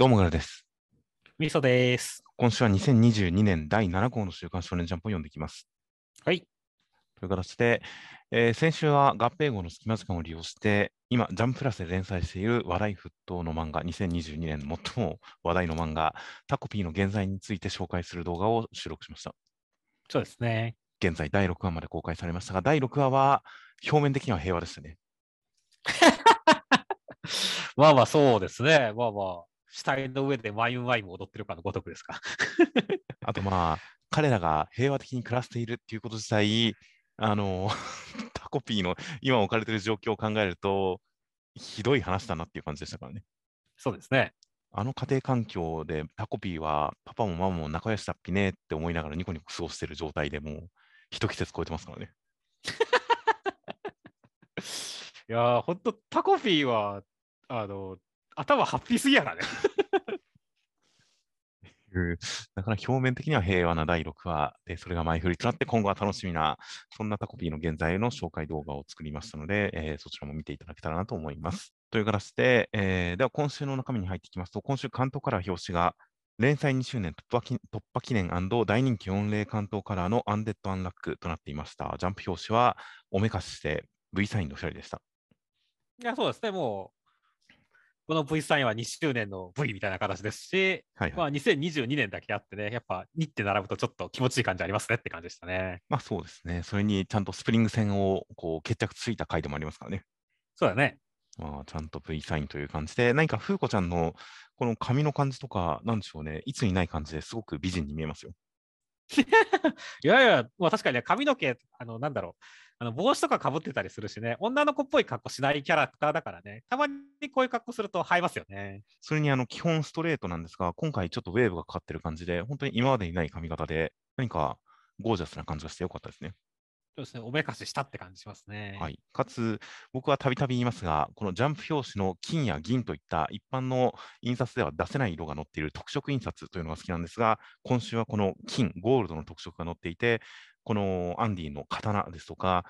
どうもぐらです。みそです。今週は2022年第7号の週刊少年ジャンプを読んでいきます。はい。という形で、えー先週は合併号の隙間時間を利用して、今、ジャンププラスで連載している話題沸騰の漫画、2022年最も話題の漫画、タコピーの現在について紹介する動画を収録しました。そうですね。現在、第6話まで公開されましたが、第6話は表面的には平和でしたね。まあまあそうですね。まあまあ、死体の上でワインワインを踊ってるかのごとくですか？あとまあ、彼らが平和的に暮らしているっていうこと自体、あの、タコピーの今置かれている状況を考えると、ひどい話だなっていう感じでしたからね。そうですね。あの家庭環境でタコピーはパパもママも仲良しだっぴねって思いながらニコニコ過ごしてる状態でもう一季節超えてますからね。いやー、ほんとタコピーは、あの、頭ハッピーすぎやからね。うんだから表面的には平和な第6話で、それが前振りとなって今後は楽しみな、そんなタコピーの現在の紹介動画を作りましたので、えーそちらも見ていただけたらなと思います。という形で、えーでは今週の中身に入っていきますと、今週関東カラー表紙が連載2周年突破き突破記念大人気4例関東カラーのアンデッド・アンラックとなっていました。ジャンプ表紙はおめかしして V サインの2人でした。いや、そうですね。もう、この V サインは2周年の V みたいな形ですし、はい、まあはい。2022年だけあってね、やっぱ2って並ぶとちょっと気持ちいい感じありますねって感じでしたね。まあそうですね。それにちゃんとスプリング戦をこう決着ついた回でもありますからね。そうだね。まあ、ちゃんと V サインという感じで、何か風子ちゃんのこの髪の感じとか、なんでしょうね、いつにない感じですごく美人に見えますよ。いやいや、まあ確かにね髪の毛、あの、なんだろう、あの帽子とかかぶってたりするしね、女の子っぽい格好しないキャラクターだからね、たまにこういう格好すると映えますよね。それにあの基本ストレートなんですが、今回ちょっとウェーブがかかってる感じで、本当に今までにない髪型で、何かゴージャスな感じがしてよかったですね。そうですね、おめかししたって感じしますね。はい。かつ、僕はたびたび言いますが、このジャンプ表紙の金や銀といった一般の印刷では出せない色が載っている特色印刷というのが好きなんですが、今週はこの金、ゴールドの特色が載っていて、このアンディの刀ですとか、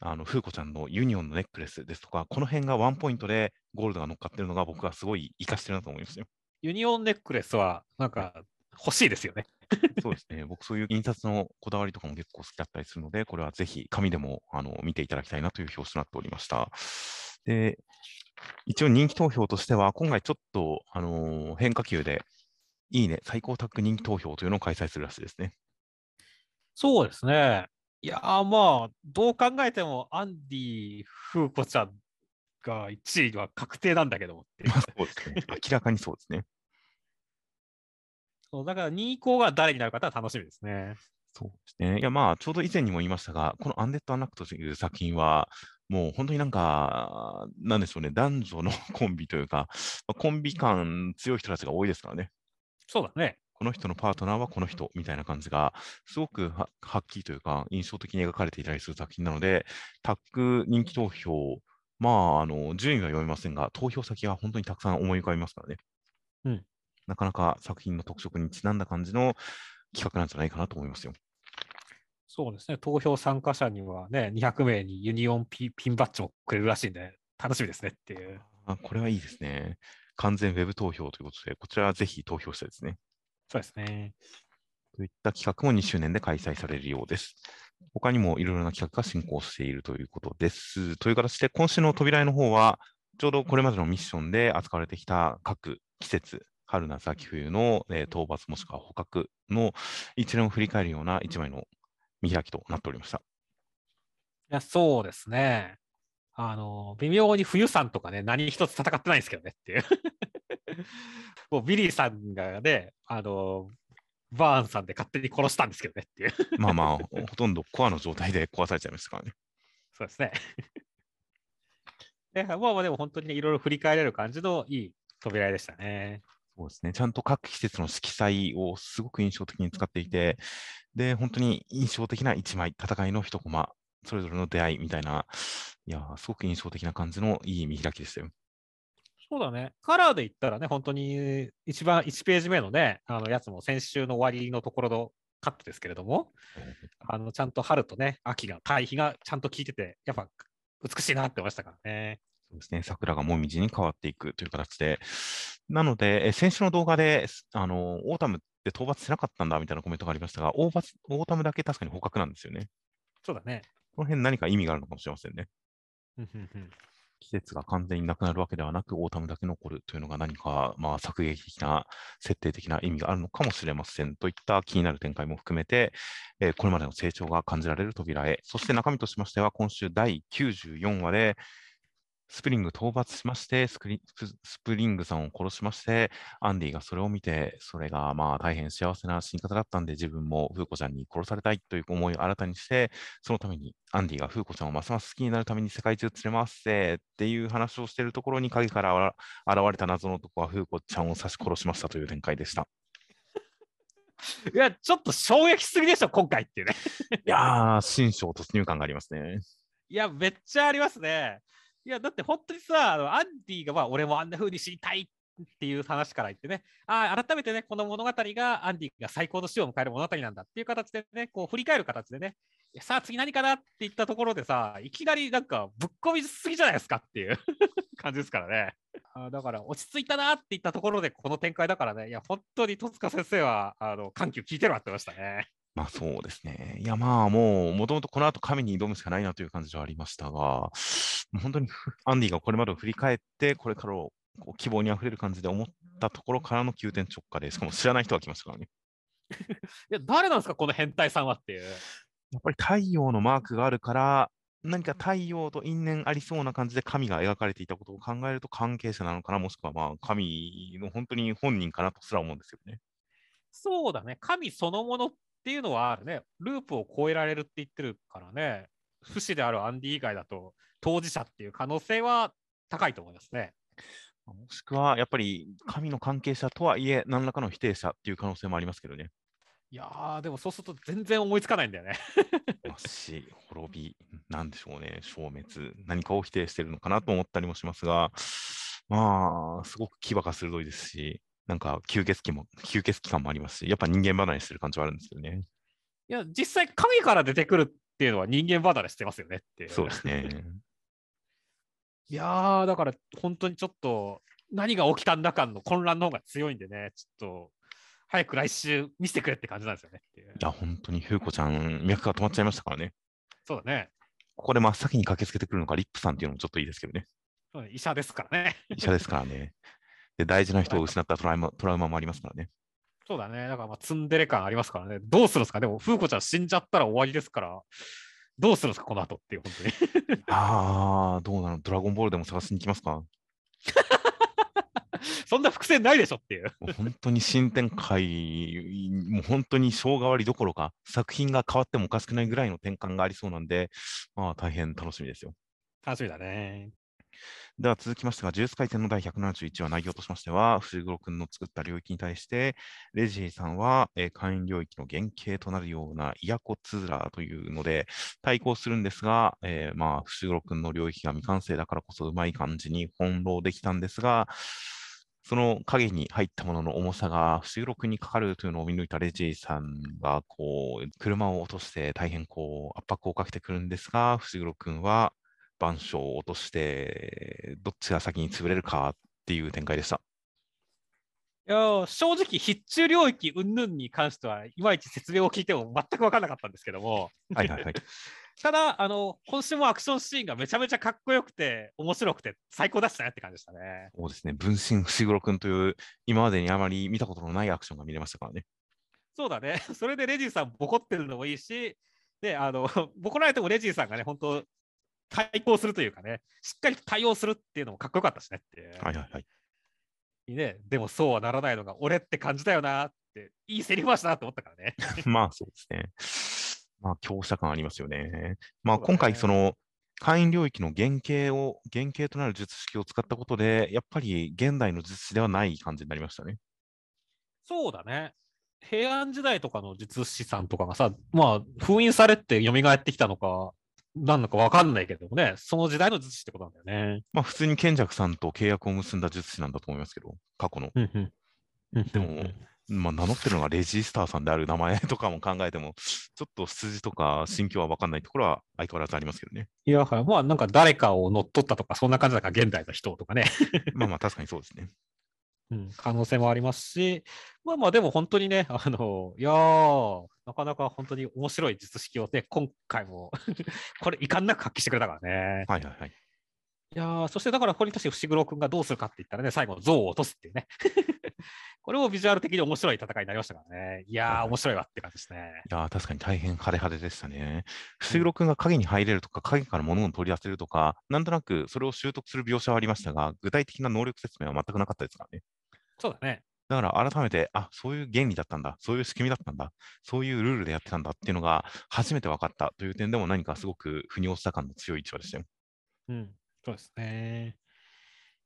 あの、風子ちゃんのユニオンのネックレスですとか、この辺がワンポイントでゴールドが乗っかってるのが僕はすごい活かしてるなと思いますよ。ユニオンネックレスは、なんか欲しいですよね。そうですね。僕そういう印刷のこだわりとかも結構好きだったりするので、これはぜひ紙でもあの見ていただきたいなという表紙となっておりました。で、一応人気投票としては、今回ちょっと、あのー変化球で、いいね、最高タッグ人気投票というのを開催するらしいですね。そうですね。いやーまあ、どう考えても、アンディ・フーコちゃんが1位は確定なんだけどもってそうですね。明らかにそうですね。そうだから2位以降が誰になるかは楽しみですね。そうですね。いや、まあ、ちょうど以前にも言いましたが、このアンデッド・アンラックという作品は、もう本当になんか、なんでしょうね、男女のコンビというか、まあコンビ感強い人たちが多いですからね。そうだね。この人のパートナーはこの人みたいな感じが、すごくははっきりというか、印象的に描かれていたりする作品なので、タッグ人気投票、まあ、あの順位は読めませんが、投票先は本当にたくさん思い浮かびますからね。うんなかなか作品の特色にちなんだ感じの企画なんじゃないかなと思いますよ。そうですね。投票参加者にはね、200名にユニオンピピンバッジもくれるらしいんで、楽しみですねっていう。あこれはいいですね。完全ウェブ投票ということで、こちらはぜひ投票したいですね。そうですね。といった企画も2周年で開催されるようです。他にもいろいろな企画が進行しているということです。という形で、今週の扉絵の方は、ちょうどこれまでのミッションで扱われてきた各季節、春夏秋冬の、えー討伐もしくは捕獲の一連を振りあの、微妙に冬さんとかね、何一つ戦ってないんですけどねっていう。もうビリーさんがね、あの、バーンさんで勝手に殺したんですけどねっていう。まあまあ、ほとんどコアの状態で壊されちゃいましたからね。そうですね。でまあまあでも本当にね、いろいろ振り返れる感じのいい扉絵でしたね。そうですね。ちゃんと各季節の色彩をすごく印象的に使っていて、で、本当に印象的な一枚、戦いの一コマ、それぞれの出会いみたいな、いやー、すごく印象的な感じのいい見開きでしたよ。そうだね。カラーで言ったらね、本当に一番1ページ目のね、あのやつも先週の終わりのところのカットですけれども、あのちゃんと春とね、秋が、対比がちゃんと効いてて、やっぱ美しいなって思いましたからね。そうですね。桜がもみじに変わっていくという形で、なので、え先週の動画で、あのオータムって討伐しなかったんだみたいなコメントがありましたが、オーバオータムだけ確かに捕獲なんですよね。そうだね。この辺何か意味があるのかもしれませんね。季節が完全になくなるわけではなく、オータムだけ残るというのが何か、まあ、作劇的な、設定的な意味があるのかもしれませんといった気になる展開も含めて、えーこれまでの成長が感じられる扉へ、そして中身としましては、今週第94話で、スプリング討伐しましてスプリングさんを殺しまして、アンディがそれを見て、それがまあ大変幸せな死に方だったんで、自分もフーコちゃんに殺されたいという思いを新たにして、そのためにアンディがフーコちゃんをますます好きになるために世界中連れ回せっていう話をしているところに影から現れた謎の男はフーコちゃんを刺し殺しましたという展開でした。いや、ちょっと衝撃すぎでしょ、今回っていうね。いやー、新章突入感がありますね。いや、めっちゃありますね。いや、だって本当にさ、あのアンディが、まあ、俺もあんな風に死にたいっていう話から言ってね、あ改めてね、この物語がアンディが最高の死を迎える物語なんだっていう形でね、こう振り返る形でね、さあ次何かなって言ったところでさ、いきなりなんかぶっ込みすぎじゃないですかっていう 感じですからね。あだから落ち着いたなって言ったところでこの展開だからね、いや、本当に戸塚先生はあの緩急聞いてるわってましたね。まあそうですね。いやまあもう、もともとこの後神に挑むしかないなという感じではありましたが、本当にふアンディがこれまでを振り返って、これからをこう希望にあふれる感じで思ったところからの急転直下で、しかも知らない人が来ましたからね。いや、誰なんですか、この変態さんはっていう。やっぱり太陽のマークがあるから、何か太陽と因縁ありそうな感じで神が描かれていたことを考えると関係者なのかな、もしくはまあ神の本当に本人かなとすら思うんですよね。そうだね、神そのものっていうのはあるね。ループを超えられるって言ってるからね、不死であるアンディ以外だと当事者っていう可能性は高いと思いますね。もしくはやっぱり神の関係者とはいえ、何らかの否定者っていう可能性もありますけどね。いやー、でもそうすると全然思いつかないんだよね。まあ死、滅び、なんでしょうね、消滅、何かを否定してるのかなと思ったりもしますが、まあ、すごく牙が鋭いですし、なんか吸血鬼も、吸血鬼感もありますし、やっぱ人間離れしてる感じはあるんですよね。いや、実際神から出てくるっていうのは人間離れしてますよねって。そうですね。いやー、だから本当にちょっと何が起きたんだ感の混乱の方が強いんでね、ちょっと早く来週見せてくれって感じなんですよねいや、本当に、ふうこちゃん、脈が止まっちゃいましたからね。そうだね。ここで真っ先に駆けつけてくるのがリップさんっていうのもちょっといいですけどね。そうね医者ですからね。医者ですからね。で、大事な人を失ったトラウマトラウマもありますからね。そうだね。だからまあツンデレ感ありますからね。どうするんですか？でも、風子ちゃん死んじゃったら終わりですから、どうするんですか？この後っていう、本当に。ああ、どうなの？ドラゴンボールでも探しに行きますか？も そんな伏線ないでしょっていう。う本当に新展開、もう本当に生姜割りどころか、作品が変わってもおかしくないぐらいの転換がありそうなんで、まあ大変楽しみですよ。楽しみだね。では続きましてが、ジュース回転の第171話内容としましては、伏黒君の作った領域に対して、レジーさんは、えー会員領域の原型となるようなイヤコツーラーというので対抗するんですが、えーまあ、伏黒君の領域が未完成だからこそ、うまい感じに翻弄できたんですが、その影に入ったものの重さが伏黒君にかかるというのを見抜いたレジーさんが、こう、車を落として大変こう、圧迫をかけてくるんですが、伏黒君は、板書を落として、どっちが先に潰れるかっていう展開でした。いやー正直、必中領域云々に関しては、いまいち説明を聞いても全く分からなかったんですけども、はいはいはい。ただ、あの、今週もアクションシーンがめちゃめちゃかっこよくて、面白くて、最高だったねって感じでしたね。そうですね。分身伏黒君という、今までにあまり見たことのないアクションが見れましたからね。そうだね。それでレジーさんボコってるのもいいし、で、あの、ボコられてもレジーさんがね、本当対抗するというかね、しっかりと対応するっていうのもかっこよかったしねって。はいはいはい。ね。でもそうはならないのが俺って感じだよなって、いいセリフ回しだなって思ったからね。まあそうですね。まあ強者感ありますよね。まあ今回その、会員領域の原型を、原型となる術式を使ったことで、やっぱり現代の術師ではない感じになりましたね。そうだね。平安時代とかの術師さんとかがさ、まあ、封印されて蘇ってきたのか、なんのかわかんないけどもね、その時代の術師ってことなんだよね。まあ普通に賢弱さんと契約を結んだ術師なんだと思いますけど、過去の。でもまあ、名乗ってるのがレジスターさんである名前とかも考えても、ちょっと筋とか心境は分かんないところは相変わらずありますけどね。いや、まあなんか誰かを乗っ取ったとか、そんな感じだから、現代の人とかね。まあまあ確かにそうですね。うん、可能性もありますし、まあまあでも本当にね、あの、いやー、なかなか本当に面白い術式をね、今回も これ遺憾なく発揮してくれたからね。はいはいはい。いやーそしてだからここに対して伏黒君がどうするかって言ったらね、最後、像を落とすっていうね。これもビジュアル的に面白い戦いになりましたからね。いやー、面白いわって感じですね。いやー確かに大変派手派手でしたね。伏黒君が影に入れるとか、影から物を取り出せるとか、なんとなくそれを習得する描写はありましたが、具体的な能力説明は全くなかったですからね。そうだね。だから改めて、あそういう原理だったんだ、そういう仕組みだったんだ、そういうルールでやってたんだっていうのが初めて分かったという点でも何かすごく腑に落ちた感の強い一話でしたよ。うん、そうですね。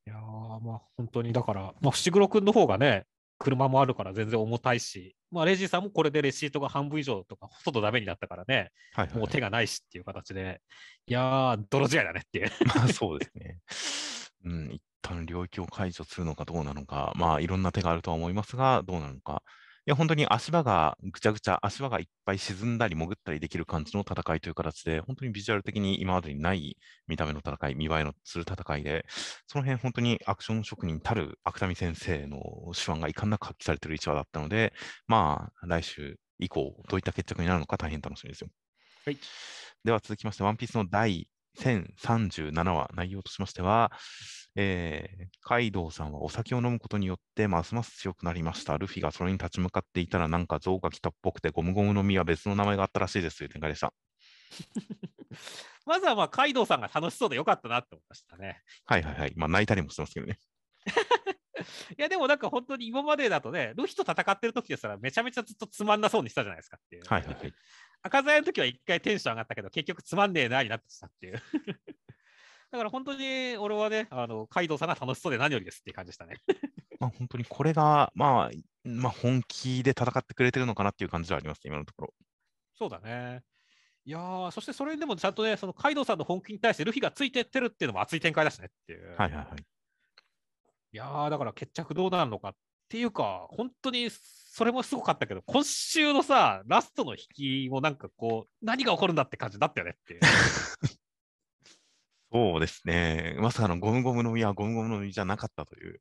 いやーまあ本当にだから、まあ、伏黒君の方がね、車もあるから全然重たいし、まあ、レジーさんもこれでレシートが半分以上とか、ほとんどダメになったからね、はいはい、はい、もう手がないしっていう形で、いやー、泥仕合だねっていう。まあそうですね。うん、一旦領域を解除するのかどうなのか、まあいろんな手があるとは思いますが、どうなのか。いや、本当に足場がぐちゃぐちゃ、足場がいっぱい沈んだり潜ったりできる感じの戦いという形で、本当にビジュアル的に今までにない見た目の戦い、見栄えのする戦いで、その辺本当にアクション職人たる芥見先生の手腕がいかんなく発揮されている一話だったので、まあ来週以降、どういった決着になるのか大変楽しみですよ。はい。では続きまして、ワンピースの第1037話、内容としましては、えー、カイドウさんはお酒を飲むことによってますます強くなりました。ルフィがそれに立ち向かっていたらなんか象が来たっぽくてゴムゴムの実は別の名前があったらしいですという展開でした。まずはまあカイドウさんが楽しそうでよかったなって思いましたね。はいはいはい。まあ泣いたりもしてますけどね。いやでもなんか本当に今までだとね、ルフィと戦ってる時ですらめちゃめちゃずっとつまんなそうにしたじゃないですかっていう。はいはいはい。赤鞘の時は一回テンション上がったけど、結局つまんねえなになってたっていう。だから本当に俺はね、あのカイドウさんが楽しそうで何よりですっていう感じでしたね。まあ本当にこれが、まあ、まあ、本気で戦ってくれてるのかなっていう感じではあります、今のところ。そうだね。いやー、そしてそれでもちゃんとね、そのカイドウさんの本気に対してルフィがついてってるっていうのも熱い展開だしねっていう。はいはいはい。いやー、だから決着どうなるのかっていうか、本当にそれもすごかったけど、今週のさ、ラストの引きもなんかこう、何が起こるんだって感じだったよねって。そうですね。まさかのゴムゴムの実はゴムゴムの実じゃなかったという。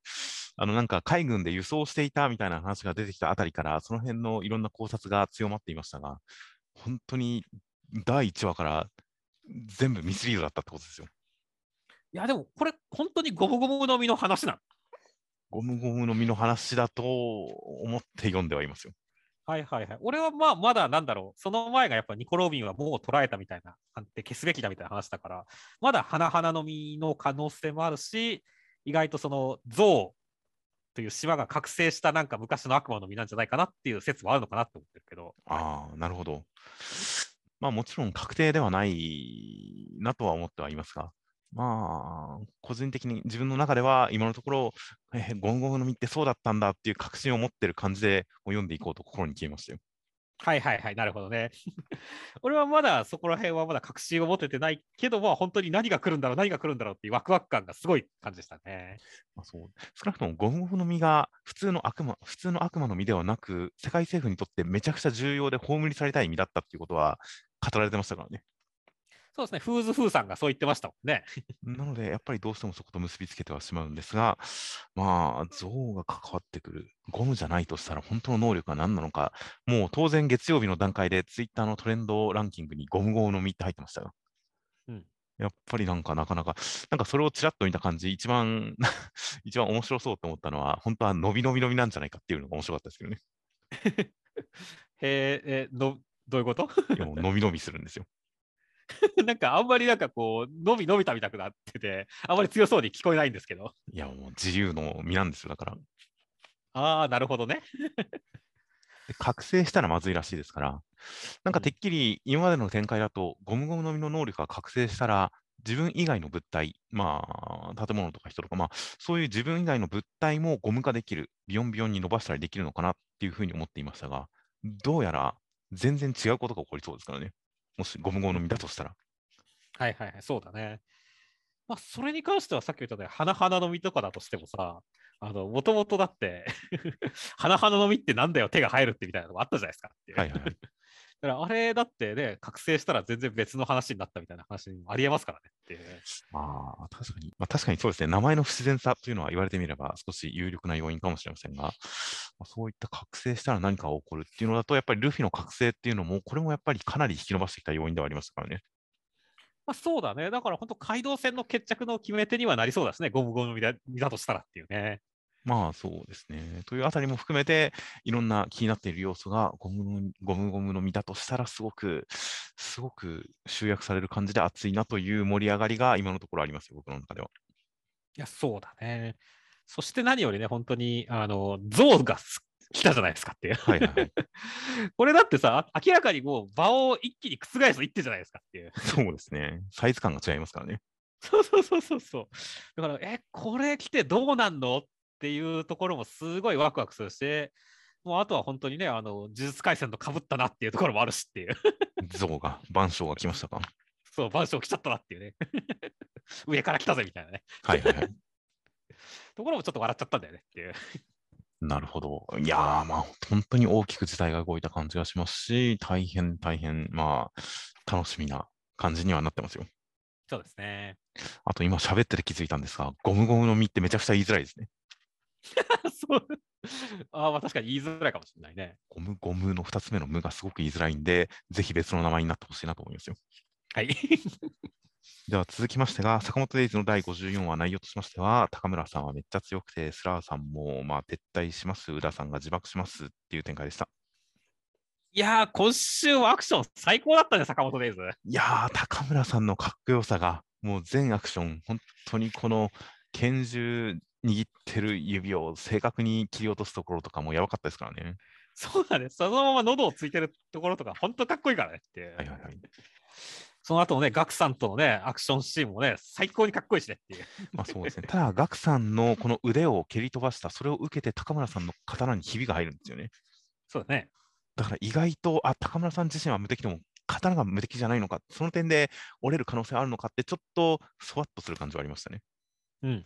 あのなんか海軍で輸送していたみたいな話が出てきたあたりから、その辺のいろんな考察が強まっていましたが、本当に第1話から全部ミスリードだったってことですよ。いや、でもこれ、本当にゴムゴムの実の話なのゴムゴムの実の話だと思って読んではいますよ。はいはいはい。俺はまあまだなんだろう、その前がやっぱニコ・ロビンはもう捉えたみたいな、で消すべきだみたいな話だから、まだ花々の実の可能性もあるし、意外とその象という島が覚醒したなんか昔の悪魔の実なんじゃないかなっていう説もあるのかなって思ってるけど。ああ、なるほど。まあもちろん確定ではないなとは思ってはいますが、まあ、個人的に自分の中では今のところ、えー、ゴムゴムの実ってそうだったんだっていう確信を持ってる感じで読んでいこうと心に消えましたよ。はいはいはい、なるほどね。俺はまだそこら辺はまだ確信を持ててないけど、まあ本当に何が来るんだろう、何が来るんだろうっていうワクワク感がすごい感じでしたね。まあ、そう少なくともゴムゴムの実が普通の悪魔、普通の悪魔の実ではなく、世界政府にとってめちゃくちゃ重要で葬りされたい実だったっていうことは語られてましたからね。そうですね、フーズフーさんがそう言ってましたもんね。なので、やっぱりどうしてもそこと結びつけてはしまうんですが、まあ、象が関わってくる、ゴムじゃないとしたら、本当の能力は何なのか、もう当然、月曜日の段階で、ツイッターのトレンドランキングにゴムゴムの実って入ってましたよ。うん、やっぱりなんか、なかなか、なんかそれをちらっと見た感じ、一番 一番面白そうと思ったのは、本当は伸び伸び伸びなんじゃないかっていうのが面白かったですけどね。へえ、のどういうこと？伸び伸びするんですよ。なんかあんまりなんかこう、伸び伸びたみたくなってて、あんまり強そうに聞こえないんですけど。いや、もう自由の身なんですよ、だから。ああ、なるほどね。覚醒したらまずいらしいですから、なんかてっきり今までの展開だと、ゴムゴムの実の能力が覚醒したら、自分以外の物体、まあ、建物とか人とか、まあ、そういう自分以外の物体もゴム化できる、ビヨンビヨンに伸ばしたりできるのかなっていうふうに思っていましたが、どうやら全然違うことが起こりそうですからね。もしゴムゴムの実だとしたら。はいはいはい、そうだね。まあ、それに関してはさっき言ったように、花々の実とかだとしてもさ、あの、もともとだって 花々の実ってなんだよ、手が入るってみたいなのがあったじゃないですかはいはい、だからあれだってね、覚醒したら全然別の話になったみたいな話もありえますからねっていう。ああ、確かに。まあ、確かにそうですね。名前の不自然さというのは言われてみれば少し有力な要因かもしれませんが、まあ、そういった覚醒したら何かが起こるっていうのだと、やっぱりルフィの覚醒っていうのも、これもやっぱりかなり引き伸ばしてきた要因ではありますからね。まあ、そうだね。だから本当、街道戦の決着の決め手にはなりそうですね。ゴムゴムの実だとしたらっていうね。まあそうですね。というあたりも含めて、いろんな気になっている要素がゴムのゴムゴムの実だとしたら、すごく、すごく集約される感じで熱いなという盛り上がりが今のところありますよ、僕の中では。いや、そうだね。そして何よりね、本当に、あの、象が来たじゃないですかっていう。はいはいはい、これだってさ、明らかにもう場を一気に覆す一手じゃないですかっていう。そうですね。サイズ感が違いますからね。そうそうそうそうそう。だから、え、これ来てどうなんのっていうところもすごいワクワクするし、もうあとは本当にね、あの、呪術廻戦とかぶったなっていうところもあるしっていう。象が、万象が来ましたか。そう、万象来ちゃったなっていうね。上から来たぜみたいなね。はいはいはい。ところもちょっと笑っちゃったんだよねっていう。なるほど。いやー、まあ、本当に大きく時代が動いた感じがしますし、大変大変、まあ、楽しみな感じにはなってますよ。そうですね。あと今喋ってて気づいたんですが、ゴムゴムの実ってめちゃくちゃ言いづらいですね。そう。あまあ確かに言いづらいかもしれないね。ゴムゴムの2つ目の無がすごく言いづらいんで、ぜひ別の名前になってほしいなと思いますよ。はい。では続きましてが、坂本デイズの第54話内容としましては、高村さんはめっちゃ強くて、スラーさんもまあ撤退します、宇田さんが自爆しますっていう展開でした。いやー、今週はアクション最高だったね、坂本デイズ。いやー、高村さんのかっこよさが、もう全アクション、本当にこの拳銃握ってる指を正確に切り落とすところとかもやばかったですからね。そうだね。そのまま喉をついてるところとか、本当かっこいいからねって。はいはいはい。その後のね、ガクさんとのね、アクションシーンもね、最高にかっこいいしねっていう。まあそうですね。ただ、ガクさんのこの腕を蹴り飛ばした、それを受けて高村さんの刀にひびが入るんですよね。そうだね。だから意外と、あ、高村さん自身は無敵でも、刀が無敵じゃないのか、その点で折れる可能性あるのかって、ちょっとそわっとする感じはありましたね。うん。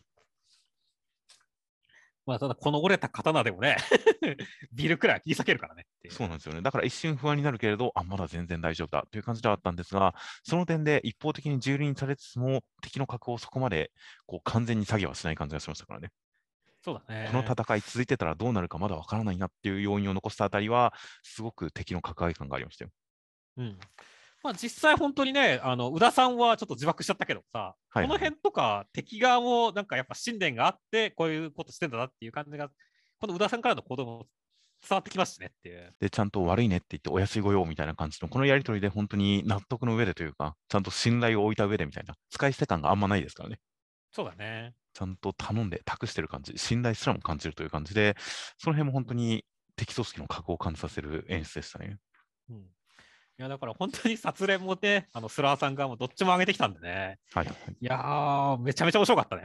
まあ、ただ、この折れた刀でもね ビルくらい切り裂けるからねそうなんですよね。だから一瞬不安になるけれど、あ、まだ全然大丈夫だという感じではあったんですが、その点で一方的に蹂躙されつつも、敵の格をそこまでこう完全に作業はしない感じがしましたからね。そうだね。この戦い続いてたらどうなるかまだわからないなっていう要因を残したあたりは、すごく敵の格上げ感がありましたよ。うん。まあ、実際本当にね、あの宇田さんはちょっと自爆しちゃったけどさ、はい、この辺とか敵側もなんかやっぱ信念があって、こういうことしてんだなっていう感じが、この宇田さんからの行動も伝わってきますねっていう。で、ちゃんと悪いねって言ってお安いご用みたいな感じの、このやりとりで本当に納得の上でというか、ちゃんと信頼を置いた上でみたいな、使い捨て感があんまないですからね。そうだね。ちゃんと頼んで託してる感じ、信頼すらも感じるという感じで、その辺も本当に敵組織の格を感じさせる演出でしたね。うんいや、だから本当に殺練もね、あのスラーさんがもどっちも上げてきたんでね。はい。いやー、めちゃめちゃ面白かったね。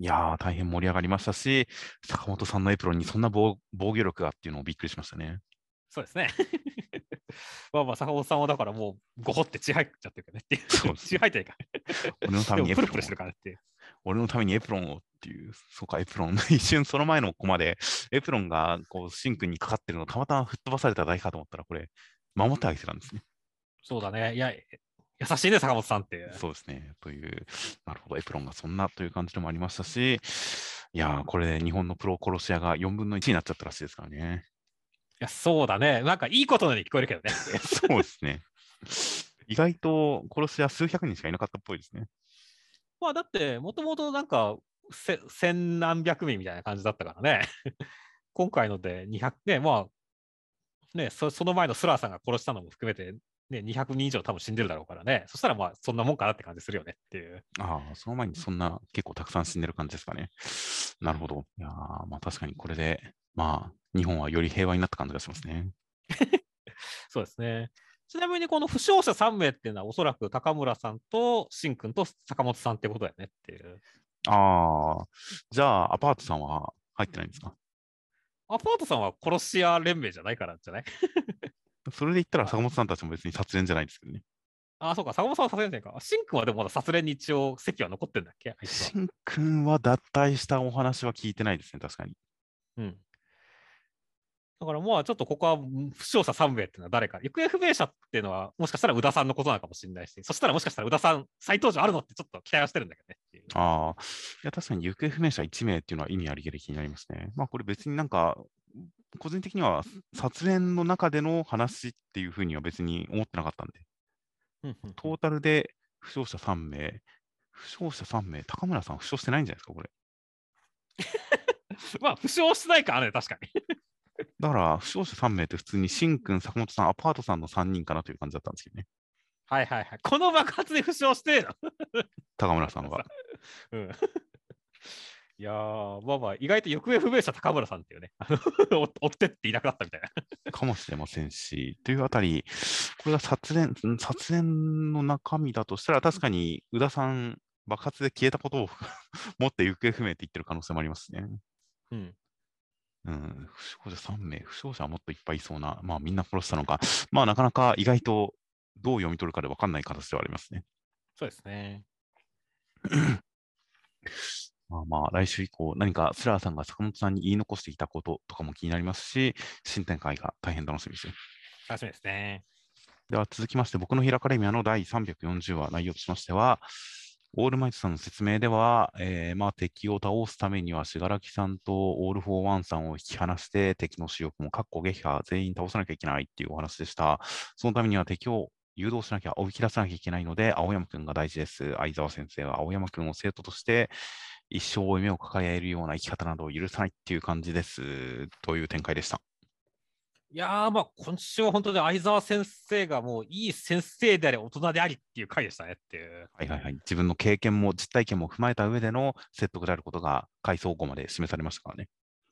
いやー、大変盛り上がりましたし、坂本さんのエプロンにそんな防防御力がっていうのをびっくりしましたね。そうですね。まあまあ、坂本さんはだからもう、ごほって血入っちゃってるからねっていう。そう血入ってないから。俺のためにエプロン。プルプルしてるからっていう。俺のためにエプロンをっていう、そうか、エプロン。一瞬その前のコマで、エプロンがこう、シンクにかかってるのたまたま吹っ飛ばされただけかと思ったら、これ、守ってあげてたんですね。そうだね。いや、優しいね、坂本さんって。そうですね。という、なるほど、エプロンがそんなという感じでもありましたし、いやこれで日本のプロ殺し屋が4分の1になっちゃったらしいですからね。いや、そうだね。なんかいいことのように聞こえるけどね。そうですね。意外と殺し屋数百人しかいなかったっぽいですね。まあ、だって、もともとなんか、千何百名みたいな感じだったからね。今回ので200、ね、まあ、ねそ、その前のスラーさんが殺したのも含めて、ね、200人以上多分死んでるだろうからね、そしたらまあそんなもんかなって感じするよねっていう。ああ、その前にそんな結構たくさん死んでる感じですかね。なるほど。いやまあ確かにこれで、まあ日本はより平和になった感じがしますね。そうですね。ちなみにこの負傷者3名っていうのはおそらく高村さんとしんくんと坂本さんってことだよねっていう。ああ、じゃあアパートさんは入ってないんですか？アパートさんは殺し屋連盟じゃないからじゃない？それで言ったら坂本さんたちも別に殺練じゃないですけどね。ああ、そうか、坂本さんは殺練じゃないか。しんくんはでもまだ殺練に一応席は残ってんだっけ？しんくんは脱退したお話は聞いてないですね、確かに。うん。だからまあちょっとここは負傷者3名っていうのは誰か、行方不明者っていうのはもしかしたら宇田さんのことなのかもしれないし、そしたらもしかしたら宇田さん再登場あるのってちょっと期待はしてるんだけどね。ああ、いや、確かに行方不明者1名っていうのは意味ありげで気になりますね。まあ、これ別になんか、個人的には殺練の中での話っていうふうには別に思ってなかったんで、うんうんトータルで負傷者3名、負傷者3名、高村さん負傷してないんじゃないですか、これ。まあ負傷してないからね、確かに。だから、負傷者3名って普通に、しんくん、坂本さん、アパートさんの3人かなという感じだったんですけどね、はいはいはい。この爆発で負傷してえの？高村さんは。うん。いやー、まあまあ、意外と行方不明者高村さんっていうね、追追ってっていなくなったみたいな。かもしれませんし、というあたり、これが殺練、ん殺練の中身だとしたら、確かに宇田さん、爆発で消えたことを持って行方不明って言ってる可能性もありますね。うん。うん、負傷者3名、負傷者はもっといっぱいいそうな、まあみんな殺したのか、まあなかなか意外とどう読み取るかで分かんない形ではありますね。そうですね。まあまあ、来週以降、何かスラーさんが坂本さんに言い残していたこととかも気になりますし、新展開が大変楽しみですよ。楽しみですね。では続きまして、僕のヒーローアカデミアの第340話、内容としましては、オールマイトさんの説明では、えーまあ、敵を倒すためには、死柄木さんとオール・フォー・ワンさんを引き離して、敵の主力も、かっこ撃破、全員倒さなきゃいけないっていうお話でした。そのためには敵を誘導しなきゃ、おびき出さなきゃいけないので、青山くんが大事です。相澤先生は青山くんを生徒として、一生負い目を抱えるような生き方などを許さないっていう感じです。という展開でした。いやー、まあ、今週は本当に相沢先生がもういい先生であり、大人でありっていう回でしたねっていう。はいはいはい。自分の経験も実体験も踏まえた上での説得であることが回想後まで示されましたからね。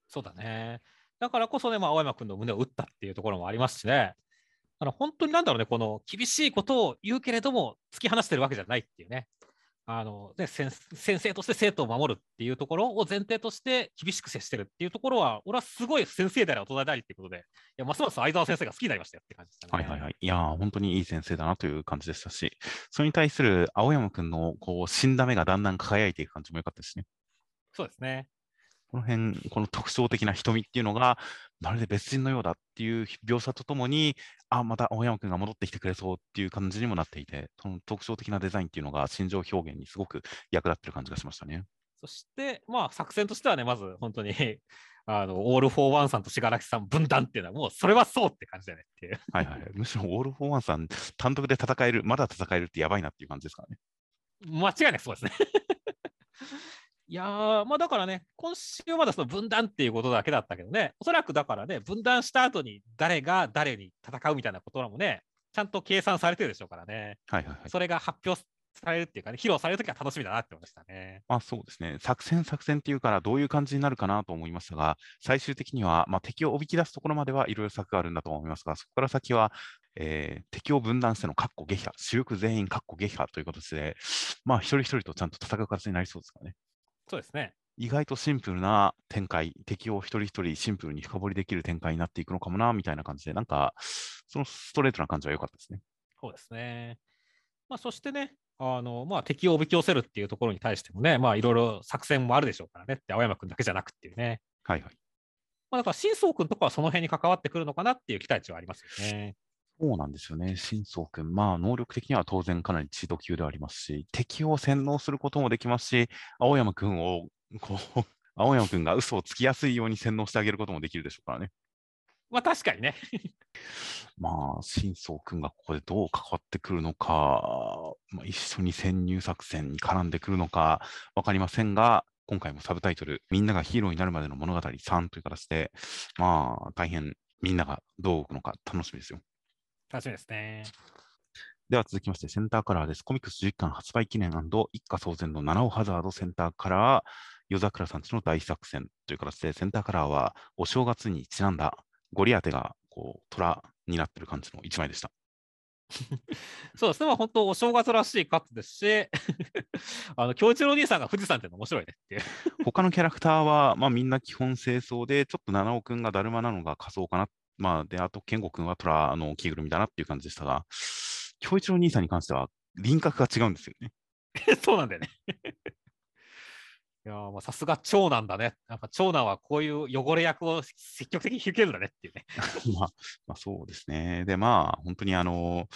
そうだね。だからこそね、まあ、青山君の胸を打ったっていうところもありますしね。あの本当になんだろうね、この厳しいことを言うけれども、突き放してるわけじゃないっていうね。あのね先先生として生徒を守るっていうところを前提として厳しく接してるっていうところは、俺はすごい先生であり大人でありっていうことで、いやますます相沢先生が好きになりましたよって感じでしたね。はいはいはい。いやー、本当にいい先生だなという感じでしたし、それに対する青山くんのこう死んだ目がだんだん輝いていく感じも良かったですね。そうですね。この辺、この特徴的な瞳っていうのが、まるで別人のようだっていう描写とともに、あ、また青山くんが戻ってきてくれそうっていう感じにもなっていて、その特徴的なデザインっていうのが心情表現にすごく役立ってる感じがしましたね。そして、まあ、作戦としてはね、まず本当に あのオール・フォー・ワンさんと死柄木さん分断っていうのは、もうそれはそうって感じだよねっていう。はいはいはい。むしろオール・フォー・ワンさん単独で戦える、まだ戦えるってやばいなっていう感じですからね。間違いなくそうですね。いやー、まあだからね、今週はまだその分断っていうことだけだったけどね、おそらくだからね、分断した後に誰が誰に戦うみたいなこともね、ちゃんと計算されてるでしょうからね、はいはいはい。それが発表されるっていうかね、披露されるときは楽しみだなって思いましたね。まあそうですね。作戦作戦っていうからどういう感じになるかなと思いましたが、最終的には、まあ、敵をおびき出すところまではいろいろ策があるんだと思いますが、そこから先は、えー敵を分断してのカッコ撃破、主力全員カッコ撃破という形で、まあ一人一人とちゃんと戦う形になりそうですからね。そうですね。意外とシンプルな展開、敵を一人一人シンプルに深掘りできる展開になっていくのかもな、みたいな感じで、なんか、そのストレートな感じは良かったですね。そうですね。まあ、そしてね、あのまあ、敵をおびき寄せるっていうところに対してもね、まあ、いろいろ作戦もあるでしょうからねって、青山君だけじゃなくっていうね。はいはい。まあ、だから、新宗君とかはその辺に関わってくるのかなっていう期待値はありますよね。そうなんですよね。新宗君。まあ、能力的には当然かなり地度級ではありますし、敵を洗脳することもできますし、青山君を、こう、青山君が嘘をつきやすいように洗脳してあげることもできるでしょうからね。まあ、確かにね。まあ、新宗君がここでどう関わってくるのか、まあ、一緒に潜入作戦に絡んでくるのかわかりませんが、今回もサブタイトル、みんながヒーローになるまでの物語3という形で、まあ、大変みんながどう動くのか楽しみですよ。楽しみですね。では続きまして、センターカラーです。コミックス11巻発売記念一家騒然の七尾ハザードセンターカラー、夜桜さんちの大作戦という形で、センターカラーはお正月にちなんだゴリ当てがこう虎になってる感じの一枚でした。そうですね、まあ、本当、お正月らしいカットですし、あの京一郎兄さんが富士山っていうの面白いねっていう。他のキャラクターは、まあ、みんな基本清掃で、ちょっと七尾くんがだるまなのが仮装かな。まあ、で、あと、健吾くんは虎の着ぐるみだなっていう感じでしたが、京一郎兄さんに関しては輪郭が違うんですよね。そうなんだよね。いやーまあさすが長男だね。やっぱ長男はこういう汚れ役を積極的に引けるんだねっていうね。まあ、まあ、そうですね。で、まあ、本当にあの、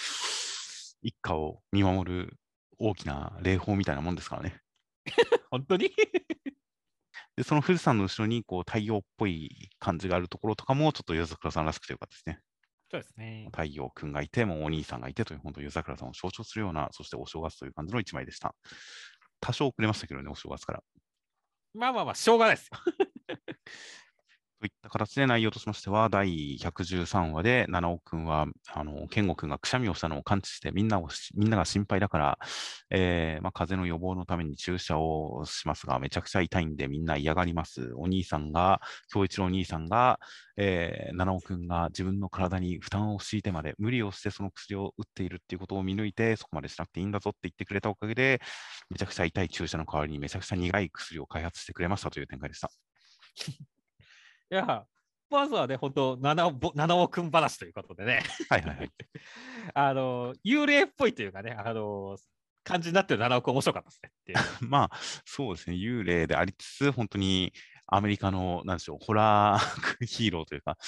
一家を見守る大きな霊峰みたいなもんですからね。本当に？で、その富士山の後ろにこう太陽っぽい感じがあるところとかも、ちょっと夜桜さんらしくてよかったですね。そうですね。太陽くんがいて、もうお兄さんがいてという、本当、夜桜さんを象徴するような、そしてお正月という感じの一枚でした。多少遅れましたけどね、お正月から。まあまあまあ、しょうがないですよ。といった形で内容としましては、第113話で、七尾くんは、あの、健吾くんがくしゃみをしたのを感知して、みんなを、みんなが心配だから、えーまあ、風邪の予防のために注射をしますが、めちゃくちゃ痛いんで、みんな嫌がります。お兄さんが、京一郎お兄さんが、えー、七尾くんが自分の体に負担を強いてまで、無理をしてその薬を打っているっていうことを見抜いて、そこまでしなくていいんだぞって言ってくれたおかげで、めちゃくちゃ痛い注射の代わりにめちゃくちゃ苦い薬を開発してくれましたという展開でした。いや、まずはね、本当七尾ぼ七尾くん話ということでね、はいはいはい。あの、幽霊っぽいというかね、あの、感じになってる七尾くん面白かったですねっていう。まあ、そうですね、幽霊でありつつ、本当にアメリカの、なんでしょう、ホラーヒーローというか、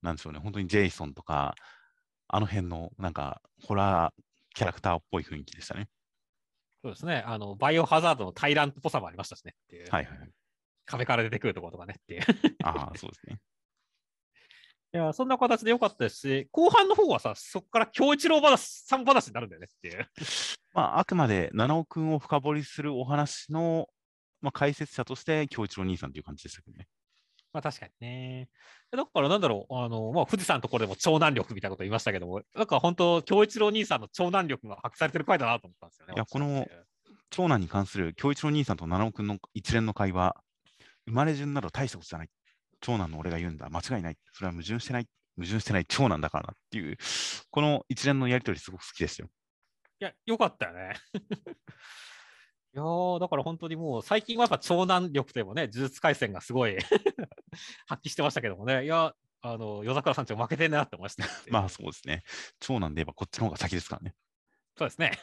なんでしょうね、本当にジェイソンとか、あの辺の、なんか、ホラーキャラクターっぽい雰囲気でしたね。そうですね、あの、バイオハザードのタイラントっぽさもありましたしね。はいはいはい。壁から出てくるところとかねっていう。ああ、そうですね。いや、そんな形でよかったですし、後半の方はさ、そこから京一郎話、さん話になるんだよねっていう。まあ、あくまで七尾くんを深掘りするお話の、まあ、解説者として、京一郎兄さんという感じでしたけどね。まあ確かにね。だからなんだろう、あの、まあ富士山のところでも長男力みたいなこと言いましたけども、なんか本当、京一郎兄さんの長男力が発揮されてる回だなと思ったんですよね。いやこの長男に関する京一郎兄さんと七尾くんの一連の会話、生まれ順など大したことじゃない。長男の俺が言うんだ。間違いない。それは矛盾してない。矛盾してない長男だからなっていう、この一連のやりとりすごく好きですよ。いや、よかったよね。いやーだから本当にもう最近はやっぱ長男力でもね、呪術廻戦がすごい 発揮してましたけどもね、いや、あの、夜桜さんち負けてんなって思いましたよ。まあそうですね。長男で言えばこっちの方が先ですからね。そうですね。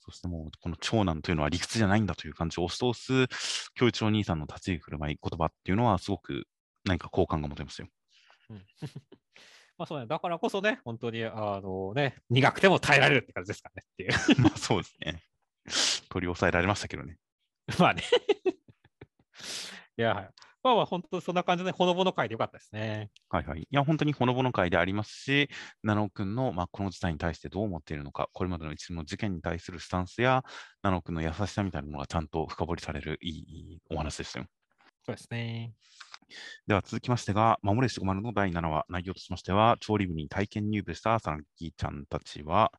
そしてもうこの長男というのは理屈じゃないんだという感じを押し通す、京一郎兄さんの立ち居振る舞い、言葉っていうのはすごく何か好感が持てますよ。うん まあそうね、だからこそね、本当に、あのね、苦くても耐えられるって感じですかねっていう。まあそうですね。取り押さえられましたけどね。まあね。いや、はいまあまあ本当そんな感じで、ほのぼの回でよかったですね。はいはい。いや、本当にほのぼの会でありますし、七尾くんの、まあ、この事態に対してどう思っているのか、これまでの一連の事件に対するスタンスや、七尾くんの優しさみたいなものがちゃんと深掘りされるいいお話でしたよ。そうですね。では続きましてが、守れしごまるの第7話、内容としましては、調理部に体験入部したさなぎちゃんたちは、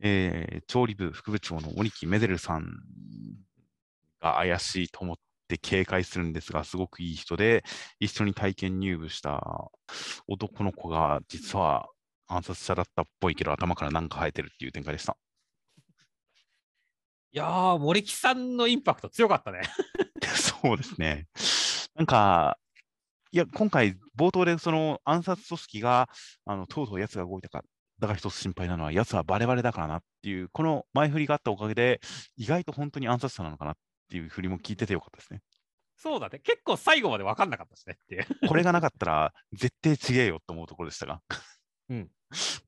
えー調理部副部長の鬼木メデルさんが怪しいと思って警戒するんですが、すごくいい人で、一緒に体験入部した男の子が実は暗殺者だったっぽいけど、頭から何か生えてるっていう展開でした。いやー、森木さんのインパクト強かったね。そうですね。なんか、いや、今回、冒頭でその暗殺組織が、あのとうとう奴が動いたか、だから一つ心配なのは、奴はバレバレだからなっていう、この前振りがあったおかげで、意外と本当に暗殺者なのかなっていう振りも聞いててよかったですね。そうだね。結構最後まで分かんなかったしねっていう。これがなかったら、絶対ちげえよって思うところでしたが、うん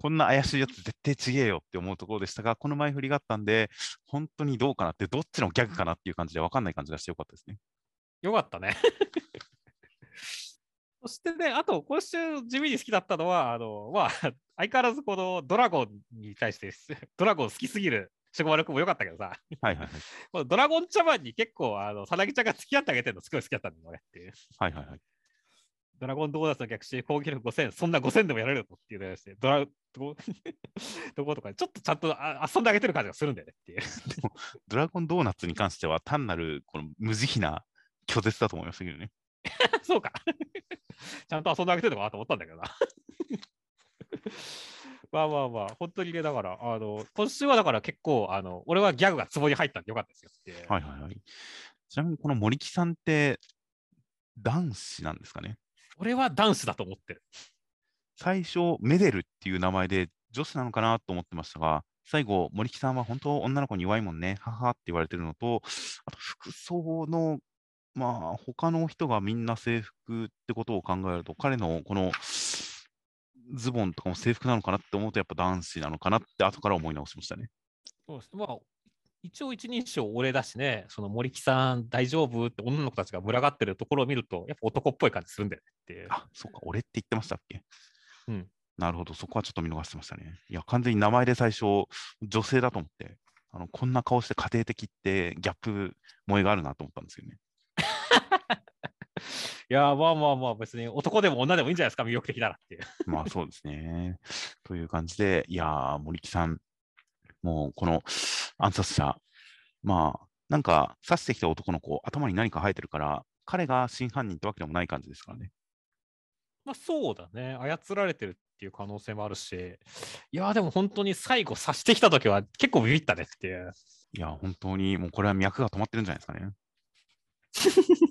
こんな怪しいやつ絶対ちげえよって思うところでしたが、この前振りがあったんで、本当にどうかなって、どっちのギャグかなっていう感じで分かんない感じがしてよかったですね。よかったね。そしてね、あと、今週地味に好きだったのは、あの、まあ、相変わらずこのドラゴンに対して、ドラゴン好きすぎる、しごまるくんもよかったけどさ、はいはいはい。ドラゴン茶番に結構、あの、さなぎちゃんが付き合ってあげてるのすごい好きだったんだよねっていう。はいはいはい。ドラゴンドーナツの逆襲、攻撃力5000、そんな5000でもやれるのっていうのをして、ドラ、ど どことか、ちょっとちゃんとあ遊んであげてる感じがするんだよねっていう。ドラゴンドーナツに関しては単なるこの無慈悲な拒絶だと思いましたけどね。そうか。ちゃんと遊んであげてるのかなと思ったんだけどな。まあまあまあ、本当にね、だから、あの、今週はだから結構、あの、俺はギャグがツボに入ったんでよかったですよって。はいはいはい。ちなみにこの森木さんって男子なんですかね？俺はダンスだと思ってる。最初、メデルっていう名前で女子なのかなと思ってましたが、最後、森木さんは本当女の子に弱いもんね、母って言われてるのと、あと服装の、まあ、他の人がみんな制服ってことを考えると、彼のこのズボンとかも制服なのかなって思うと、やっぱ男子なのかなって後から思い直しましたね。そうですまあ、一応一人称俺だしね、その森木さん大丈夫って女の子たちが群がってるところを見ると、やっぱ男っぽい感じするんだよねっていう。あ、そうか、俺って言ってましたっけ？うん。なるほど、そこはちょっと見逃してましたね。いや、完全に名前で最初、女性だと思って、あのこんな顔して家庭的ってギャップ萌えがあるなと思ったんですよね。いやー、まあまあまあ、別に男でも女でもいいんじゃないですか、魅力的ならっていう。まあそうですね。という感じで、いやー、森木さん、もうこの暗殺者、まあ、なんか刺してきた男の子、頭に何か生えてるから、彼が真犯人ってわけでもない感じですからね。まあそうだね、操られてるっていう可能性もあるし、いやー、でも本当に最後刺してきたときは結構ビビったねっていう。いや、本当にもうこれは脈が止まってるんじゃないですかね。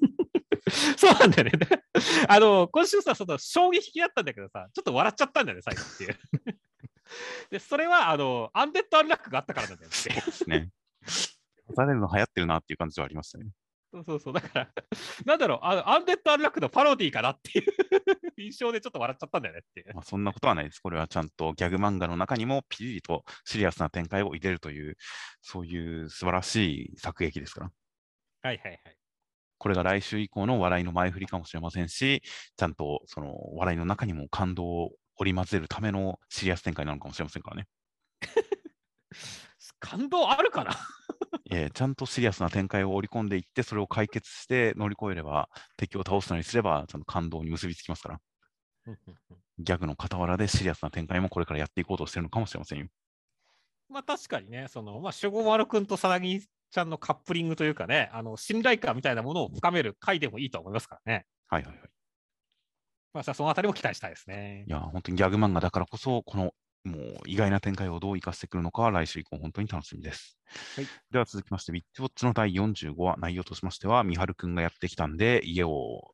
そうなんだよね。あの、今週さ、その衝撃的だったんだけどさ、ちょっと笑っちゃったんだよね、最後っていう。で、それは、あの、アンデッド・アンラックがあったからなんだよっていう。ですね。刺されるの流行ってるなっていう感じはありましたね。そうそうそう。だから、なんだろう、あのアンデッド・アンラックのパロディーかなっていう印象でちょっと笑っちゃったんだよねっていう。まあ、そんなことはないです。これはちゃんとギャグ漫画の中にもピリリとシリアスな展開を入れるという、そういう素晴らしい作劇ですから。はいはいはい。これが来週以降の笑いの前振りかもしれませんし、ちゃんとその笑いの中にも感動を織り交ぜるためのシリアス展開なのかもしれませんからね。感動あるかな？えーちゃんとシリアスな展開を織り込んでいって、それを解決して乗り越えれば、敵を倒すなりすれば、ちゃんと感動に結びつきますから、ギャグの傍らでシリアスな展開もこれからやっていこうとしてるのかもしれませんよ。まあ確かにね、その、まあ、守護丸くんとさなぎちゃんのカップリングというかね、あの、信頼感みたいなものを深める回でもいいと思いますからね。はいはいはい。まあ、じゃあそのあたりも期待したいですねい。や、本当にギャグ漫画だからこそ、このもう意外な展開をどう生かしてくるのかは来週以降本当に楽しみです。はいでは続きまして、ウィッチウォッチの第45話、内容としましては、三春くんがやってきたんで、家を、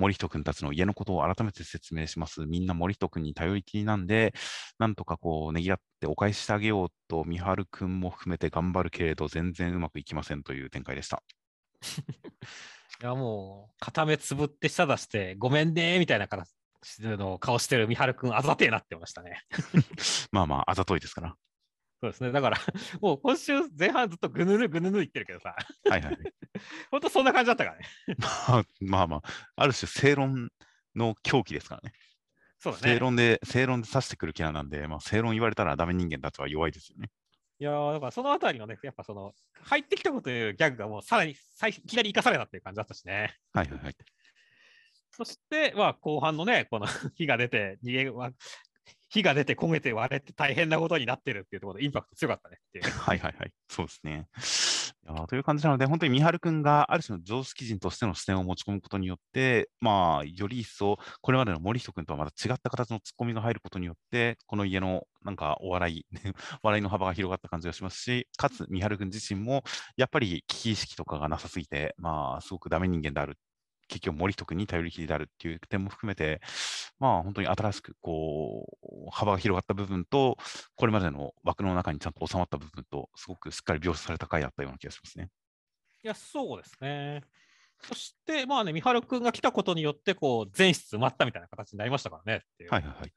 森人くんたちの家のことを改めて説明します。みんな森人くんに頼りきりなんで、なんとかこう、ねぎらってお返ししてあげようと、三春くんも含めて頑張るけれど、全然うまくいきませんという展開でした。いや、もう、片目つぶって舌出して、ごめんねーみたいな形の顔してる三春くん、あざてえなってましたね。まあまあ、あざといですから。そうですね。だから、もう今週前半ずっとぐぬぬぐぬぬ言ってるけどさ、はいはい。本当そんな感じだったからね。まあまあまあ、ある種正論の狂気ですからね。そうだね。正論で、正論で指してくるキャラなんで、まあ、正論言われたらダメ人間たちは弱いですよね。いやーだからそのあたりのね、やっぱその、入ってきたこというギャグがもうさらに最いきなり生かされたっていう感じだったしね。はいはいはい。そして、まあ、後半のね、この火が出て、逃げ、ま火が出て焦げて割れて大変なことになってるっていうところでインパクト強かったねっていう。はいはいはい。そうですね。いやという感じなので、本当に三春くんがある種の常識人としての視点を持ち込むことによって、まあ、より一層、これまでの森人くんとはまた違った形のツッコミが入ることによって、この家のなんかお笑い、笑いの幅が広がった感じがしますし、かつ三春くん自身も、やっぱり危機意識とかがなさすぎて、まあ、すごくダメ人間である。結局、森人くんに頼りきりであるっていう点も含めて、まあ、本当に新しく、こう、幅が広がった部分と、これまでの枠の中にちゃんと収まった部分と、すごくしっかり描写された回だったような気がしますね。いや、そうですね。そして、まあね、三春くんが来たことによって、こう、全室埋まったみたいな形になりましたからね。はいはいはい。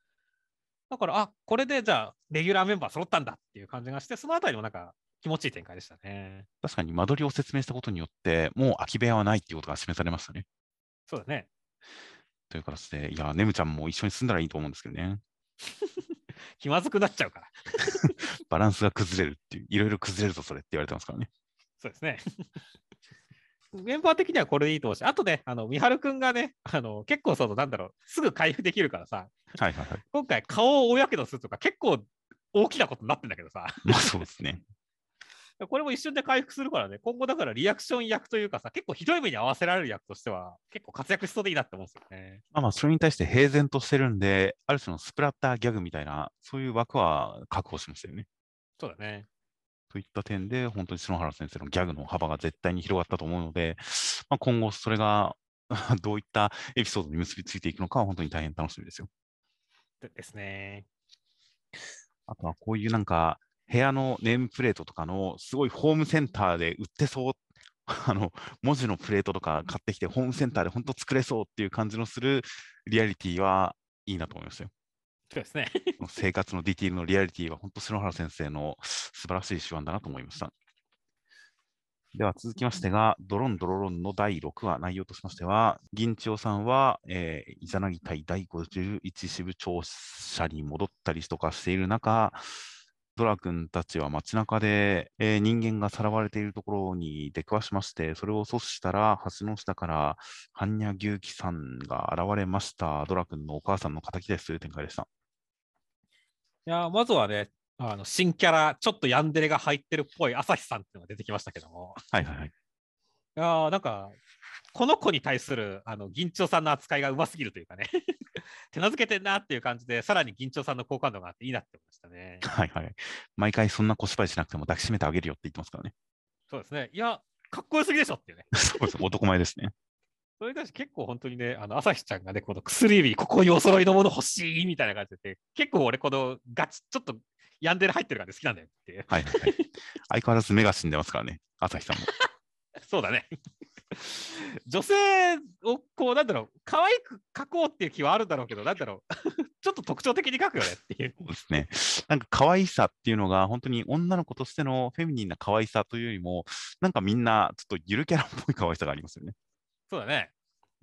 だから、あこれでじゃあ、レギュラーメンバー揃ったんだっていう感じがして、そのあたりもなんか気持ちいい展開でしたね。確かに間取りを説明したことによって、もう空き部屋はないっていうことが示されましたね。そうだね。という形で、いや、ネムちゃんも一緒に住んだらいいと思うんですけどね。気まずくなっちゃうから。バランスが崩れるっていう、いろいろ崩れるぞ、それって言われてますからね。そうですね。メンバー的にはこれでいいと思うし、あとね、あの、三春くんがね、あの、結構その、なんだろう、すぐ回復できるからさ、はいはいはい。今回顔を大やけどするとか結構大きなことになってんだけどさ、まあそうですね。これも一瞬で回復するからね、今後だからリアクション役というかさ、結構ひどい目に合わせられる役としては、結構活躍しそうでいいなって思うんですよね。まあまあ、それに対して平然としてるんで、ある種のスプラッターギャグみたいな、そういう枠は確保しましたよね。そうだね。といった点で、本当に篠原先生のギャグの幅が絶対に広がったと思うので、まあ、今後それが どういったエピソードに結びついていくのかは本当に大変楽しみですよ。でですね。あとはこういうなんか、部屋のネームプレートとかのすごいホームセンターで売ってそう、あの文字のプレートとか買ってきて、ホームセンターで本当作れそうっていう感じのするリアリティはいいなと思いましたよ。そうですね。生活のディティールのリアリティは本当、篠原先生の素晴らしい手腕だなと思いました。では続きましてが、ドロンドロロンの第6話、内容としましては、銀千代さんは、えー、イザナギ隊第51支部長者に戻ったりとかしている中、ドラ君たちは街中で、えー、人間がさらわれているところに出くわしまして、それを阻止したら、橋の下から般若牛貴さんが現れました。ドラ君のお母さんの敵ですという展開でした。いや、まずはね、あの新キャラ、ちょっとヤンデレが入ってるっぽい朝日さんっていうのが出てきましたけども。はいはいはい。いやーなんか、この子に対するあの銀蝶さんの扱いがうますぎるというかね、手なずけてんなっていう感じで、さらに銀蝶さんの好感度があっていいなって思いましたね。はいはい。毎回そんな小芝居しなくても抱きしめてあげるよって言ってますからね。そうですね。いや、かっこよすぎでしょっていうね。そうです。男前ですね。それに対して結構本当にね、あの朝日ちゃんがね、この薬指、ここにお揃いのもの欲しいみたいな感じで、結構俺、このガチ、ちょっとヤンデレ入ってる感じ好きなんだよってはいはい。相変わらず目が死んでますからね、朝日さんも。そうだね。女性をこう、なんだろう、可愛く描こうっていう気はあるんだろうけど、なんだろう、ちょっと特徴的に描くよねっていう。そうですね。なんか可愛さっていうのが、本当に女の子としてのフェミニンな可愛さというよりも、なんかみんなちょっとゆるキャラっぽい可愛さがありますよね。そうだね。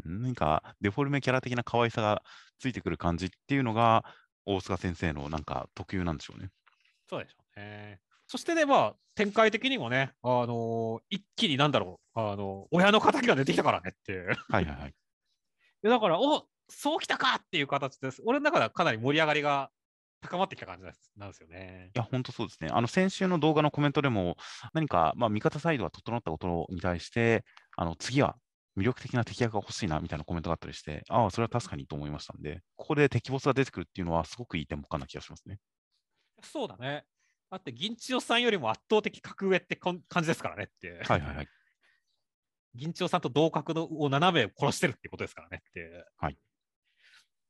何かデフォルメキャラ的な可愛さがついてくる感じっていうのが、大塚先生のなんか特有なんでしょうね。そうでしょうね。そしてね、まあ、展開的にもね、あのー一気になんだろう、あの親の敵が出てきたからねっていう。いはいはいはい。やだから、おそうきたかっていう形です。俺の中ではかなり盛り上がりが高まってきた感じなんですなんですよねい。や、本当そうですね。あの、先週の動画のコメントでも、何か、まあ、味方サイドが整ったことに対して、あの、次は魅力的な敵役が欲しいな、みたいなコメントがあったりして、ああ、それは確かにと思いましたんで、ここで敵ボスが出てくるっていうのは、すごくいいテンポ感な気がしますね。そうだね。だって、銀千代さんよりも圧倒的格上ってこん感じですからねって。はいはいはい。銀千代さんと同格のを斜め殺してるってことですからねって。はい。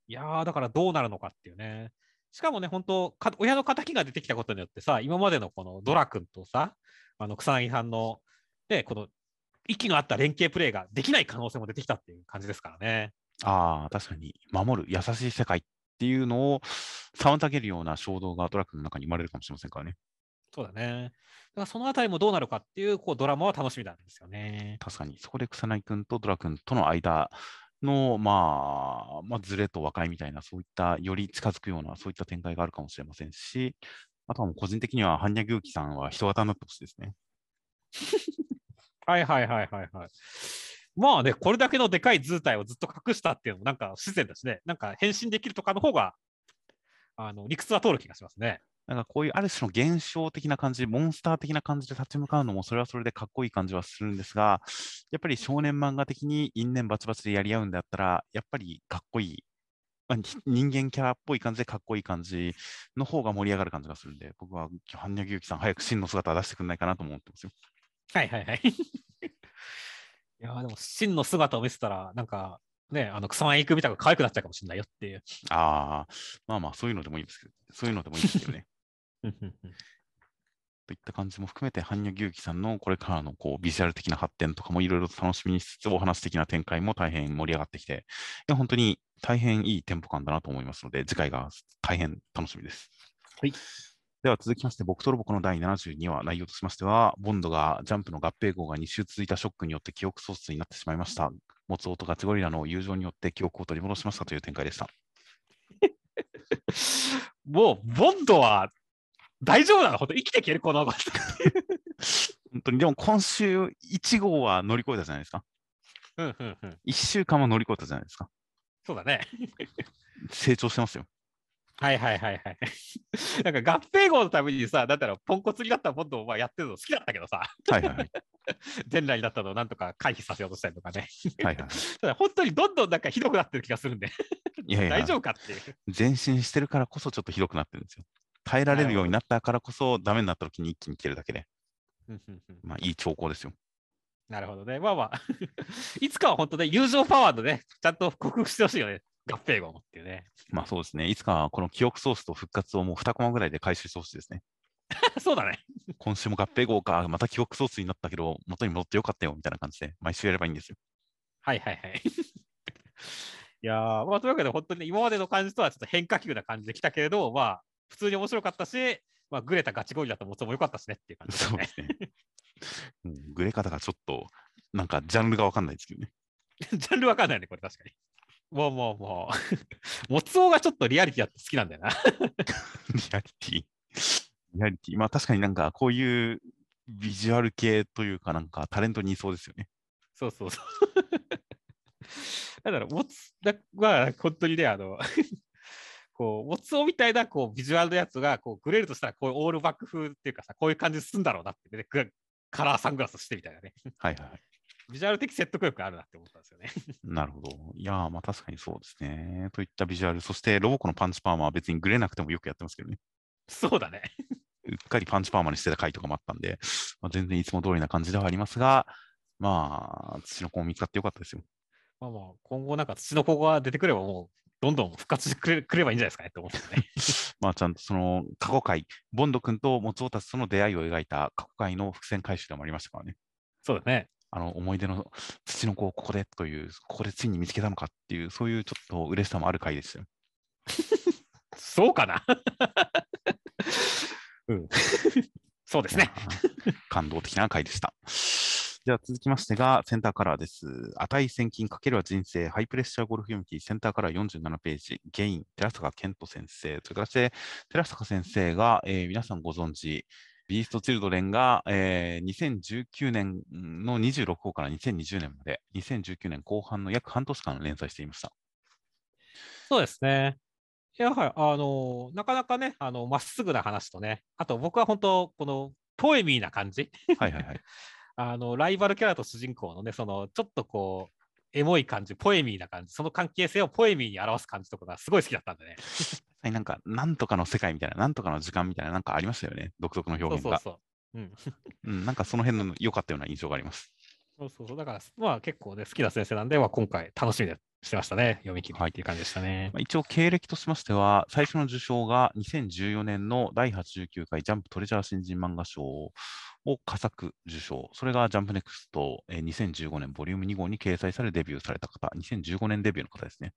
いやー、だからどうなるのかっていうね。しかもね、本当か親の敵が出てきたことによってさ、今までのこのドラ君とさ、あの草薙さんの、で、この息の合った連携プレーができない可能性も出てきたっていう感じですからね。ああ、確かに、守る、優しい世界っていうのを妨げるような衝動がドラッグの中に生まれるかもしれませんからね。そうだね。だからそのあたりもどうなるかっていうこうドラマは楽しみなんですよね。確かに、そこで草薙君とドラ君との間の、まあ、まあ、ズレと和解みたいな、そういったより近づくような、そういった展開があるかもしれませんし、あとはもう個人的には、般若牛貴さんは人型になってほしいですね。はいはいはいはいはい。まあね、これだけのでかい図体をずっと隠したっていうのもなんか不自然だしね、なんか変身できるとかの方が、あの理屈は通る気がしますね。なんかこういうある種の現象的な感じ、モンスター的な感じで立ち向かうのも、それはそれでかっこいい感じはするんですが、やっぱり少年漫画的に因縁バチバチでやり合うんであったら、やっぱりかっこいい、まあに人間キャラっぽい感じでかっこいい感じの方が盛り上がる感じがするんで、僕は般若牛貴さん、早く真の姿を出してくれないかなとも思ってますよ。はいはいはい。いやーでも真の姿を見せたら、なんかね、あの草間行くみたいな可愛くなっちゃうかもしれないよっていう。ああ、まあまあ、そういうのでもいいんですけど、そういうのでもいいんですけどね。といった感じも含めて、般若牛貴さんのこれからのこうビジュアル的な発展とかもいろいろと楽しみにしつつ、お話的な展開も大変盛り上がってきて、いや、本当に大変いいテンポ感だなと思いますので、次回が大変楽しみです。はい。では続きまして、僕とロボコの第72話、内容としましては、ボンドがジャンプの合併号が2週続いたショックによって記憶喪失になってしまいました。持つ音ガチゴリラの友情によって記憶を取り戻しましたという展開でした。もう、ボンドは大丈夫なの？本当生きていけるこの子。本当に、でも今週1号は乗り越えたじゃないですか。うんうんうん。1週間は乗り越えたじゃないですか。そうだね。成長してますよ。はいはいはいはい。なんか合併号のためにさ、だったらポンコツになったボンドをまあやってるの好きだったけどさ、はいはいはい。全裸になったのをなんとか回避させようとしたりとかね。はいはい、ただ本当にどんどんなんかひどくなってる気がするんで、いやいや大丈夫かっていう。前進してるからこそちょっとひどくなってるんですよ。耐えられるようになったからこそダメになった時に一気に消えるだけで、うんうんうんまあいい兆候ですよ。なるほどね。まあまあ、いつかは本当ね、友情パワーのね、ちゃんと克服してほしいよね。合併号っていうね。まあそうですね。いつかはこの記憶ソースと復活をもう2コマぐらいで回収してほしいですね。そうだね。今週も合併号か、また記憶装置になったけど、元に戻ってよかったよみたいな感じで、毎週やればいいんですよ。はいはいはい。いやー、まあ、というわけで、本当に今までの感じとはちょっと変化球な感じで来たけれど、まあ、普通に面白かったし、まあ、グレたガチゴリラともとも良かったしねっていう感じですね。そうですね。うんグレ方がちょっと、なんかジャンルがわかんないですけどね。ジャンルわかんないね、これ確かに。もうもうもう、もつおがちょっとリアリティあって好きなんだよな。リアリティ？リアリティ？まあ確かになんかこういうビジュアル系というかなんかタレントにいそうですよね。そうそうそう。だから、もつだは本当にね、あの、こう、もつおみたいなこうビジュアルのやつがこうグレるとしたら、こういうオールバック風っていうかさ、こういう感じすんだろうなってね、グカラーサングラスしてみたいなね。はいはいはい。ビジュアル的説得力あるなって思ったんですよね。なるほど。いやーまあ確かにそうですね。といったビジュアル。そしてロボコのパンチパーマは別にグレなくてもよくやってますけどね。そうだね。うっかりパンチパーマにしてた回とかもあったんで、まあ、全然いつも通りな感じではありますが、まあ、土の子も見つかってよかったですよ。まあまあ、今後なんか土の子が出てくればもう、どんどん復活してくれくればいいんじゃないですかねって思ってね。まあ、ちゃんとその過去回、ボンド君とモツオたちとの出会いを描いた過去回の伏線回収でもありましたからね。そうだね。あの思い出の土の子をここでという、ここでついに見つけたのかっていう、そういうちょっと嬉しさもある回でしたよ。そうかな？うん。そうですね。感動的な回でした。では続きましてが、センターカラーです。値千金かけるは人生、ハイプレッシャーゴルフ読み切り、センターカラー47ページ、ゲイン、寺坂健人先生、それからして寺坂先生が、えー皆さんご存知、ビーストチルドレンが、えー2019年の26号から2020年まで、2019年後半の約半年間連載していました。そうですね。いや、はい、あの、なかなかね、あの、まっすぐな話とね、あと僕は本当、この、ポエミーな感じ、はいはいはい。あの、ライバルキャラと主人公のね、その、ちょっとこう、エモい感じ、ポエミーな感じ、その関係性をポエミーに表す感じとかがすごい好きだったんでね。はい、なんか、なんとかの世界みたいな、なんとかの時間みたいな、なんかありましたよね、独特のそう表現が。そうそう。うん。うん、なんかその辺の良かったような印象があります。そうそうそう。だから、まあ結構ね、好きな先生なんで、まあ、今回楽しみでしてましたね。読み切りっていう感じでしたね。まあ、一応、経歴としましては、最初の受賞が2014年の第89回ジャンプトレジャー新人漫画賞を佳作受賞。それがジャンプネクストえー2015年ボリューム2号に掲載されデビューされた方、2015年デビューの方ですね。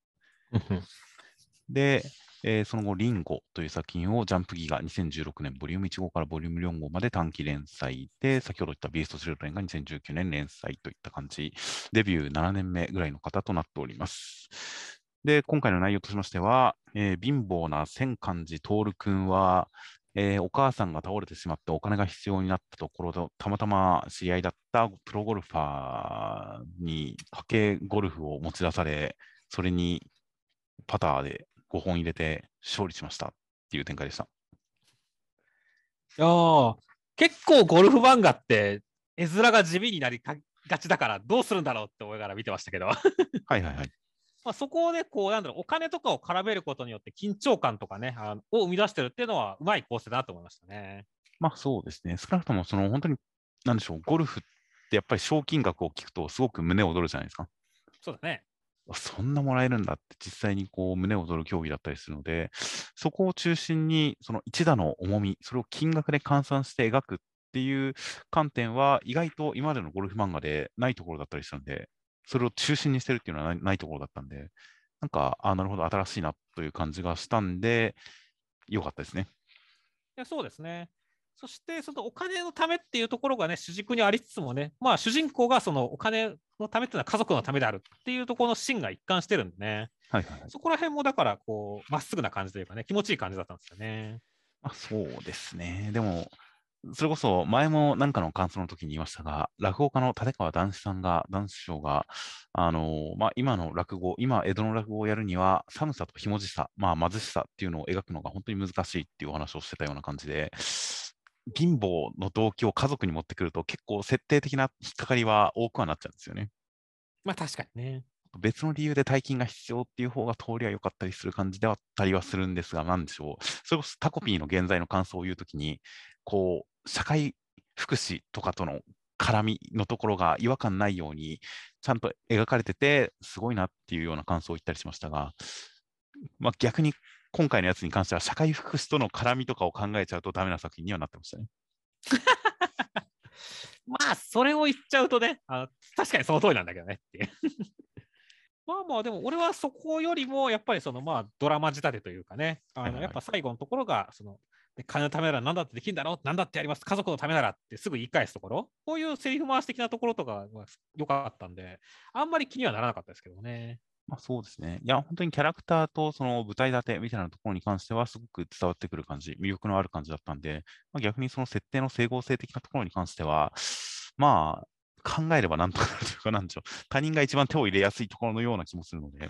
で、えーその後、リンゴという作品をジャンプギガ2016年ボリューム1号からボリューム4号まで短期連載で、先ほど言ったビーストチルドレンが2019年連載といった感じ、デビュー7年目ぐらいの方となっております。で、今回の内容としましては、えー貧乏な千漢寺徹君は、えーお母さんが倒れてしまってお金が必要になったところで、たまたま知り合いだったプロゴルファーに賭けゴルフを持ち出され、それにパターで5本入れて勝利しましたっていう展開でした。いやー結構ゴルフ漫画って絵面が地味になりかがちだからどうするんだろうって思いながら見てましたけど、はいはいはい。まあそこをね、こうなんだろう、お金とかを絡めることによって緊張感とかね、あのを生み出してるっていうのはうまい構成だなと思いましたね。まあそうですね。少なくともその本当に、なんでしょう、ゴルフってやっぱり賞金額を聞くとすごく胸躍るじゃないですか。そうだね。そんなもらえるんだって実際にこう胸躍る競技だったりするので、そこを中心にその一打の重み、それを金額で換算して描くっていう観点は意外と今までのゴルフ漫画でないところだったりしたんで、それを中心にしてるっていうのはないところだったんで、なんか、あなるほど、新しいなという感じがしたんで、よかったですね。いやそうですね。そして、そのお金のためっていうところがね、主軸にありつつもね、まあ、主人公がそのお金のためっていうのは家族のためであるっていうところの芯が一貫してるんでね、はいはいはい。そこら辺もだから、こう、まっすぐな感じというかね、気持ちいい感じだったんですよね。まあ、そうですね。でも、それこそ前も何かの感想の時に言いましたが、落語家の立川談志さんが、談志師匠が、あのまあ、今の落語、今、江戸の落語をやるには、寒さとひもじさ、まあ、貧しさっていうのを描くのが本当に難しいっていうお話をしてたような感じで、貧乏の動機を家族に持ってくると、結構設定的な引っかかりは多くはなっちゃうんですよね。まあ、確かにね。別の理由で大金が必要っていう方が通りは良かったりする感じではあったりはするんですが、なんでしょう。それこそタコピーの現在の感想を言うときに、こう、社会福祉とかとの絡みのところが違和感ないように、ちゃんと描かれてて、すごいなっていうような感想を言ったりしましたが、まあ、逆に今回のやつに関しては社会福祉との絡みとかを考えちゃうとダメな作品にはなってましたね。まあ、それを言っちゃうとね、あの確かにその通りなんだけどねっていう。まあまあ、でも俺はそこよりも、やっぱりそのまあドラマ仕立てというかね、あのやっぱ最後のところが、その金のためなら何だってできるんだろう、何だってやります、家族のためならってすぐ言い返すところ、こういうセリフ回し的なところとかは良かったんで、あんまり気にはならなかったですけどね。まあ、そうですね。いや、本当にキャラクターとその舞台立てみたいなところに関しては、すごく伝わってくる感じ、魅力のある感じだったんで、まあ、逆にその設定の整合性的なところに関しては、まあ、考えればなんとかなるというか、なんでしょう、他人が一番手を入れやすいところのような気もするので、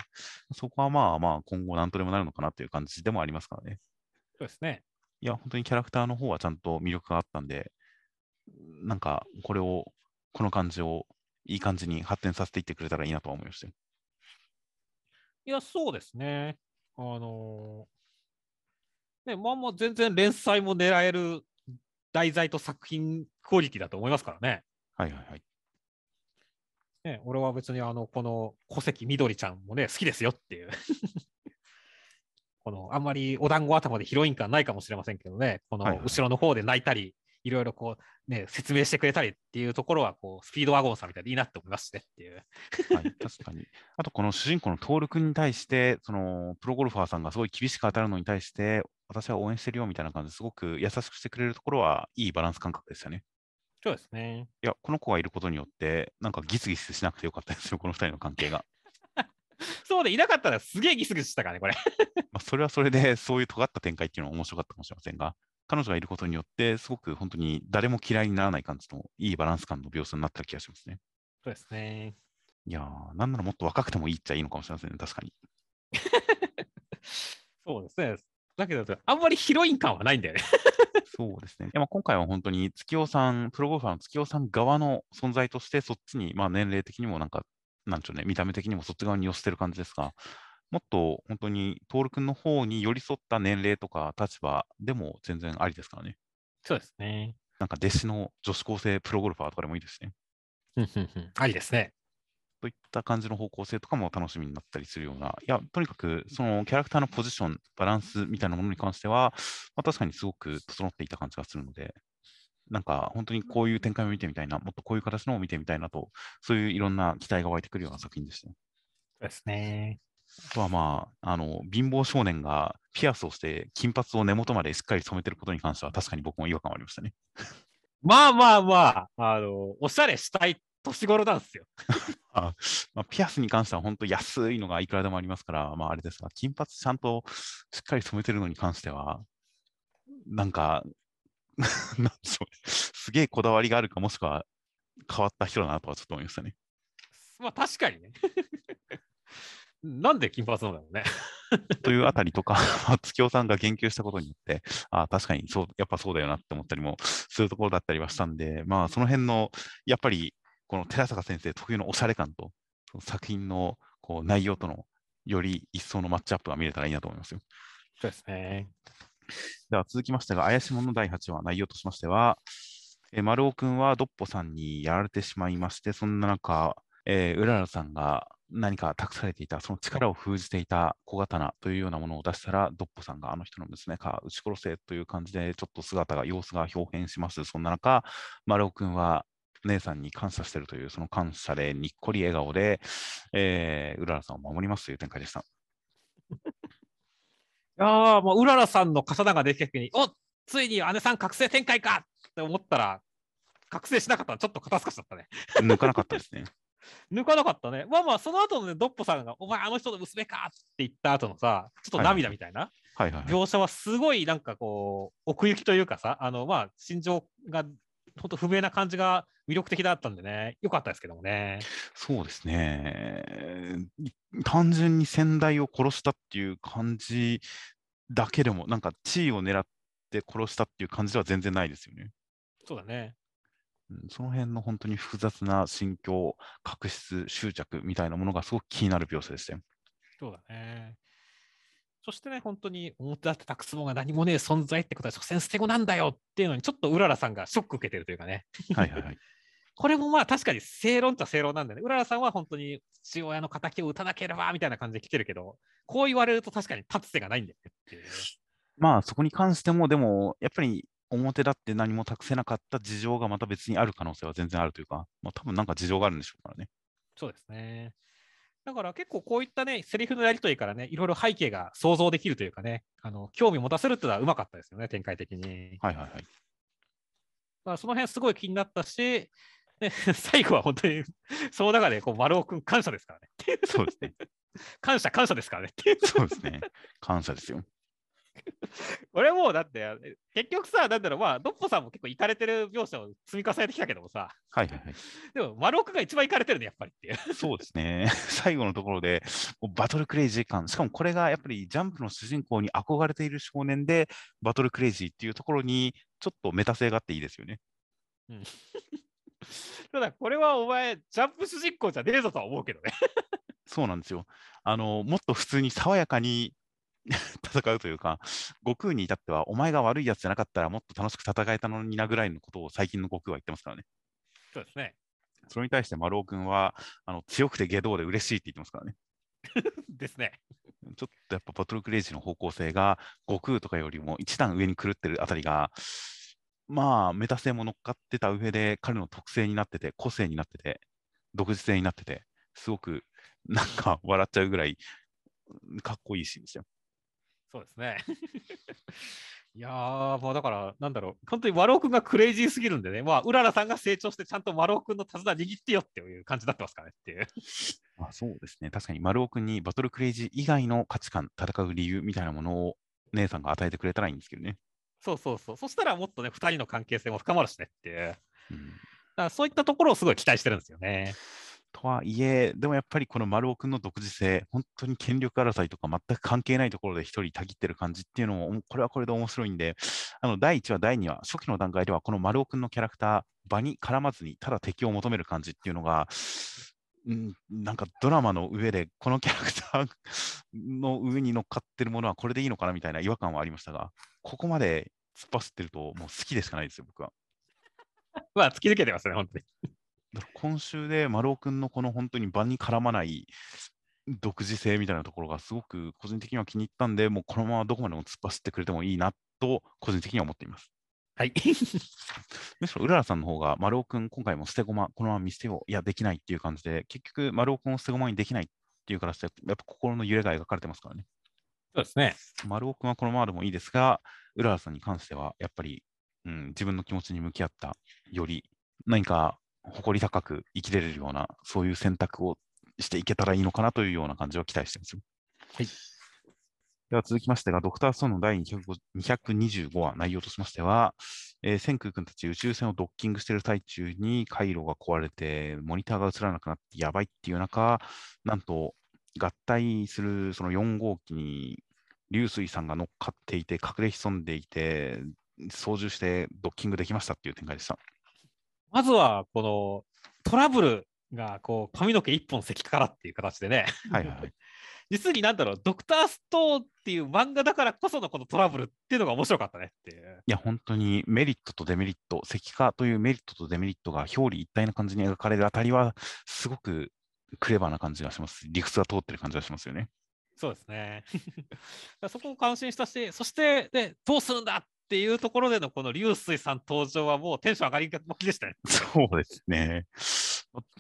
そこはまあまあ、今後なんとでもなるのかなという感じでもありますからね。そうですね。いや、本当にキャラクターの方はちゃんと魅力があったんで、なんか、これを、この感じをいい感じに発展させていってくれたらいいなとは思いましたよ。いや、そうですね。あのー、ね、まあまあ全然連載も狙える題材と作品クオリティだと思いますからね。はいはいはい。ね、俺は別にあの、この小関みどりちゃんもね、好きですよっていうこの、あんまりお団子頭でヒロイン感ないかもしれませんけどね、この後ろの方で泣いたり、いろいろこう、ね、説明してくれたりっていうところは、こう、スピードワゴンさんみたいでいいなって思いますねっていう。はい、確かに。あと、この主人公の徹君に対して、その、プロゴルファーさんがすごい厳しく当たるのに対して、私は応援してるよみたいな感じですごく優しくしてくれるところはいいバランス感覚ですよね。そうですね。いや、この子がいることによって、なんかギスギスしなくてよかったですよ、この2人の関係が。そうで、いなかったらすげえギスギスしたからね、これ。まあそれはそれで、そういう尖った展開っていうのは面白かったかもしれませんが、彼女がいることによって、すごく本当に誰も嫌いにならない感じのいいバランス感の描写になった気がしますね。そうですね。いやー、なんならもっと若くてもいいっちゃいいのかもしれませんね、確かに。そうですね。だけど、あんまりヒロイン感はないんだよね。そうですね。でも今回は本当に月尾さん、プロゴルファーの月尾さん側の存在として、そっちに、まあ年齢的にもなんか、なんちゅうね、見た目的にもそっち側に寄せてる感じですが、もっと本当に徹君の方に寄り添った年齢とか立場でも全然ありですからね。そうですね。なんか弟子の女子高生プロゴルファーとかでもいいですね。ありですね。といった感じの方向性とかも楽しみになったりするような、いや、とにかくそのキャラクターのポジション、バランスみたいなものに関しては、まあ、確かにすごく整っていた感じがするので、なんか本当にこういう展開を見てみたいな、もっとこういう形のを見てみたいなと、そういういろんな期待が湧いてくるような作品でした。そうですね。あとはまあ、あの、貧乏少年がピアスをして金髪を根元までしっかり染めてることに関しては確かに僕も違和感ありましたね。まあまあまあ、あの、おしゃれしたい年頃なんですよ。あまあ、ピアスに関しては本当安いのがいくらでもありますから、まああれですが、金髪ちゃんとしっかり染めてるのに関しては、なんか、なんでしょう、すげえこだわりがあるか、もしくは変わった人だなとはちょっと思いましたね。まあ確かにね。なんで金髪なんだろうね。というあたりとか、月尾さんが言及したことによって、あ確かにそう、やっぱそうだよなって思ったりもするところだったりはしたんで、まあその辺の、やっぱりこの寺坂先生特有のおしゃれ感と、作品のこう内容とのより一層のマッチアップが見れたらいいなと思いますよ。そうですね。では続きましてが、怪しいもの第8話、内容としましては、え丸尾君はドッポさんにやられてしまいまして、そんな中、えー、うららさんが何か託されていた、その力を封じていた小刀というようなものを出したら、ドッポさんがあの人の娘か、撃ち殺せという感じで、ちょっと姿が、様子が表変します。そんな中、丸尾君は姉さんに感謝しているという、その感謝でにっこり笑顔で、えー、うららさんを守りますという展開でした。ああ、もううららさんの刀ができた時に、おついに姉さん覚醒展開かって思ったら、覚醒しなかったらちょっと肩透かしちゃったね。抜かなかったですね。抜かなかったね。まあまあ、その後のね、ドッポさんが、お前あの人の娘かって言った後のさ、ちょっと涙みたいな描写はすごいなんかこう、奥行きというかさ、あのまあ、心情が本当不明な感じが魅力的だったんでね、よかったですけどもね。そうですね。単純に先代を殺したっていう感じだけでも、なんか地位を狙って殺したっていう感じでは全然ないですよね。そうだね。その辺の本当に複雑な心境、確執、執着みたいなものがすごく気になる描写でしたよ。そうだね。そしてね、本当に表立ってたくつもが何もねえ存在ってことは、所詮捨て子なんだよっていうのに、ちょっとうららさんがショック受けてるというかね。はいはいはい。これもまあ確かに正論っちゃ正論なんだよね。うららさんは本当に父親の敵を撃たなければみたいな感じで来てるけど、こう言われると確かに立つ手がないんだよねっていう。まあそこに関しても、でもやっぱり表だって何も託せなかった事情がまた別にある可能性は全然あるというか、まあ多分なんか事情があるんでしょうからね。そうですね。だから結構こういったね、セリフのやりとりからね、いろいろ背景が想像できるというかね、あの興味持たせるっていうのはうまかったですよね、展開的に。はいはいはい。まあ、その辺すごい気になったし、ね、最後は本当に、その中でこう丸尾君感謝ですからね。そうですね。感謝感謝ですからね。そうですね。感謝ですよ。俺もうだって、結局さ、なんだろう、まあ、ドッポさんも結構行かれてる描写を積み重ねてきたけどもさ、はいはいはい。でも丸尾君が一番行かれてるね、やっぱりっていう。そうですね。最後のところで、バトルクレイジー感、しかもこれがやっぱりジャンプの主人公に憧れている少年で、バトルクレイジーっていうところに、ちょっとメタ性があっていいですよね。ただ、これはお前、ジャンプ主人公じゃねえぞとは思うけどね。そうなんですよ。あの、もっと普通に爽やかに 戦うというか、悟空に至っては、お前が悪いやつじゃなかったらもっと楽しく戦えたのになぐらいのことを最近の悟空は言ってますからね。そうですね。それに対して丸尾君は、あの強くて下道で嬉しいって言ってますからね。ですね。ちょっとやっぱバトルクレイジーの方向性が悟空とかよりも一段上に狂ってるあたりが、まあ、メタ性も乗っかってた上で、彼の特性になってて、個性になってて、独自性になってて、すごくなんか笑っちゃうぐらいかっこいいシーンですよ。そうですね。いやー、もうだから、なんだろう、本当に丸尾君がクレイジーすぎるんでね、まあ、うららさんが成長して、ちゃんと丸尾君の手綱握ってよっていう感じになってますからねっていう。まあ、そうですね。確かに丸尾君にバトルクレイジー以外の価値観、戦う理由みたいなものを姉さんが与えてくれたらいいんですけどね。そうそうそう。そしたらもっとね、2人の関係性も深まるしねっていう。だかうんらそういったところをすごい期待してるんですよね。とはいえ、でもやっぱりこの丸尾君の独自性、本当に権力争いとか全く関係ないところで一人たぎってる感じっていうのも、これはこれで面白いんで、あの第1話、第2話、初期の段階では、この丸尾君のキャラクター、場に絡まずに、ただ敵を求める感じっていうのが、ん、なんかドラマの上で、このキャラクターの上に乗っかってるものはこれでいいのかなみたいな違和感はありましたが、ここまで突っ走ってると、もう好きでしかないですよ、僕は。まあ、突き抜けてますね、本当に。今週で丸尾君のこの本当に場に絡まない独自性みたいなところがすごく個人的には気に入ったんで、もうこのままどこまでも突っ走ってくれてもいいなと個人的には思っています。はい。むしろうららさんの方が丸尾君今回も捨て駒、このまま見捨てよう、いやできないっていう感じで、結局丸尾君を捨て駒にできないっていう形で、やっぱ心の揺れが描かれてますからね。そうですね。丸尾君はこのままでもいいですが、うららさんに関してはやっぱり、うん、自分の気持ちに向き合ったより何か誇り高く生きれるような、そういう選択をしていけたらいいのかなというような感じを期待してますよ。はい。では続きましてが、ドクターストーンの第225話、内容としましては、えー、千空君たち宇宙船をドッキングしている最中に回路が壊れて、モニターが映らなくなってやばいっていう中、なんと合体するその4号機に流水さんが乗っかっていて、隠れ潜んでいて、操縦してドッキングできましたっていう展開でした。まずは、このトラブルがこう髪の毛一本関からっていう形でね、はいはいはい。実になんだろう、ドクターストーンっていう漫画だからこそのこのトラブルっていうのが面白かったねっていう。いや、本当にメリットとデメリット、石化というメリットとデメリットが表裏一体な感じに描かれるあたりは、すごくクレバーな感じがします。理屈が通ってる感じがしますよね。そうですね。そこを感心したし、そして、で、どうするんだっていうところでのこの流水さん登場はもうテンション上がりまきでしたね。そうですね。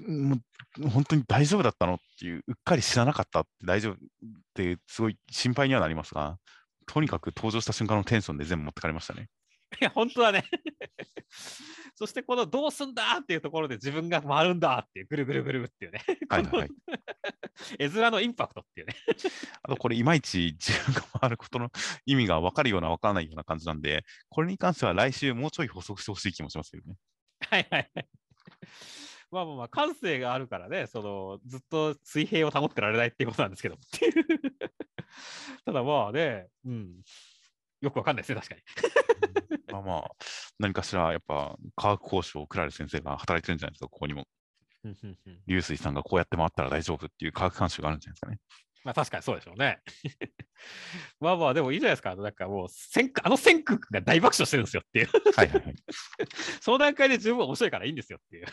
もう本当に大丈夫だったのっていう、うっかり知らなかったって大丈夫って、すごい心配にはなりますが、とにかく登場した瞬間のテンションで全部持ってかれましたね。いや、本当だね。そして、このどうすんだっていうところで自分が回るんだっていう、ぐるぐるぐるっていうね。はいはいはい。絵面のインパクトっていうね。あとこれいまいち自分が回ることの意味が分かるような分からないような感じなんで、これに関しては来週もうちょい補足してほしい気もしますけどね。はいはいはい。まあまあまあ、感性があるからね、そのずっと水平を保ってられないっていうことなんですけど。っていうただまあね、うん。よくわかんないですね、確かに。まあまあ、何かしらやっぱ科学交渉をクラレ先生が働いてるんじゃないですか、ここにも。流水さんがこうやって回ったら大丈夫っていう科学監修があるんじゃないですかね。まあ確かにそうでしょうね。まあまあ、でもいいじゃないですか。なんかもう、千あの千空が大爆笑してるんですよっていう。はいはいはい。その段階で十分面白いからいいんですよっていう。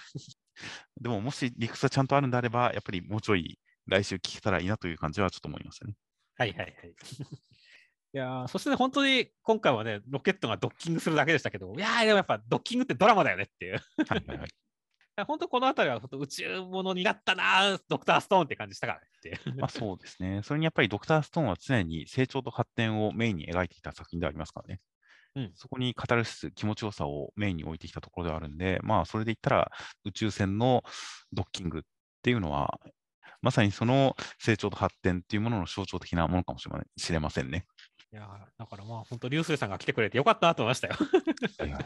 でも、もし理屈がちゃんとあるんであれば、やっぱりもうちょい来週聞けたらいいなという感じはちょっと思いましたね。はいはいはい。いやーそしてね、本当に今回はね、ロケットがドッキングするだけでしたけど、いやーでもやっぱドッキングってドラマだよねっていう。はいはいはい。本当この辺りは本当宇宙ものになったなー、ドクターストーンって感じしたからねって。まあそうですね。それにやっぱりドクターストーンは常に成長と発展をメインに描いてきた作品でありますからね。うんそこにカタルシス、気持ちよさをメインに置いてきたところではあるんで、まあそれで言ったら宇宙船のドッキングっていうのは、まさにその成長と発展っていうものの象徴的なものかもしれませんね。いやーだからまあ本当、流水さんが来てくれてよかったなと思いましたよ。はいはい。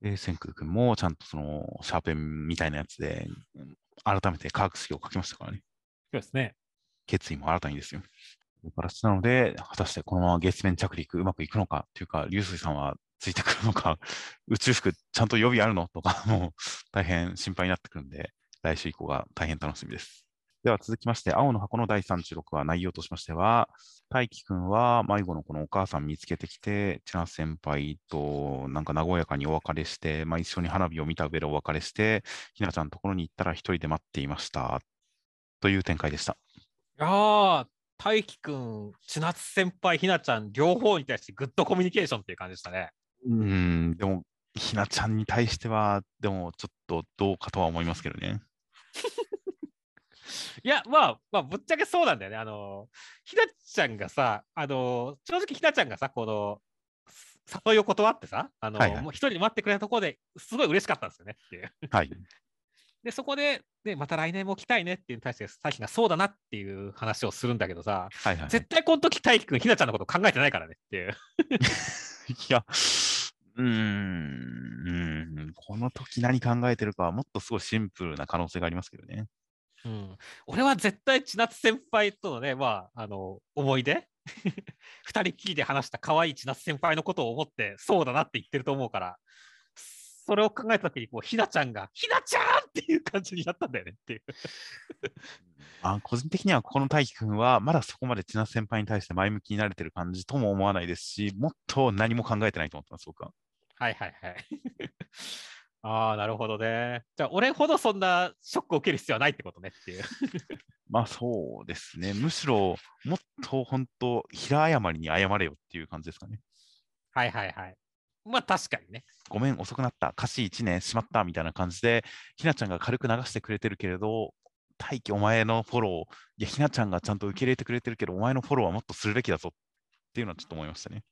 で、千空君もちゃんとそのシャーペンみたいなやつで、うん改めて科学式を書きましたからね。そうですね。決意も新たにですよ。なので、果たしてこのまま月面着陸うまくいくのかというか、流水さんはついてくるのか、宇宙服ちゃんと予備あるのとか、もう大変心配になってくるんで、来週以降が大変楽しみです。では続きまして、青の箱の第36話、内容としましては、大輝くんは迷子のこのお母さん見つけてきて、千奈先輩となんか和やかにお別れして、まあ、一緒に花火を見た上でお別れして、ひなちゃんのところに行ったら一人で待っていました。という展開でした。いやー、大輝くん、千夏先輩、ひなちゃん、両方に対してグッドコミュニケーションっていう感じでしたね。うーん、でも、ひなちゃんに対しては、でもちょっとどうかとは思いますけどね。いや、まあ、まあ、ぶっちゃけそうなんだよね。あの、ひなちゃんがさ、あの、正直ひなちゃんがさ、この、誘いを断ってさ、あの、はいはいもう一人で待ってくれたところですごい嬉しかったんですよねっていう。はい。で、そこで、ね、また来年も来たいねっていうに対して、大輝がそうだなっていう話をするんだけどさ、はいはい。絶対この時大輝くん、ひなちゃんのこと考えてないからねっていう。いや、うんこの時何考えてるかは、もっとすごいシンプルな可能性がありますけどね。うん、俺は絶対千夏先輩とのね、まあ、あの思い出？二人きりで話した可愛い千夏先輩のことを思ってそうだなって言ってると思うからそれを考えた時にこうひなちゃんが「ひなちゃん!」っていう感じになったんだよねっていう。あ個人的には、この大輝くんは、まだそこまで千奈先輩に対して前向きになれてる感じとも思わないですし、もっと何も考えてないと思ってます、僕は。はいはいはい。ああなるほどね。じゃあ俺ほどそんなショックを受ける必要はないってことねっていう。まあそうですね。むしろ、もっと本当、平謝りに謝れよっていう感じですかね。はいはいはい。まあ確かにね。ごめん、遅くなった、歌詞1年しまったみたいな感じで、ひなちゃんが軽く流してくれてるけれど、大輝、お前のフォロー、いや、ひなちゃんがちゃんと受け入れてくれてるけど、お前のフォローはもっとするべきだぞっていうのはちょっと思いましたね。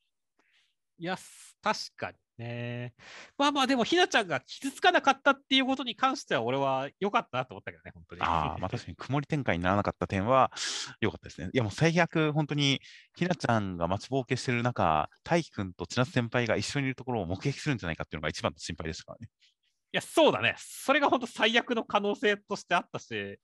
いや、確かにね。まあまあ、でも、ひなちゃんが傷つかなかったっていうことに関しては、俺は良かったなと思ったけどね、本当に。ああ、まあ確かに曇り展開にならなかった点は良かったですね。いや、もう最悪、本当に、ひなちゃんが待ちぼうけしてる中、大輝くんと千夏先輩が一緒にいるところを目撃するんじゃないかっていうのが一番の心配でしたからね。いや、そうだね。それが本当最悪の可能性としてあったし、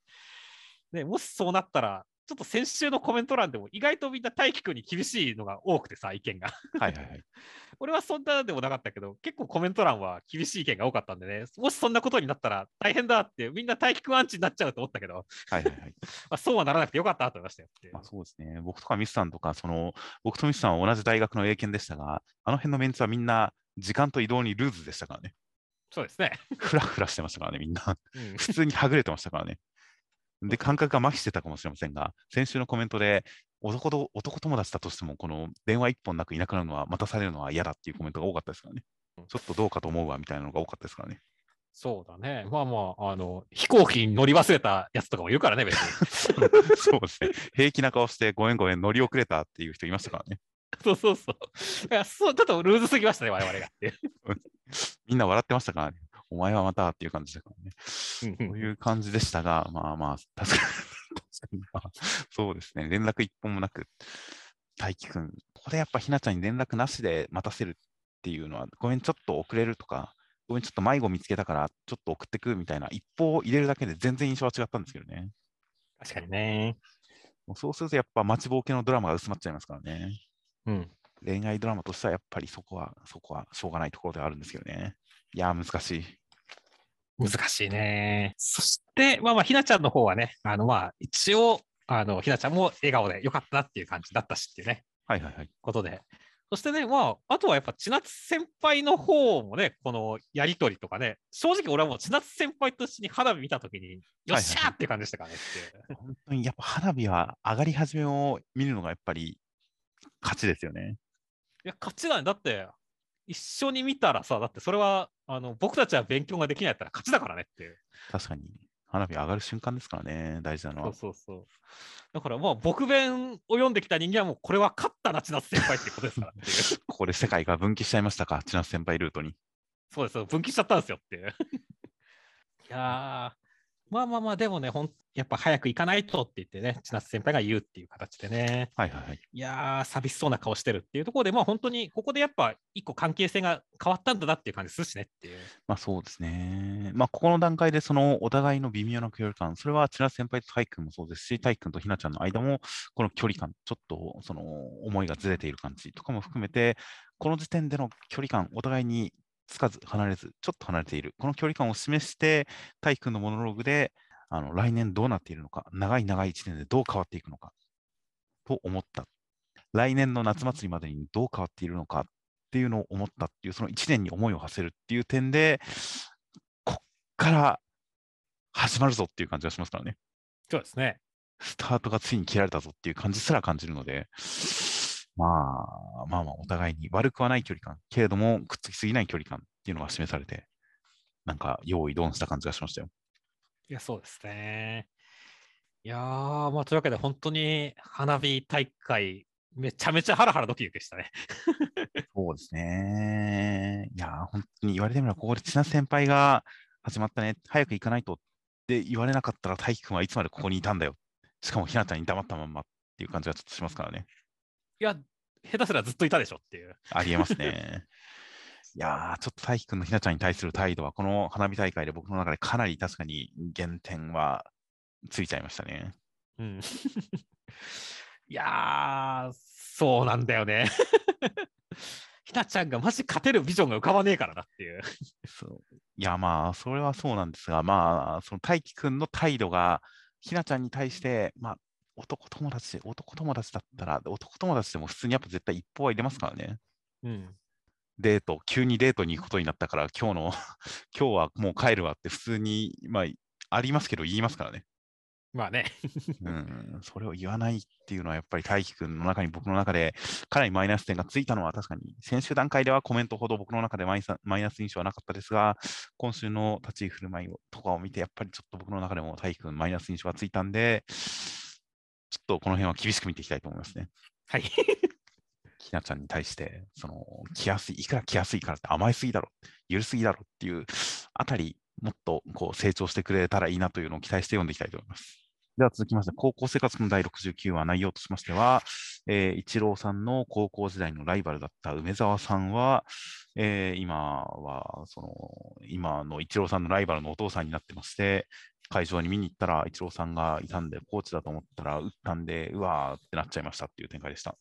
ね、もしそうなったら、ちょっと先週のコメント欄でも意外とみんな大輝くんに厳しいのが多くてさ、意見が。はいはいはい。俺はそんなでもなかったけど、結構コメント欄は厳しい意見が多かったんでね、もしそんなことになったら大変だって、みんな大輝くんアンチになっちゃうと思ったけど、はいはいはい。まあ、そうはならなくてよかったと思いましたよ。まあ、そうですね。僕とかミスさんとか、その、僕とミスさんは同じ大学の英検でしたが、あの辺のメンツはみんな時間と移動にルーズでしたからね。そうですね。フラフラしてましたからね、みんな。うん普通にはぐれてましたからね。で、感覚が麻痺してたかもしれませんが、先週のコメントで、男と男友達だとしても、この電話一本なくいなくなるのは、待たされるのは嫌だっていうコメントが多かったですからね。ちょっとどうかと思うわみたいなのが多かったですからね。そうだね。まあまあ、あの、飛行機に乗り忘れたやつとかもいるからね、別に。そうですね。平気な顔して、ごめんごめん、乗り遅れたっていう人いましたからね。そうそうそう。いや、そう、ちょっとルーズすぎましたね、我々がって。みんな笑ってましたからね。お前はまたっていう感じだからね。うんそういう感じでしたが、まあまあ、確かに、そうですね。連絡一本もなく、大輝くん、ここでやっぱひなちゃんに連絡なしで待たせるっていうのは、ごめん、ちょっと遅れるとか、ごめん、ちょっと迷子見つけたから、ちょっと送ってくみたいな、一報を入れるだけで全然印象は違ったんですけどね。確かにね。もうそうするとやっぱ待ちぼうけのドラマが薄まっちゃいますからね。うん。恋愛ドラマとしてはやっぱりそこは、そこはしょうがないところではあるんですけどね。いやー、難しい。難しいね。そして、まあまあ、ひなちゃんの方はね、あのまあ、一応、あの、ひなちゃんも笑顔でよかったなっていう感じだったしっていうね、はいはいはい。ことで。そしてね、まあ、あとはやっぱ千夏先輩の方もね、このやりとりとかね、正直俺はもう千夏先輩と一緒に花火見たときに、よっしゃーって感じでしたからねっていう。本当にやっぱ花火は上がり始めを見るのがやっぱり勝ちですよね。いや、勝ちだね。だって、一緒に見たらさ、だってそれは、あの、僕たちは勉強ができないったら勝ちだからねって。確かに。花火上がる瞬間ですからね、大事なのはそう。そうそう。だからまあ、僕弁を読んできた人間はもう、これは勝ったな、千夏先輩ってことですから。ここで世界が分岐しちゃいましたか、千夏先輩ルートに。そうですよ、分岐しちゃったんですよっていやー、まあまあまあ、でもね、ほんやっぱ早く行かないとって言ってね、千夏先輩が言うっていう形でね、はいはいはい。いやー、寂しそうな顔してるっていうところで、まあ本当にここでやっぱ一個関係性が変わったんだなっていう感じするしねっていう。まあそうですね。まあここの段階でそのお互いの微妙な距離感、それは千夏先輩と大君もそうですし、大君とひなちゃんの間も、この距離感、ちょっとその思いがずれている感じとかも含めて、この時点での距離感、お互いにつかず離れず、ちょっと離れている、この距離感を示して、大君のモノローグで、あの来年どうなっているのか、長い長い1年でどう変わっていくのか、と思った。来年の夏祭りまでにどう変わっているのかっていうのを思ったっていう、その1年に思いを馳せるっていう点で、こっから始まるぞっていう感じがしますからね。そうですね。スタートがついに切られたぞっていう感じすら感じるので、まあ、まあまあ、お互いに悪くはない距離感、けれども、くっつきすぎない距離感っていうのが示されて、なんか、用意ドンした感じがしましたよ。いや、そうですね。いやー、まあ、というわけで、本当に花火大会、めちゃめちゃハラハラドキドキでしたね。そうですね。いやー、本当に言われてみれば、ここで千奈先輩が始まったね、早く行かないとって言われなかったら、大輝くんはいつまでここにいたんだよ。しかも、ひなちゃんに黙ったまんまっていう感じがちょっとしますからね。いや、下手すらずっといたでしょっていう。ありえますね。いやー、ちょっと大輝くんのひなちゃんに対する態度は、この花火大会で僕の中でかなり確かに減点はついちゃいましたね。うん。いやー、そうなんだよね。ひなちゃんがマジ勝てるビジョンが浮かばねえからなっていう。そういや、まあ、それはそうなんですが、まあ、その大輝くんの態度が、ひなちゃんに対して、まあ、男友達で、男友達だったら、男友達でも普通にやっぱ絶対一方は入れますからね。うん。デート、急にデートに行くことになったから、今日の、今日はもう帰るわって普通に、まあ、ありますけど言いますからね。まあね。うん、それを言わないっていうのは、やっぱり大輝くんの中に、僕の中で、かなりマイナス点がついたのは確かに、先週段階ではコメントほど僕の中でマイナス印象はなかったですが、今週の立ち居振る舞いをとかを見て、やっぱりちょっと僕の中でも大輝くんマイナス印象がついたんで、ちょっとこの辺は厳しく見ていきたいと思いますね。はい。ひなちゃんに対して、その、来やすい、いくら来やすいからって甘えすぎだろ、許すぎだろっていうあたり、もっとこう成長してくれたらいいなというのを期待して読んでいきたいと思います。では続きまして、高校生活の第69話、内容としましては、えー、イチローさんの高校時代のライバルだった梅沢さんは、えー今は、その、今のイチローさんのライバルのお父さんになってまして、会場に見に行ったら、イチローさんがいたんで、コーチだと思ったら、打ったんで、うわーってなっちゃいましたっていう展開でした。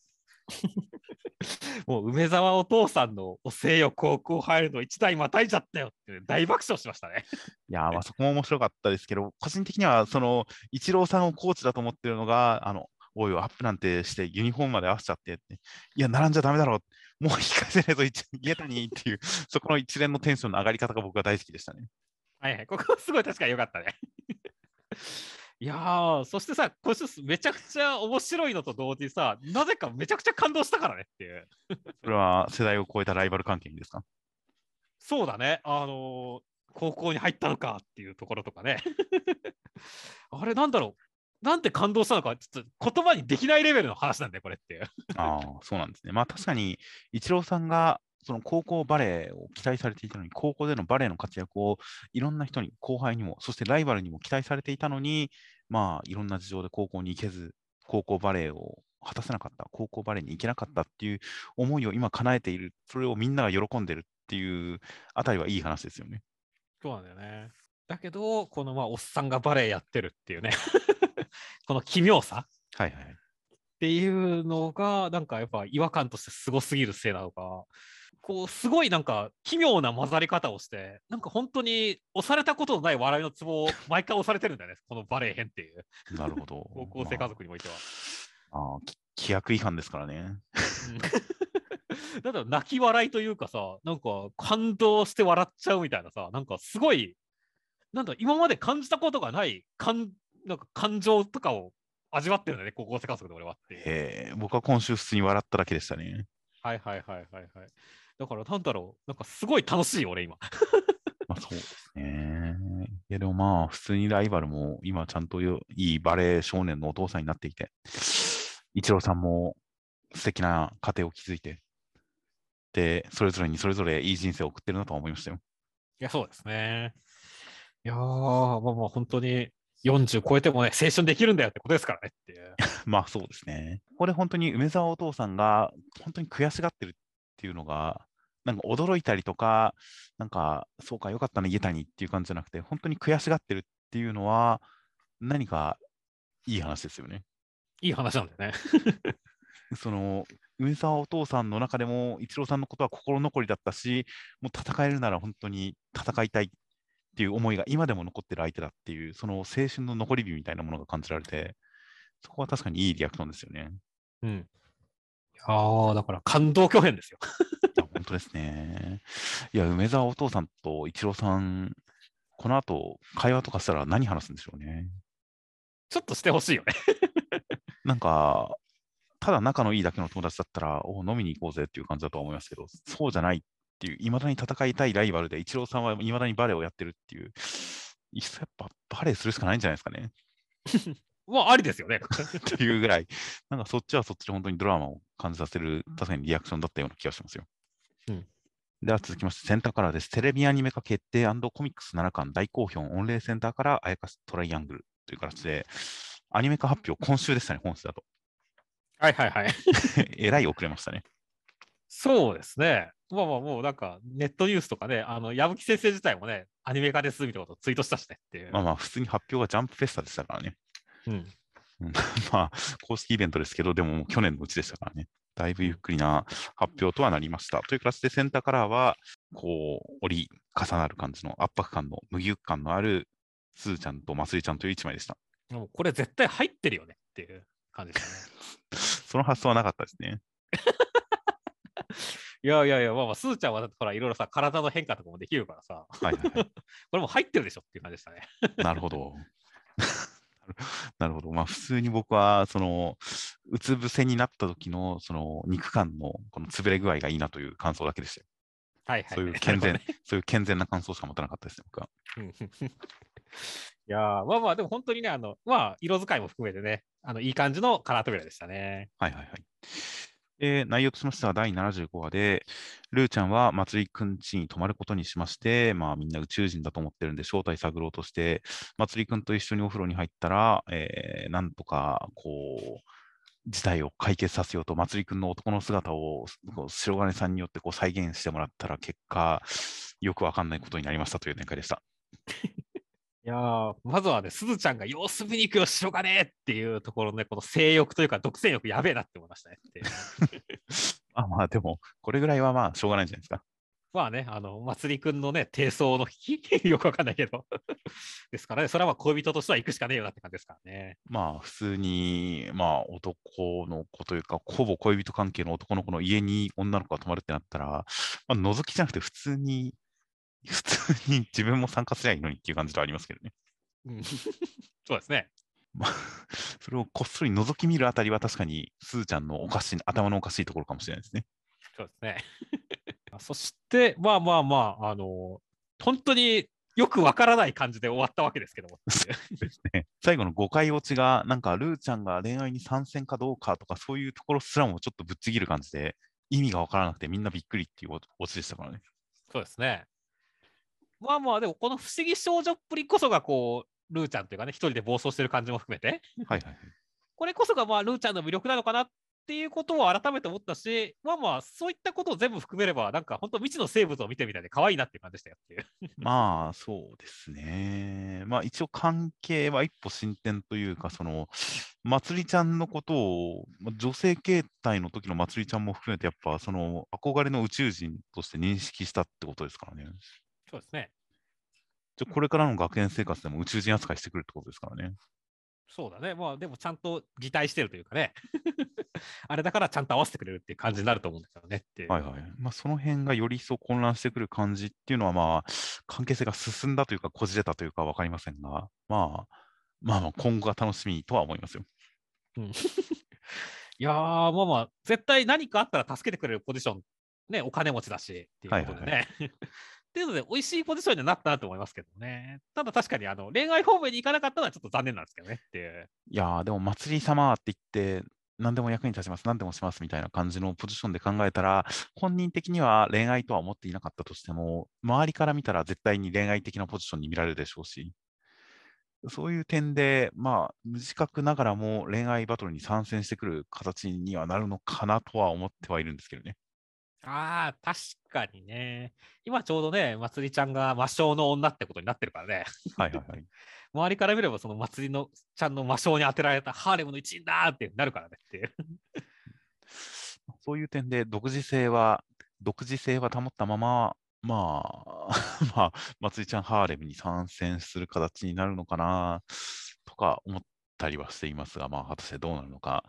もう梅沢お父さんのおせよ高校入るの一台またいじゃったよって大爆笑しましたね。いやー、まあそこも面白かったですけど、個人的には、その、イチローさんをコーチだと思ってるのが、あの、おい、アップなんてしてユニフォームまで合わせちゃっていや、並んじゃダメだろう、もう引き返せないぞ、一家谷っていう、そこの一連のテンションの上がり方が僕は大好きでしたね。はいはい、ここすごい確かに良かったね。いやー、そしてさ、今週めちゃくちゃ面白いのと同時にさ、なぜかめちゃくちゃ感動したからねっていう。それは世代を超えたライバル関係にですか？そうだね、あのー高校に入ったのかっていうところとかね。あれなんだろう、なんて感動したのか、ちょっと言葉にできないレベルの話なんだよ、これっていう。ああ、そうなんですね。まあ確かに、イチローさんが、その高校バレーを期待されていたのに、高校でのバレーの活躍をいろんな人に、後輩にも、そしてライバルにも期待されていたのに、まあいろんな事情で高校に行けず、高校バレーを果たせなかった、高校バレーに行けなかったっていう思いを今叶えている、それをみんなが喜んでるっていうあたりはいい話ですよね。そうなんだよね。だけど、このまあおっさんがバレエやってるっていうね、この奇妙さはいはい。っていうのが、なんかやっぱ違和感としてすごすぎるせいなのか、ここう、すごいなんか奇妙な混ざり方をして、なんか本当に押されたことのない笑いのツボを毎回押されてるんだよね、このバレエ編っていう、なるほど。高校生家族においては。まあ、あ規約違反ですからね。だろう泣き笑いというかさ、なんか感動して笑っちゃうみたいなさ、なんかすごい、なんだ今まで感じたことがない感なんか感情とかを味わってるんだね、高校生家族で俺はって。えー僕は今週普通に笑っただけでしたね。はいはいはいはいはい。だからなんだろう、なんかすごい楽しい俺今。まあそうですね。いやでもまあ普通にライバルも今ちゃんとよいいバレエ少年のお父さんになっていて、イチローさんも素敵な家庭を築いて、で、それぞれにそれぞれいい人生を送ってるなとは思いましたよ。いや、そうですね。いやー、まあまあ本当に40超えてもね、青春できるんだよってことですからねっていう。まあそうですね。これ本当に梅沢お父さんが本当に悔しがってるっていうのが、なんか驚いたりとか、なんかそうかよかったね、家谷っていう感じじゃなくて、本当に悔しがってるっていうのは、何かいい話ですよね。いい話なんだよね。その梅沢お父さんの中でも、イチローさんのことは心残りだったし、もう戦えるなら本当に戦いたいっていう思いが今でも残ってる相手だっていう、その青春の残り火みたいなものが感じられて、そこは確かにいいリアクションですよね。うん。いやー、だから感動巨編ですよ。本当ですね。いや、梅沢お父さんとイチローさん、この後会話とかしたら何話すんでしょうね。ちょっとしてほしいよね。なんか、ただ仲のいいだけの友達だったら、お飲みに行こうぜっていう感じだとは思いますけど、そうじゃないっていう、いまだに戦いたいライバルで、イチローさんはいまだにバレエをやってるっていう、いっそやっぱバレエするしかないんじゃないですかね まあ、ありですよね。っていうぐらい、なんかそっちはそっちで本当にドラマを感じさせる、確かにリアクションだったような気がしますよ。うんでは続きまして、センターカラーです。テレビアニメ化決定コミックス7巻大好評、御礼センターからあやかしトライアングルという形で、アニメ化発表、今週でしたね、本日だと。はいはいはい。えらい遅れましたね。そうですね。まあまあもうなんかネットニュースとかね、あの、矢吹先生自体もね、アニメ化ですみたいなことをツイートしたしねっていう。まあまあ、普通に発表がジャンプフェスタでしたからね。うん。う んまあ、公式イベントですけど、でももう去年のうちでしたからね。だいぶゆっくりな発表とはなりました。という形で、センターカラーは、こう、折り重なる感じの圧迫感の、無ギュ感のある、すーちゃんとまつりちゃんという一枚でした。もうこれ絶対入ってるよねっていう感じでしたね。その発想はなかったですね。いやいやいや、まあまあ、すーちゃんはほら、いろいろさ、体の変化とかもできるからさ、はいはいはい。これも入ってるでしょっていう感じでしたね。なるほど。なるほど。まあ、普通に僕は、その、うつ伏せになった時の、その、肉感の、この潰れ具合がいいなという感想だけでしたよ。はいはい。そういう 健全、そういう健全な感想しか持たなかったですね、僕は。いやーまあまあ、でも本当にね、あの、まあ、色使いも含めてね、あの、いい感じのカラー扉でしたね。はいはいはい。で、内容としましては第75話で、ルーちゃんはまつりくん家に泊まることにしまして、まあみんな宇宙人だと思ってるんで正体探ろうとして、まつりくんと一緒にお風呂に入ったら、えーなんとかこう、事態を解決させようと、まつりくんの男の姿を白金さんによってこう再現してもらったら、結果、よくわかんないことになりましたという展開でした。いやーまずはね、すずちゃんが様子見に行くよ、白金っていうところのね、この性欲というか、独占欲やべえなって思いましたねって。まあまあ、でも、これぐらいはまあ、しょうがないんじゃないですか。まあね、あの、まつりくんのね、低層の引き、よくわかんないけど。ですからね、それはまあ恋人としては行くしかねえよなって感じですからね。まあ、普通に、まあ、男の子というか、ほぼ恋人関係の男の子の家に女の子が泊まるってなったら、まあ、覗きじゃなくて、普通に、普通に自分も参加すりゃいいのにっていう感じではありますけどね。うん そうですね。まあ、それをこっそり覗き見るあたりは確かに、すーちゃんのおかしい、頭のおかしいところかもしれないですね。そうですね。そして、まあまあまあ、あの、本当によくわからない感じで終わったわけですけども。ね最後の誤解落ちが、なんか、ルーちゃんが恋愛に参戦かどうかとか、そういうところすらもちょっとぶっちぎる感じで、意味がわからなくてみんなびっくりっていうオチでしたからね。そうですね。まあまあ、でもこの不思議少女っぷりこそが、こう、ルーちゃんというかね、一人で暴走してる感じも含めて、はいはいはい。これこそがまあ、ルーちゃんの魅力なのかなっていうことを改めて思ったし、まあまあ、そういったことを全部含めれば、なんか本当未知の生物を見てみたいで可愛いなっていう感じでしたよっていう。まあ、そうですね。まあ、一応関係は一歩進展というか、その、まつりちゃんのことを、ま女性形態の時のまつりちゃんも含めて、やっぱその憧れの宇宙人として認識したってことですからね。そうですね。じゃこれからの学園生活でも宇宙人扱いしてくるってことですからね。そうだね。まあでもちゃんと擬態してるというかね。あれだからちゃんと合わせてくれるっていう感じになると思うんですよねってはいはい。まあ、その辺がより一層混乱してくる感じっていうのは、まあ、関係性が進んだというか、こじれたというか分かりませんが、まあ、まあまあ、今後が楽しみとは思いますよ。うん、いやー、まあまあ、絶対何かあったら助けてくれるポジション、ね、お金持ちだしっていうことでね。はい っていうので、美味しいポジションにはなったなと思いますけどね。ただ確かにあの恋愛方面に行かなかったのはちょっと残念なんですけどねっていう。いや、でも、祭り様って言って、何でも役に立ちます、何でもしますみたいな感じのポジションで考えたら、本人的には恋愛とは思っていなかったとしても、周りから見たら絶対に恋愛的なポジションに見られるでしょうし、そういう点で、まあ、無自覚ながらも恋愛バトルに参戦してくる形にはなるのかなとは思ってはいるんですけどね。ああ、確かにね。今ちょうどね、まつりちゃんが魔性の女ってことになってるからね。はいはいはい。周りから見れば、そのまつりのちゃんの魔性に当てられたハーレムの一員だーってなるからねっていう。そういう点で独自性は、独自性は保ったまま、まあ、まあ、まつりちゃんハーレムに参戦する形になるのかな、とか思ったりはしていますが、まあ、果たしてどうなるのか、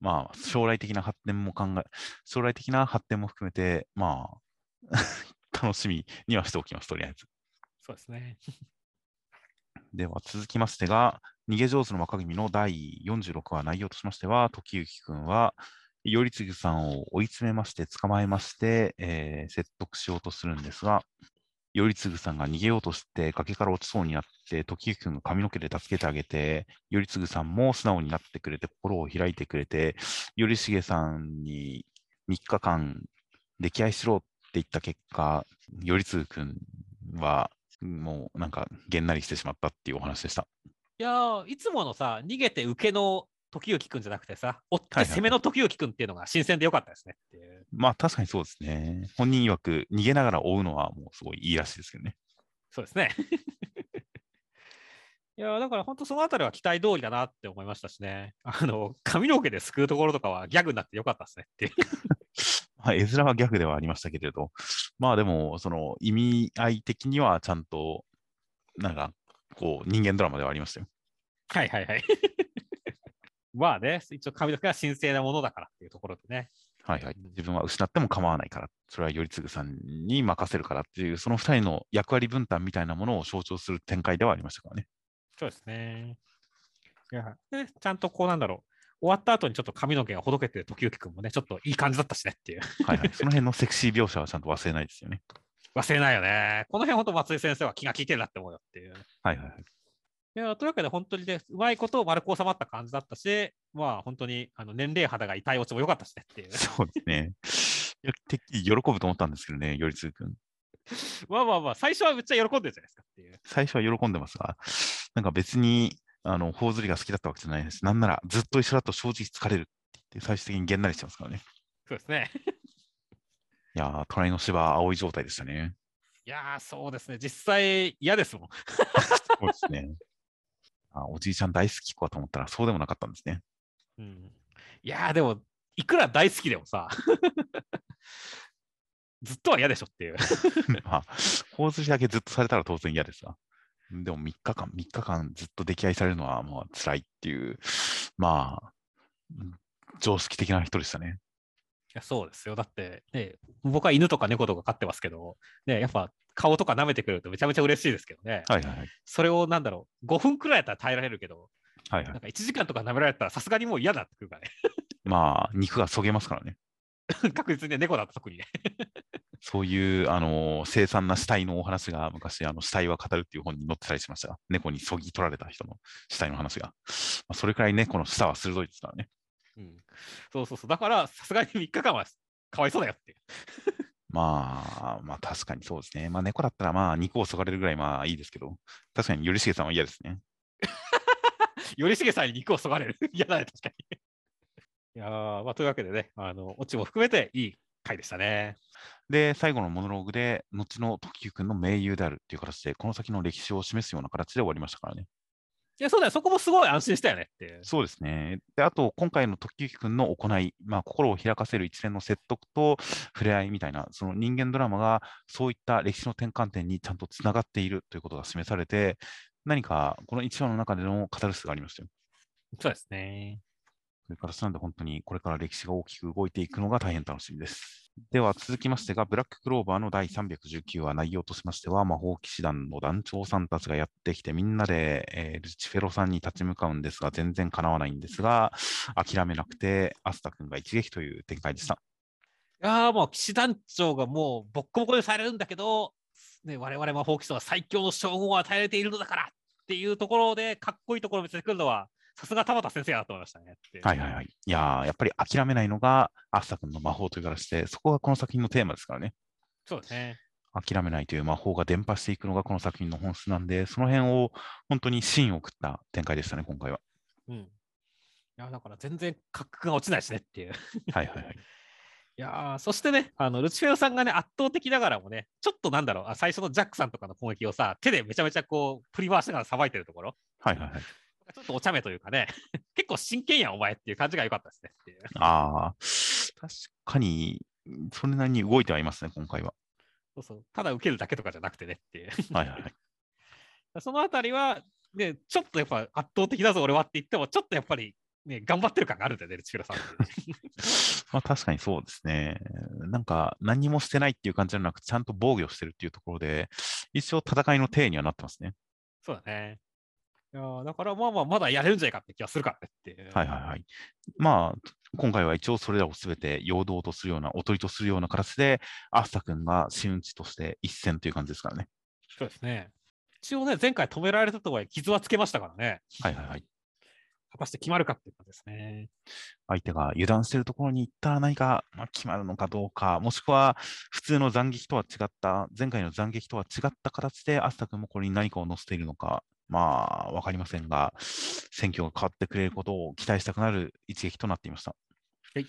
まあ、将来的な発展も考え、将来的な発展も含めて、まあ、楽しみにはしておきます、とりあえず。そうですね。では続きましてが、逃げ上手の若君の第46話内容としましては、時行君は、頼次さんを追い詰めまして、捕まえまして、えー説得しようとするんですが、頼次さんが逃げようとして崖から落ちそうになって、時行君が髪の毛で助けてあげて、頼次さんも素直になってくれて、心を開いてくれて、頼重さんに3日間溺愛しろって言った結果、頼次君はもうなんかげんなりしてしまったっていうお話でした。いや、いつものさ、逃げて受けの時行くんじゃなくてさ、追っはいはいて攻めの時行くんっていうのが新鮮でよかったですねっていう。まあ確かにそうですね。本人曰く逃げながら追うのはもうすごいいいらしいですけどね。そうですね。いやーだから本当そのあたりは期待通りだなって思いましたしね。あの、髪の毛ですくうところとかはギャグになってよかったですねっていう。ま あ、絵面は逆ではありましたけれど、まあでも、その意味合い的にはちゃんと、なんか、こう、人間ドラマではありましたよ。はいはいはい。まあね、一応髪の毛は神聖なものだからっていうところでね。はいはい。自分は失っても構わないから、それは頼次さんに任せるからっていう、その二人の役割分担みたいなものを象徴する展開ではありましたからね。そうですね。いやでちゃんとこうなんだろう。終わった後にちょっと髪の毛がほどけてる時行くんもね、ちょっといい感じだったしねっていう。はいはい。その辺のセクシー描写はちゃんと忘れないですよね。忘れないよね。この辺本当松井先生は気が利いてるなって思うよっていう。はいはいはい。いやというわけで本当にね、うまいこと丸く収まった感じだったし、まあ本当にあの年齢肌が痛いオチも良かったしねっていう。そうですね。てっきり喜ぶと思ったんですけどね、頼次君。まあまあまあ、最初はめっちゃ喜んでるじゃないですかっていう。最初は喜んでますが、なんか別に、あの、頬ずりが好きだったわけじゃないです。なんなら、ずっと一緒だと正直疲れるって言って、最終的にげんなりしてますからね。そうですね。いやー、隣の芝は青い状態でしたね。いやー、そうですね。実際嫌ですもん。そうですね。あおじいちゃん大好きかと思ったら、そうでもなかったんですね。うん、いやー、でも、いくら大好きでもさ、ずっとは嫌でしょっていう。まあ、頬ずりだけずっとされたら当然嫌ですが。でも3日間、3日間ずっと溺愛されるのはもう辛いっていう、まあ、うん常識的な人でしたね。いやそうですよ。だって、ね、僕は犬とか猫とか飼ってますけど、ね、やっぱ顔とか舐めてくれるとめちゃめちゃ嬉しいですけどね。はいはいはい。それをなんだろう、5分くらいやったら耐えられるけど、はいはいなん。か1時間とか舐められたらさすがにもう嫌だってくるからね。まあ、肉がそげますからね。確実にね猫だと特にね。そういう、あの凄惨な死体のお話が昔、あの死体は語るっていう本に載ってたりしましたが、猫にそぎ取られた人の死体の話が。まあ、それくらい猫の舌は鋭いですからね。うん、そうそうそう。だから、さすがに3日間はかわいそうだよって。まあ、まあ確かにそうですね。まあ猫だったらまあ肉をそがれるぐらいまあいいですけど、確かに頼重さんは嫌ですね。頼重さんに肉をそがれる。嫌だね、確かに。いやーまあ、というわけでね、あの、オチも含めていい回でしたね。で、最後のモノローグで、後の時生君の盟友であるっていう形で、この先の歴史を示すような形で終わりましたからね。いや、そうだよ、そこもすごい安心したよねって。そうですね。で、あと、今回の時行君の行い、まあ、心を開かせる一連の説得と触れ合いみたいな、その人間ドラマが、そういった歴史の転換点にちゃんとつながっているということが示されて、何かこの一話の中でのカタルスがありましたよ。そうですね。それからなんで本当にこれから歴史が大きく動いていくのが大変楽しみです。では続きましてが、ブラッククローバーの第319話、内容としましては、魔法騎士団の団長さんたちがやってきて、みんなで、えールチフェロさんに立ち向かうんですが、全然叶わないんですが、諦めなくて、アスタ君が一撃という展開でした。いやもう騎士団長がもうボッコボコにされるんだけど、ね、我々魔法騎士は最強の称号を与えているのだからっていうところで、かっこいいところを見せてくるのは、さすが田畑先生だと思いましたね。はいはいはい。いやーやっぱり諦めないのがアスタ君の魔法というからして、そこがこの作品のテーマですからね。そうですね。諦めないという魔法が伝播していくのがこの作品の本質なんで、その辺を本当に芯を食った展開でしたね、今回は。うん。いや、だから全然価格が落ちないしねっていう。はいはいはい。いやーそしてね、あのルチフェロさんがね、圧倒的ながらもね、ちょっとなんだろう、あ最初のジャックさんとかの攻撃をさ、手でめちゃめちゃこう、振り回しながらさばいてるところ、はいはいはい。ちょっとお茶目というかね、結構真剣やん、お前っていう感じが良かったですね。ああ、確かに、それなりに動いてはいますね、今回は。そうそうただ受けるだけとかじゃなくてねっていう。はいはいはい。そのあたりは、ね、ちょっとやっぱ圧倒的だぞ、俺はって言っても、ちょっとやっぱり、ね、頑張ってる感があるんだよね、ルチフェロさん。まあ確かにそうですね。なんか何もしてないっていう感じじゃなく、ちゃんと防御してるっていうところで、一応戦いの体にはなってますね。そうだね。いやーだからまあまあ、まだやれるんじゃないかって気がするからねって。はいはいはい。まあ、今回は一応それらをすべて陽動とするような、おとりとするような形で、アスタ君が真打ちとして一戦という感じですからね。そうですね。一応ね、前回止められたとはいえ傷はつけましたからね。はいはいはい。果たして決まるかっていう感じですね。相手が油断しているところに行ったら何か、まあ、決まるのかどうか、もしくは普通の斬撃とは違った、前回の斬撃とは違った形で、アスタ君もこれに何かを乗せているのか、まあ、わかりませんが、戦況が変わってくれることを期待したくなる一撃となっていました。はい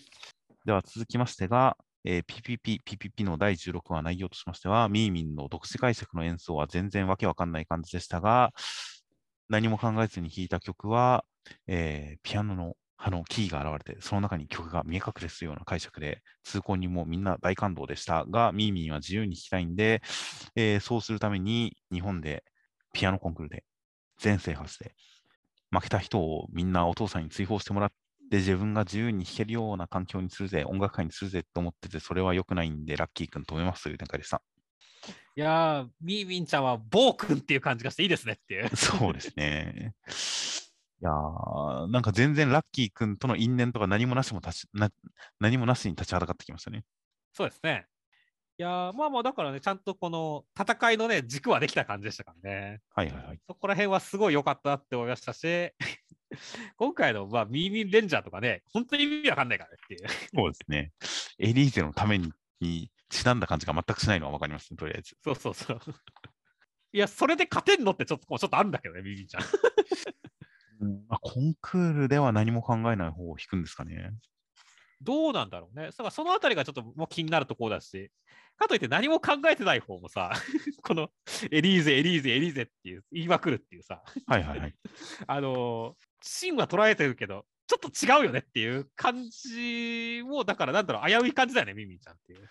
では続きましてが、えー PPP、PPP の第16話内容としましては、ミーミンの独自解釈の演奏は全然わけわかんない感じでしたが、何も考えずに弾いた曲は、えーピアノのあのキーが現れて、その中に曲が見え隠れするような解釈で、通行人もみんな大感動でしたが、ミーミンは自由に弾きたいんで、えーそうするために日本でピアノコンクールで全制覇して、負けた人をみんなお父さんに追放してもらって、自分が自由に弾けるような環境にするぜ、音楽会にするぜと思ってて、それは良くないんで、ラッキー君止めますという展開でした。いやー、みーみんちゃんはボー君っていう感じがしていいですねっていう。そうですね。いやーなんか全然ラッキー君との因縁とか何もなしも立ちな何もなしに立ちはだかってきましたね。そうですね。いやー、まあまあ、だからね、ちゃんとこの戦いのね、軸はできた感じでしたからね。はいはいはい。そこら辺はすごい良かったなって思いましたし、今回の、まあ、ミーミンレンジャーとかね、本当に意味わかんないからねっていう。そうですね。エリーゼのためににちなんだ感じが全くしないのは分かりますね、とりあえず。そうそうそう。いや、それで勝てんのってちょっと、ちょっとあるんだけどね、ミーミンちゃ ん。まあ、コンクールでは何も考えない方を弾くんですかね。どうなんだろうね。だからそのあたりがちょっともう気になるところだし、かといって何も考えてない方もさ、このエリーゼ、エリーゼ、エリーゼっていう言いまくるっていうさ、はいはいはい。あのー、芯は捉えてるけど、ちょっと違うよねっていう感じも、だからなんだろう、危うい感じだよね、ミミンちゃんっていう。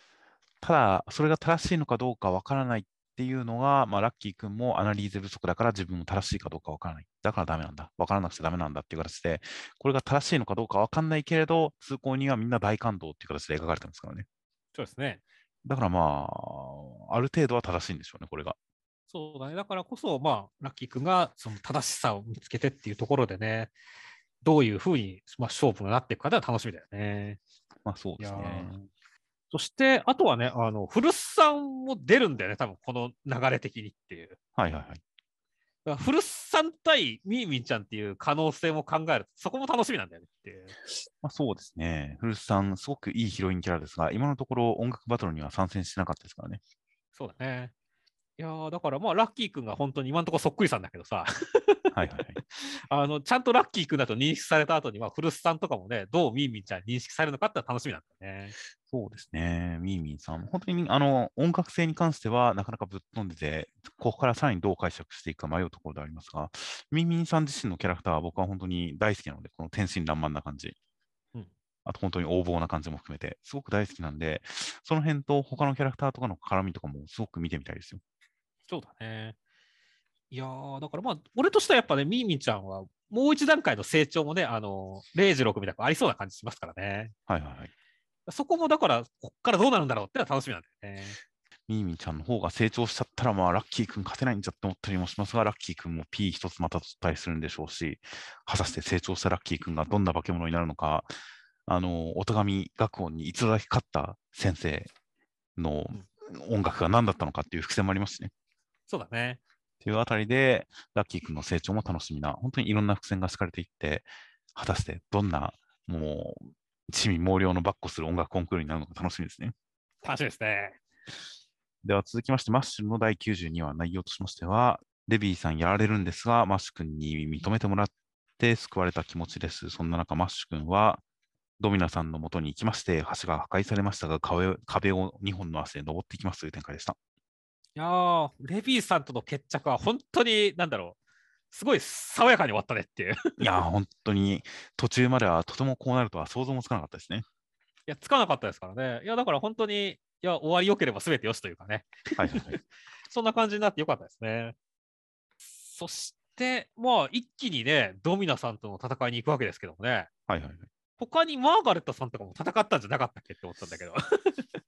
ただ、それが正しいのかどうか分からないっていうのが、まあ、ラッキー君もアナリーゼ不足だから自分も正しいかどうか分からない。だからダメなんだ。分からなくちゃダメなんだっていう形で、これが正しいのかどうか分かんないけれど、通行人はみんな大感動っていう形で描かれてますからね。そうですね。だからまあ、ある程度は正しいんでしょうね、これが。そうだね。だからこそ、まあ、ラッキー君がその正しさを見つけてっていうところでね、どういうふうに、まあ、勝負になっていくかでは楽しみだよね。まあそうですね。ーそして、あとはね、あの、古巣さんも出るんだよね、多分この流れ的にっていう。はいはいはい。古巣さん対ミーミンちゃんっていう可能性も考えると、そこも楽しみなんだよねっていう。まあそうですね。古巣さん、すごくいいヒロインキャラですが、今のところ音楽バトルには参戦してなかったですからね。そうだね。いやーだからまあ、ラッキー君が本当に今のところそっくりさんだけどさ、はいはいはい。あのちゃんとラッキー君だと認識された後に、まあ、古巣さんとかもね、どうミーミンちゃん認識されるのかって楽しみなんだよね。そうですね。ミーミンさん、本当にあの音楽性に関してはなかなかぶっ飛んでて、ここからさらにどう解釈していくか迷うところでありますが、ミーミンさん自身のキャラクターは僕は本当に大好きなので、この天真爛漫な感じ。うんあと本当に横暴な感じも含めて、すごく大好きなんで、その辺と他のキャラクターとかの絡みとかもすごく見てみたいですよ。そうだね。いやーだからまあ、俺としてはやっぱね、ミーミンちゃんはもう一段階の成長もね、あの、0時6みたいなありそうな感じしますからね。はいはいはい。そこもだから、こっからどうなるんだろうってのは楽しみなんだよね。ミーミンちゃんの方が成長しちゃったら、まあ、ラッキー君勝てないんじゃって思ったりもしますが、ラッキー君も P 一つまた取ったりするんでしょうし、果たして成長したラッキー君がどんな化け物になるのか、あの、音神学音にいつだけ勝った先生の音楽が何だったのかっていう伏線もありますしね。そうだね。というあたりで、ラッキー君の成長も楽しみな、本当にいろんな伏線が敷かれていって、果たしてどんな、もう、魑魅魍魎の跋扈する音楽コンクールになるのか楽しみですね。楽しみですね。では続きまして、マッシュルの第92話、内容としましては、レビーさんやられるんですが、マッシュ君に認めてもらって救われた気持ちです。そんな中、マッシュ君は、ドミナさんの元に行きまして、橋が破壊されましたが、壁壁を2本の足で登っていきますという展開でした。いやーレビーさんとの決着は本当に、なんだろう、すごい爽やかに終わったねっていう。いいやー、本当に途中まではとてもこうなるとは想像もつかなかったですね。や、つかなかったですからね。いや、だから本当に、いや、終わり良ければ全てよしというかね。はいはいはい。そんな感じになってよかったですね。そして、まあ、一気にね、ドミナさんとの戦いに行くわけですけどもね、はいはいはい。他にマーガレットさんとかも戦ったんじゃなかったっけって思ったんだけど。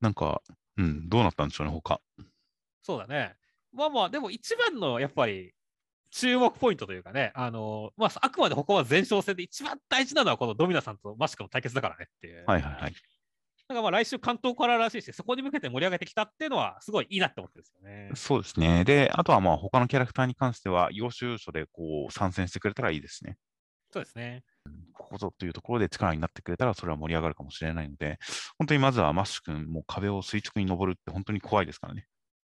なんか、うん、どうなったんでしょうね、他。そうだね。まあまあ、でも一番のやっぱり注目ポイントというかね、あのまあ、あくまで他は前哨戦で一番大事なのはこのドミナさんとマシクの対決だからねっていう。はいはいはい。だからまあ来週関東かららしいし、そこに向けて盛り上げてきたっていうのはすごいいいなって思ってるんですよね。そうですね。で、あとはまあ他のキャラクターに関しては、要所要所でこう参戦してくれたらいいですね。そうですね。ここぞというところで力になってくれたら、それは盛り上がるかもしれないので、本当にまずはマッシュ君、もう壁を垂直に登るって本当に怖いですからね。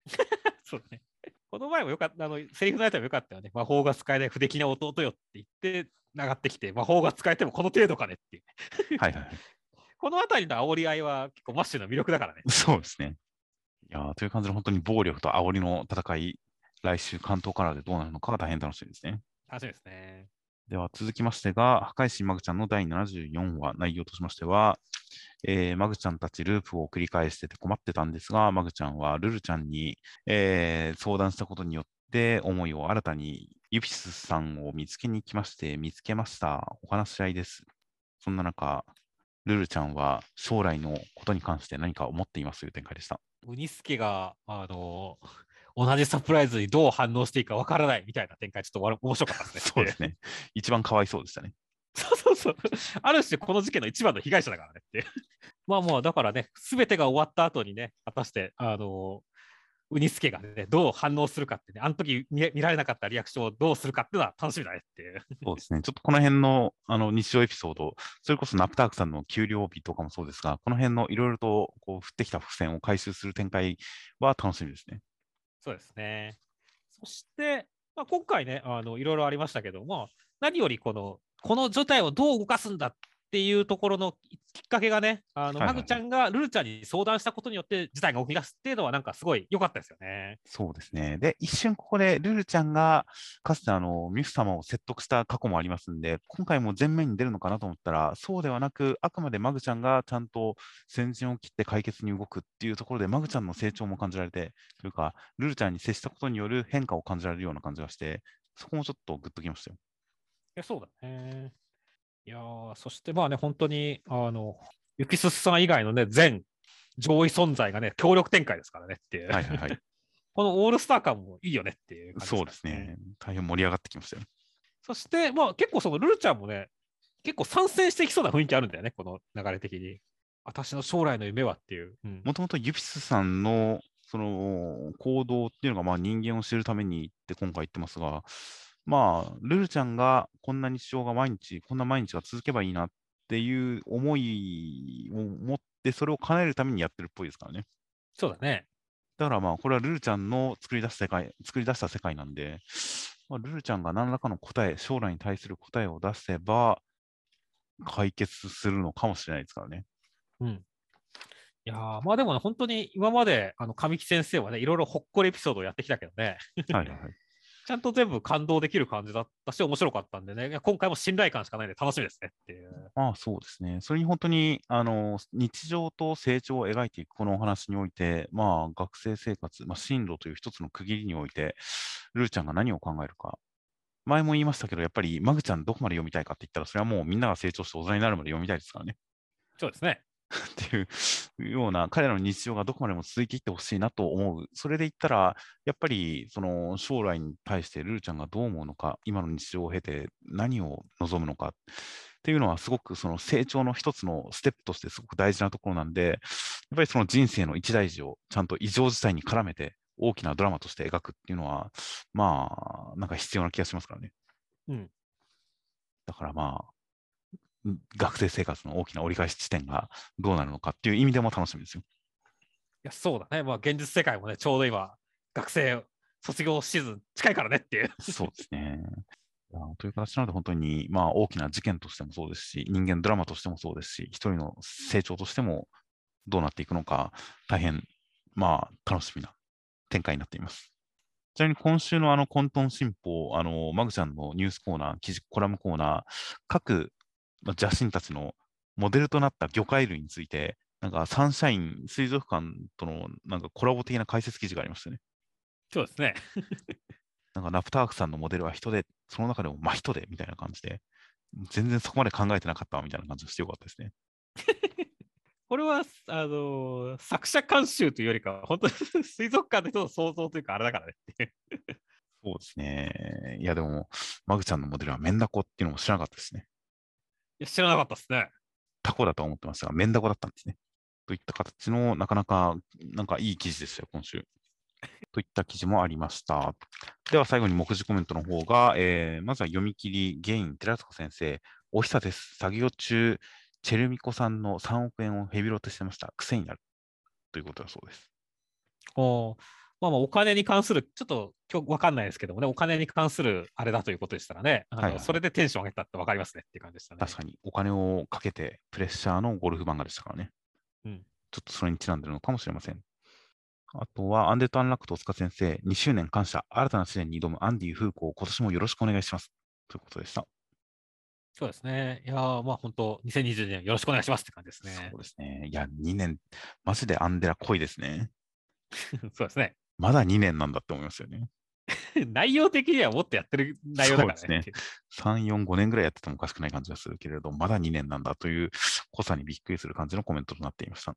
そうだね。この前もよかった、あの、セリフのやつもよかったよね。魔法が使えない不出来な弟よって言って、上がってきて、魔法が使えてもこの程度かねっていう。はいはいはい。このあたりの煽り合いは結構マッシュの魅力だからね。そうですね。いやーという感じで本当に暴力と煽りの戦い、来週関東からでどうなるのかが大変楽しみですね。楽しみですね。では続きましてが、破壊神マグちゃんの第74話、内容としましては、えーマグちゃんたちループを繰り返してて困ってたんですが、マグちゃんはルルちゃんに、えー相談したことによって、思いを新たにユピスさんを見つけに行きまして、見つけました。お話し合いです。そんな中、ルルちゃんは将来のことに関して何か思っていますという展開でした。ウニスケが、あの同じサプライズにどう反応していいかわからないみたいな展開、ちょっと面白かったですね。そうですね。一番かわいそうでしたね。そうそうそう。ある種、この事件の一番の被害者だからねって。まあまあ、だからね、すべてが終わった後にね、果たして、あのウニスケがね、どう反応するかってね、あの時見見られなかったリアクションをどうするかっていうのは楽しみだねっていう。そうですね。ちょっとこの辺のあの日常エピソード、それこそナプタークさんの給料日とかもそうですが、この辺のいろいろとこう降ってきた伏線を回収する展開は楽しみですね。そうですね。そして、まあ、今回ね、あのいろいろありましたけども、何よりこの、この状態をどう動かすんだっていうところのきっかけがね、あのはいはいマグちゃんがルルちゃんに相談したことによって事態が起き出すっていうのは、なんかすごい良かったですよね。そうですね。で、一瞬ここでルルちゃんがかつてあのミフ様を説得した過去もありますんで、今回も前面に出るのかなと思ったら、そうではなく、あくまでマグちゃんがちゃんと先陣を切って解決に動くっていうところで、マグちゃんの成長も感じられて、というか、ルルちゃんに接したことによる変化を感じられるような感じがして、そこもちょっとグッときましたよ。いや、そうだね。いやーそしてまあね、本当に、あの、ユキススさん以外のね、全上位存在がね、協力展開ですからねっていう。はいはいはい。このオールスター感もいいよねっていう感じそうですね。大変盛り上がってきましたよ。そして、まあ結構そのルルちゃんもね、結構参戦していきそうな雰囲気あるんだよね、この流れ的に。私の将来の夢はっていう。うんもともとユピスさんのその行動っていうのがまあ人間を知るためにって今回言ってますが、まあ、ルルちゃんがこんな日常が毎日、こんな毎日が続けばいいなっていう思いを持って、それを叶えるためにやってるっぽいですからね。そうだね。だからまあ、これはルルちゃんの作り出す世界、作り出した世界なんで、まあ、ルルちゃんが何らかの答え、将来に対する答えを出せば、解決するのかもしれないですからね。うん。いやーまあでもね、本当に今まで、あの、神木先生はね、いろいろほっこりエピソードをやってきたけどね、はいはいはい。ちゃんと全部感動できる感じだったし、面白かったんでね、今回も信頼感しかないんで楽しみですねっていう。まあそうですね。それに本当に、あの、日常と成長を描いていくこのお話において、まあ学生生活、まあ進路という一つの区切りにおいて、ルルちゃんが何を考えるか。前も言いましたけど、やっぱりマグちゃんどこまで読みたいかって言ったら、それはもうみんなが成長して大人になるまで読みたいですからね。そうですね。っていうような、彼らの日常がどこまでも続いていってほしいなと思う。それで言ったら、やっぱりその将来に対してルルちゃんがどう思うのか、今の日常を経て何を望むのかっていうのは、すごくその成長の一つのステップとしてすごく大事なところなんで、やっぱりその人生の一大事をちゃんと異常事態に絡めて、大きなドラマとして描くっていうのは、まあ、なんか必要な気がしますからね。うん。だからまあ、学生生活の大きな折り返し地点がどうなるのかっていう意味でも楽しみですよ。いや、そうだね。まあ、現実世界もね、ちょうど今、学生卒業シーズン近いからねっていう。そうですね。という形なので、本当に、まあ、大きな事件としてもそうですし、人間ドラマとしてもそうですし、一人の成長としてもどうなっていくのか、大変、まあ、楽しみな展開になっています。ちなみに今週のあの、混沌新報、あの、マグちゃんのニュースコーナー、記事、コラムコーナー、各まあ邪神たちのモデルとなった魚介類について、なんかサンシャイン水族館とのなんかコラボ的な解説記事がありましたね。そうですね。なんかナプタークさんのモデルは人で、その中でも真人でみたいな感じで、全然そこまで考えてなかったわみたいな感じがしてよかったですね。これは、あのー作者監修というよりかは、本当に水族館の人の想像というか、あれだからねっていう。そうですね。いやでも、マグちゃんのモデルはメンダコっていうのも知らなかったですね。いや、知らなかったですね。タコだと思ってましたが、メンダコだったんですね。といった形の、なかなか、なんかいい記事ですよ、今週。といった記事もありました。では最後に目次コメントの方が、えーまずは読み切り、ゲイン、寺塚先生、お久です。作業中、チェルミコさんの3億円をヘビロテしてました。癖になる。ということだそうです。おまあまあ、お金に関する、ちょっと今日わかんないですけどもね、お金に関するあれだということでしたらね、あのはいはいそれでテンション上げたってわかりますねっていう感じでしたね。確かに、お金をかけてプレッシャーのゴルフ漫画でしたからね。うんちょっとそれにちなんでるのかもしれません。あとは、アンデッド・アンラックと塚先生、2周年感謝、新たな試練に挑むアンディ・フーコー、今年もよろしくお願いします。ということでした。そうですね。いやーまあ本当、2020年よろしくお願いしますって感じですねそう。ですね。いや、2年、マジでアンデラ濃いですね。そうですね。まだ2年なんだって思いますよね。内容的にはもっとやってる内容だからそうですね。3、4、5年ぐらいやっててもおかしくない感じがするけれど、まだ2年なんだという濃さにびっくりする感じのコメントとなっていました。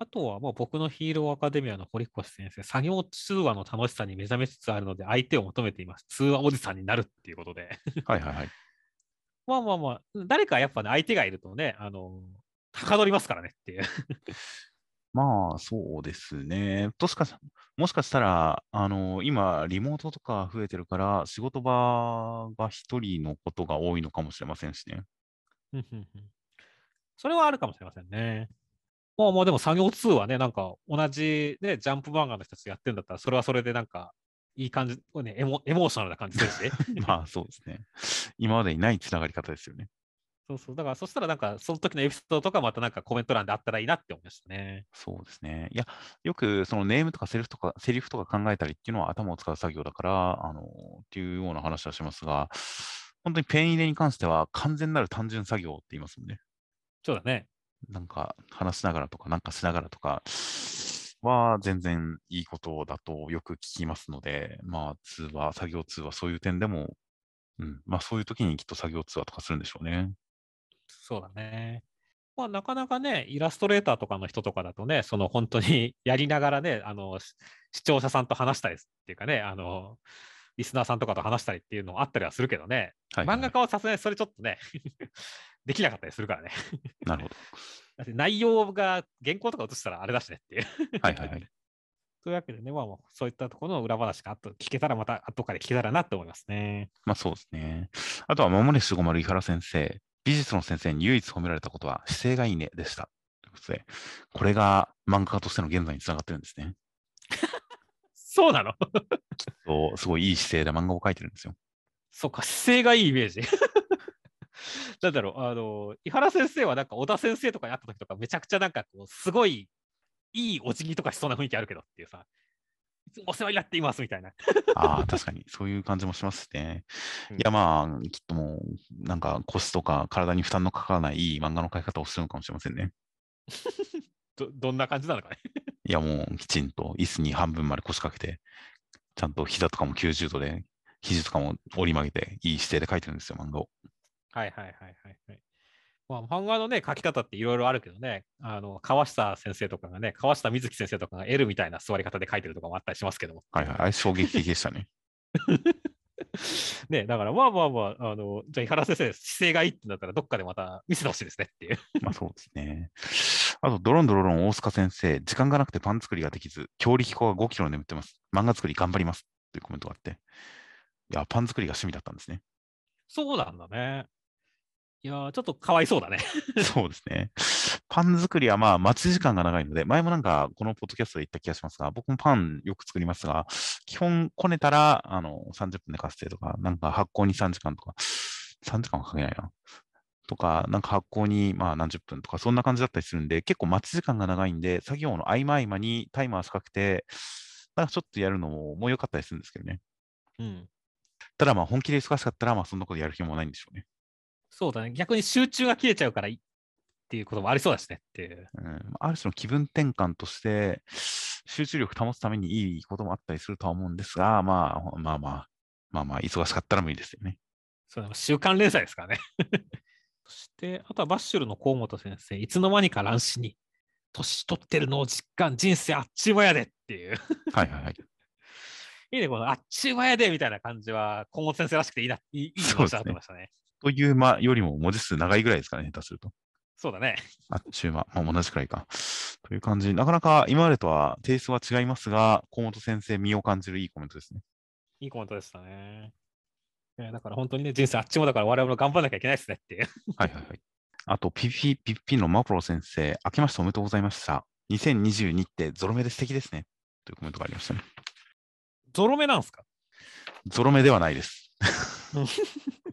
あとは、まあ、僕のヒーローアカデミアの堀越先生、作業通話の楽しさに目覚めつつあるので、相手を求めています。通話おじさんになるっていうことで。はいはいはい。まあまあまあ、誰かやっぱね、相手がいるとね、あの、はかどりますからねっていう。まあ、そうですね。としかし、もしかしたら、あの、今、リモートとか増えてるから、仕事場が一人のことが多いのかもしれませんしね。それはあるかもしれませんね。まあまあでも作業2はね、なんか同じね、ジャンプ漫画の人たちやってんだったら、それはそれでなんか、いい感じ、ね、エモエモーショナルな感じするし。まあ、そうですね。今までにないつながり方ですよね。そうそう。だから、そしたらなんか、その時のエピソードとかまたなんかコメント欄であったらいいなって思いましたね。そうですね。いや、よくそのネームとかセリフとか、セリフとか考えたりっていうのは頭を使う作業だから、あの、っていうような話はしますが、本当にペン入れに関しては完全なる単純作業って言いますもんね。そうだね。なんか話しながらとか、なんかしながらとかは全然いいことだとよく聞きますので、まあ通話、作業通話、そういう点でも、うん、まあそういう時にきっと作業通話とかするんでしょうね。そうだね。まあ、なかなかね、イラストレーターとかの人とかだとね、その本当にやりながらね、あの、し視聴者さんと話したりっていうかね、あの、リスナーさんとかと話したりっていうのあったりはするけどね、はい、漫画家はさすがにそれちょっとね、できなかったりするからね。なるほど。だって内容が原稿とか映したらあれだしねっていう。はいはいはい。というわけでね、まあ、もうそういったところの裏話があと聞けたら、また後から聞けたらなと思いますね。まあそうですね。あとは、まもねしごまる井原先生。美術の先生に唯一褒められたことは、姿勢がいいねでした。ということで、これが漫画家としての現在につながってるんですね。そうなの？そうすごいいい姿勢で漫画を描いてるんですよ。そうか、姿勢がいいイメージ。なんだろう、あの、井原先生はなんか小田先生とかに会った時とか、めちゃくちゃなんかこう、すごいいいお辞儀とかしそうな雰囲気あるけどっていうさ、いつもお世話になっていますみたいな。ああ、確かに、そういう感じもしますね。うんいや、まあ、きっともう、なんか腰とか体に負担のかからないいい漫画の描き方をするのかもしれませんね。どどんな感じなのかね。いや、もうきちんと椅子に半分まで腰掛けて、ちゃんと膝とかも90度で、肘とかも折り曲げて、いい姿勢で描いてるんですよ、漫画を。はいはいはいはい、はい。まあ、漫画のね、書き方っていろいろあるけどね、あの、川下先生とかがね、川下美月先生とかが L みたいな座り方で書いてるとかもあったりしますけども。はいはい。あれ衝撃的でしたね。ね、だからまあまあまあ、あの、じゃあ井原先生、姿勢がいいってなったら、どっかでまた見せてほしいですねっていう。まあそうですね。あと、ドロンドロロン大塚先生、時間がなくてパン作りができず、強力粉が5キロ眠ってます。漫画作り頑張ります。というコメントがあって。いや、パン作りが趣味だったんですね。そうなんだね。いやー、ちょっとかわいそうだね。そうですね。パン作りはまあ待ち時間が長いので、前もなんかこのポッドキャストで言った気がしますが、僕もパンよく作りますが、基本こねたらあの30分で活性とか、なんか発酵に3時間とか、3時間はかけないな。とか、なんか発酵にまあ何十分とか、そんな感じだったりするんで、結構待ち時間が長いんで、作業の合間合間にタイマー仕掛けて、なんかちょっとやるのももう良かったりするんですけどね。うん。ただまあ本気で忙しかったら、まあそんなことやる気もないんでしょうね。そうだね。逆に集中が切れちゃうからいいっていうこともありそうだしねっていう。うん、ある種の気分転換として、集中力保つためにいいこともあったりするとは思うんですが、まあ、まあまあ、まあまあ、忙しかったら無理ですよね。そう週刊連載ですからね。そして、あとはバッシュルの河本先生、いつの間にか乱視に、年取ってるのを実感、人生あっちゅう間やでっていう。はいはいはい。いいね、このあっちゅう間やでみたいな感じは、河本先生らしくていいな、いいいいと思いましたね。という間よりも文字数長いぐらいですかね、下手すると。そうだね。あっちゅう間、まあ、同じくらいか。という感じ。なかなか今までとはテイストは違いますが、河本先生、身を感じるいいコメントですね。いいコメントでしたね。いやだから本当にね、人生あっちもだから我々も頑張らなきゃいけないですねっていう。はいはいはい。あと、ピピピッピのマプロ先生、明けましておめでとうございました。2022ってゾロ目で素敵ですね。というコメントがありましたね。ゾロ目なんすか？ゾロ目ではないですうん。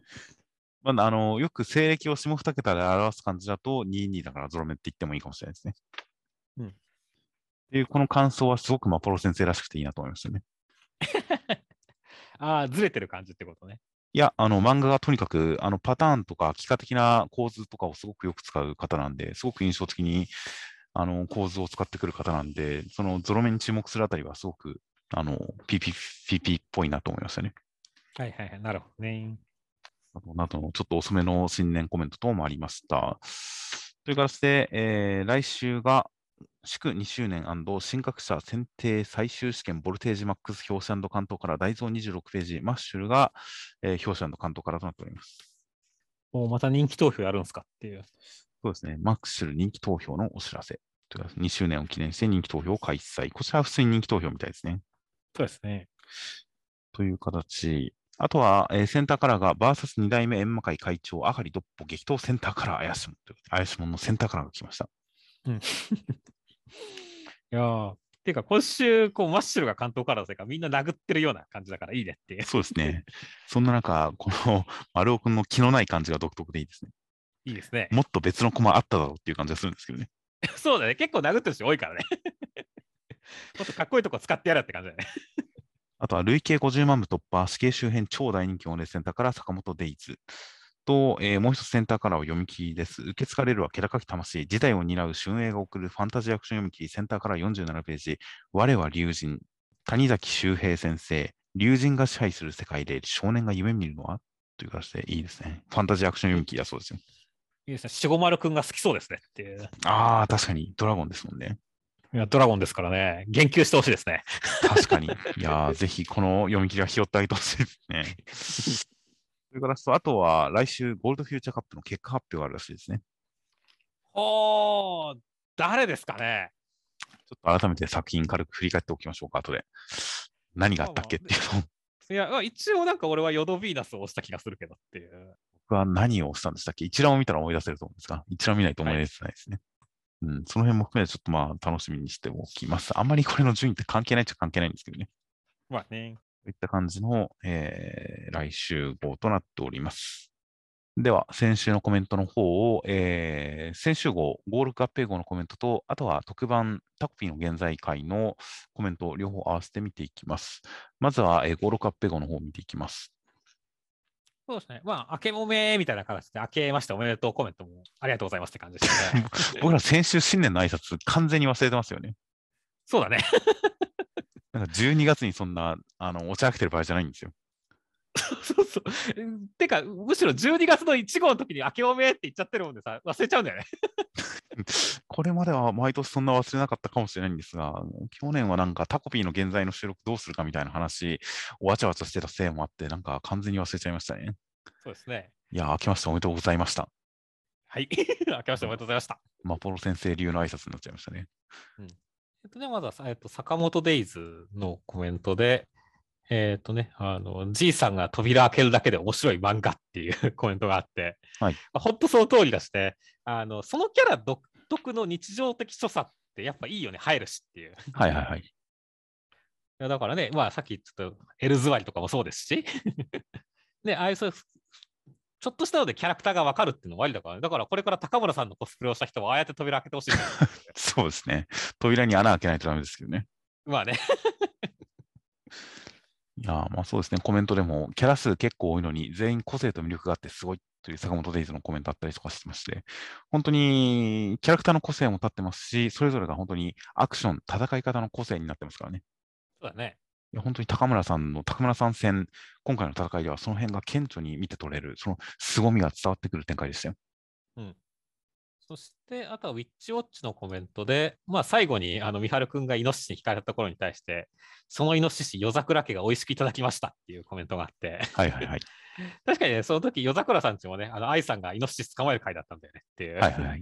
まあ、あのよく西暦を下2桁で表す感じだと、22だからゾロ目って言ってもいいかもしれないですね。うんっていう、この感想はすごくマポロ先生らしくていいなと思いましたね。ああ、ずれてる感じってことね。いや、あの漫画がとにかくあのパターンとか、幾何的な構図とかをすごくよく使う方なんで、すごく印象的にあの構図を使ってくる方なんで、そのゾロ目に注目するあたりはすごくあの PP っぽいなと思いましたね。はいはいはい、なるほどね。あとなどのちょっと遅めの新年コメント等もありました。という形で、えー来週が祝2周年新格者選定最終試験ボルテージマックス表紙関東から大蔵26ページ、マッシュルが、えー表紙関東からとなっております。もうまた人気投票やるんすかっていう。そうですね、マッシュル人気投票のお知らせ。というか2周年を記念して人気投票を開催。こちらは普通に人気投票みたいですね。そうですね。という形。あとは、えーセンターカラーが VS2 代目閻魔会会長、あがりどっぽ激闘センターカラー怪しもんと。怪しもんのセンターカラーが来ました。いやーていうか今週、こう、マッシュルが関東からだせいか、みんな殴ってるような感じだからいいねって。そうですね。そんな中、この 丸尾君の気のない感じが独特でいいですね。いいですね。もっと別の駒あっただろうっていう感じがするんですけどね。そうだね。結構殴ってる人多いからね。もっとかっこいいとこ使ってやるって感じだよね。あとは累計50万部突破、死刑周辺超大人気オネセンターから坂本デイズ。と、えーもう一つセンターカラーを読み切りです。受け継がれるは気高き魂、時代を担う春英が送るファンタジーアクション読み切り、センターカラー47ページ、我は竜神、谷崎周平先生、竜神が支配する世界で少年が夢見るのは？という形でいいですね。ファンタジーアクション読み切りだそうですよ。いいですね。しごまるくんが好きそうですねっていう。ああ、確かにドラゴンですもんね。いや、ドラゴンですからね。言及してほしいですね。確かに。いやー、ぜひこの読み切りは拾ってあげてほしいですね。それからと、あとは来週、ゴールドフューチャーカップの結果発表があるらしいですね。おー、誰ですかね。ちょっと改めて作品軽く振り返っておきましょうか、後で。何があったっけっていうのを。いや、まあ一応なんか俺はヨドヴィーナスを押した気がするけどっていう。僕は何をしたんでしたっけ？一覧を見たら思い出せると思うんですが、一覧見ないと思い出せないですね。うん、その辺も含めてちょっとまあ楽しみにしておきます。あんまりこれの順位って関係ないっちゃ関係ないんですけどね。まあね。といった感じの、えー来週号となっております。では、先週のコメントの方を、えー先週号、ゴールク合併号のコメントと、あとは特番タコピーの現在回のコメントを両方合わせて見ていきます。まずは、えーゴールク合併号の方を見ていきます。そうですね。まあ、明けもめみたいな形で、明けましておめでとうコメントもありがとうございますって感じですよね。僕ら先週新年の挨拶完全に忘れてますよね。そうだね。なんか12月にそんな、あの、お茶開けてる場合じゃないんですよ。そうそう。てか、むしろ12月の1号の時に明けおめって言っちゃってるもんでさ、忘れちゃうんだよね。これまでは毎年そんな忘れなかったかもしれないんですが、去年はなんかタコピーの現在の収録どうするかみたいな話、わちゃわちゃしてたせいもあって、なんか完全に忘れちゃいましたね。そうですね。いや、明けましておめでとうございました。はい。明けましておめでとうございました。マポロ先生流の挨拶になっちゃいましたね。えっとね、まずはさ、えっと、坂本デイズのコメントで、えっとね、あの、じいさんが扉開けるだけで面白い漫画っていう コメントがあって、はいまあ、本当その通りだして、あの、そのキャラ独特の日常的所作ってやっぱいいよね、入るしっていう。いはいはいはい。やだからね、まあさっきちょっとエルズワリとかもそうですし、ね、ああいうそうちょっとしたのでキャラクターがわかるっていうのもありだから、ね、だからこれから高村さんのコスプレをした人はああやって扉開けてほしいな。そうですね。扉に穴開けないとダメですけどね。まあね。いやー、まあそうですね。コメントでも、キャラ数結構多いのに、全員個性と魅力があってすごいという坂本デイズのコメントあったりとかしてまして、本当にキャラクターの個性も立ってますし、それぞれが本当にアクション、戦い方の個性になってますからね。そうだね。いや本当に高村さんの、高村さん戦、今回の戦いではその辺が顕著に見て取れる、その凄みが伝わってくる展開でしたよ。そして、あとはウィッチウォッチのコメントで、まあ最後に、あの、三春くんがイノシシに引かれたところに対して、そのイノシシ、夜桜家が美味しくいただきましたっていうコメントがあって、はいはいはい。確かにね、その時、夜桜さんちもね、あの、愛さんがイノシシ捕まえる回だったんだよねっていう。はいはいはい。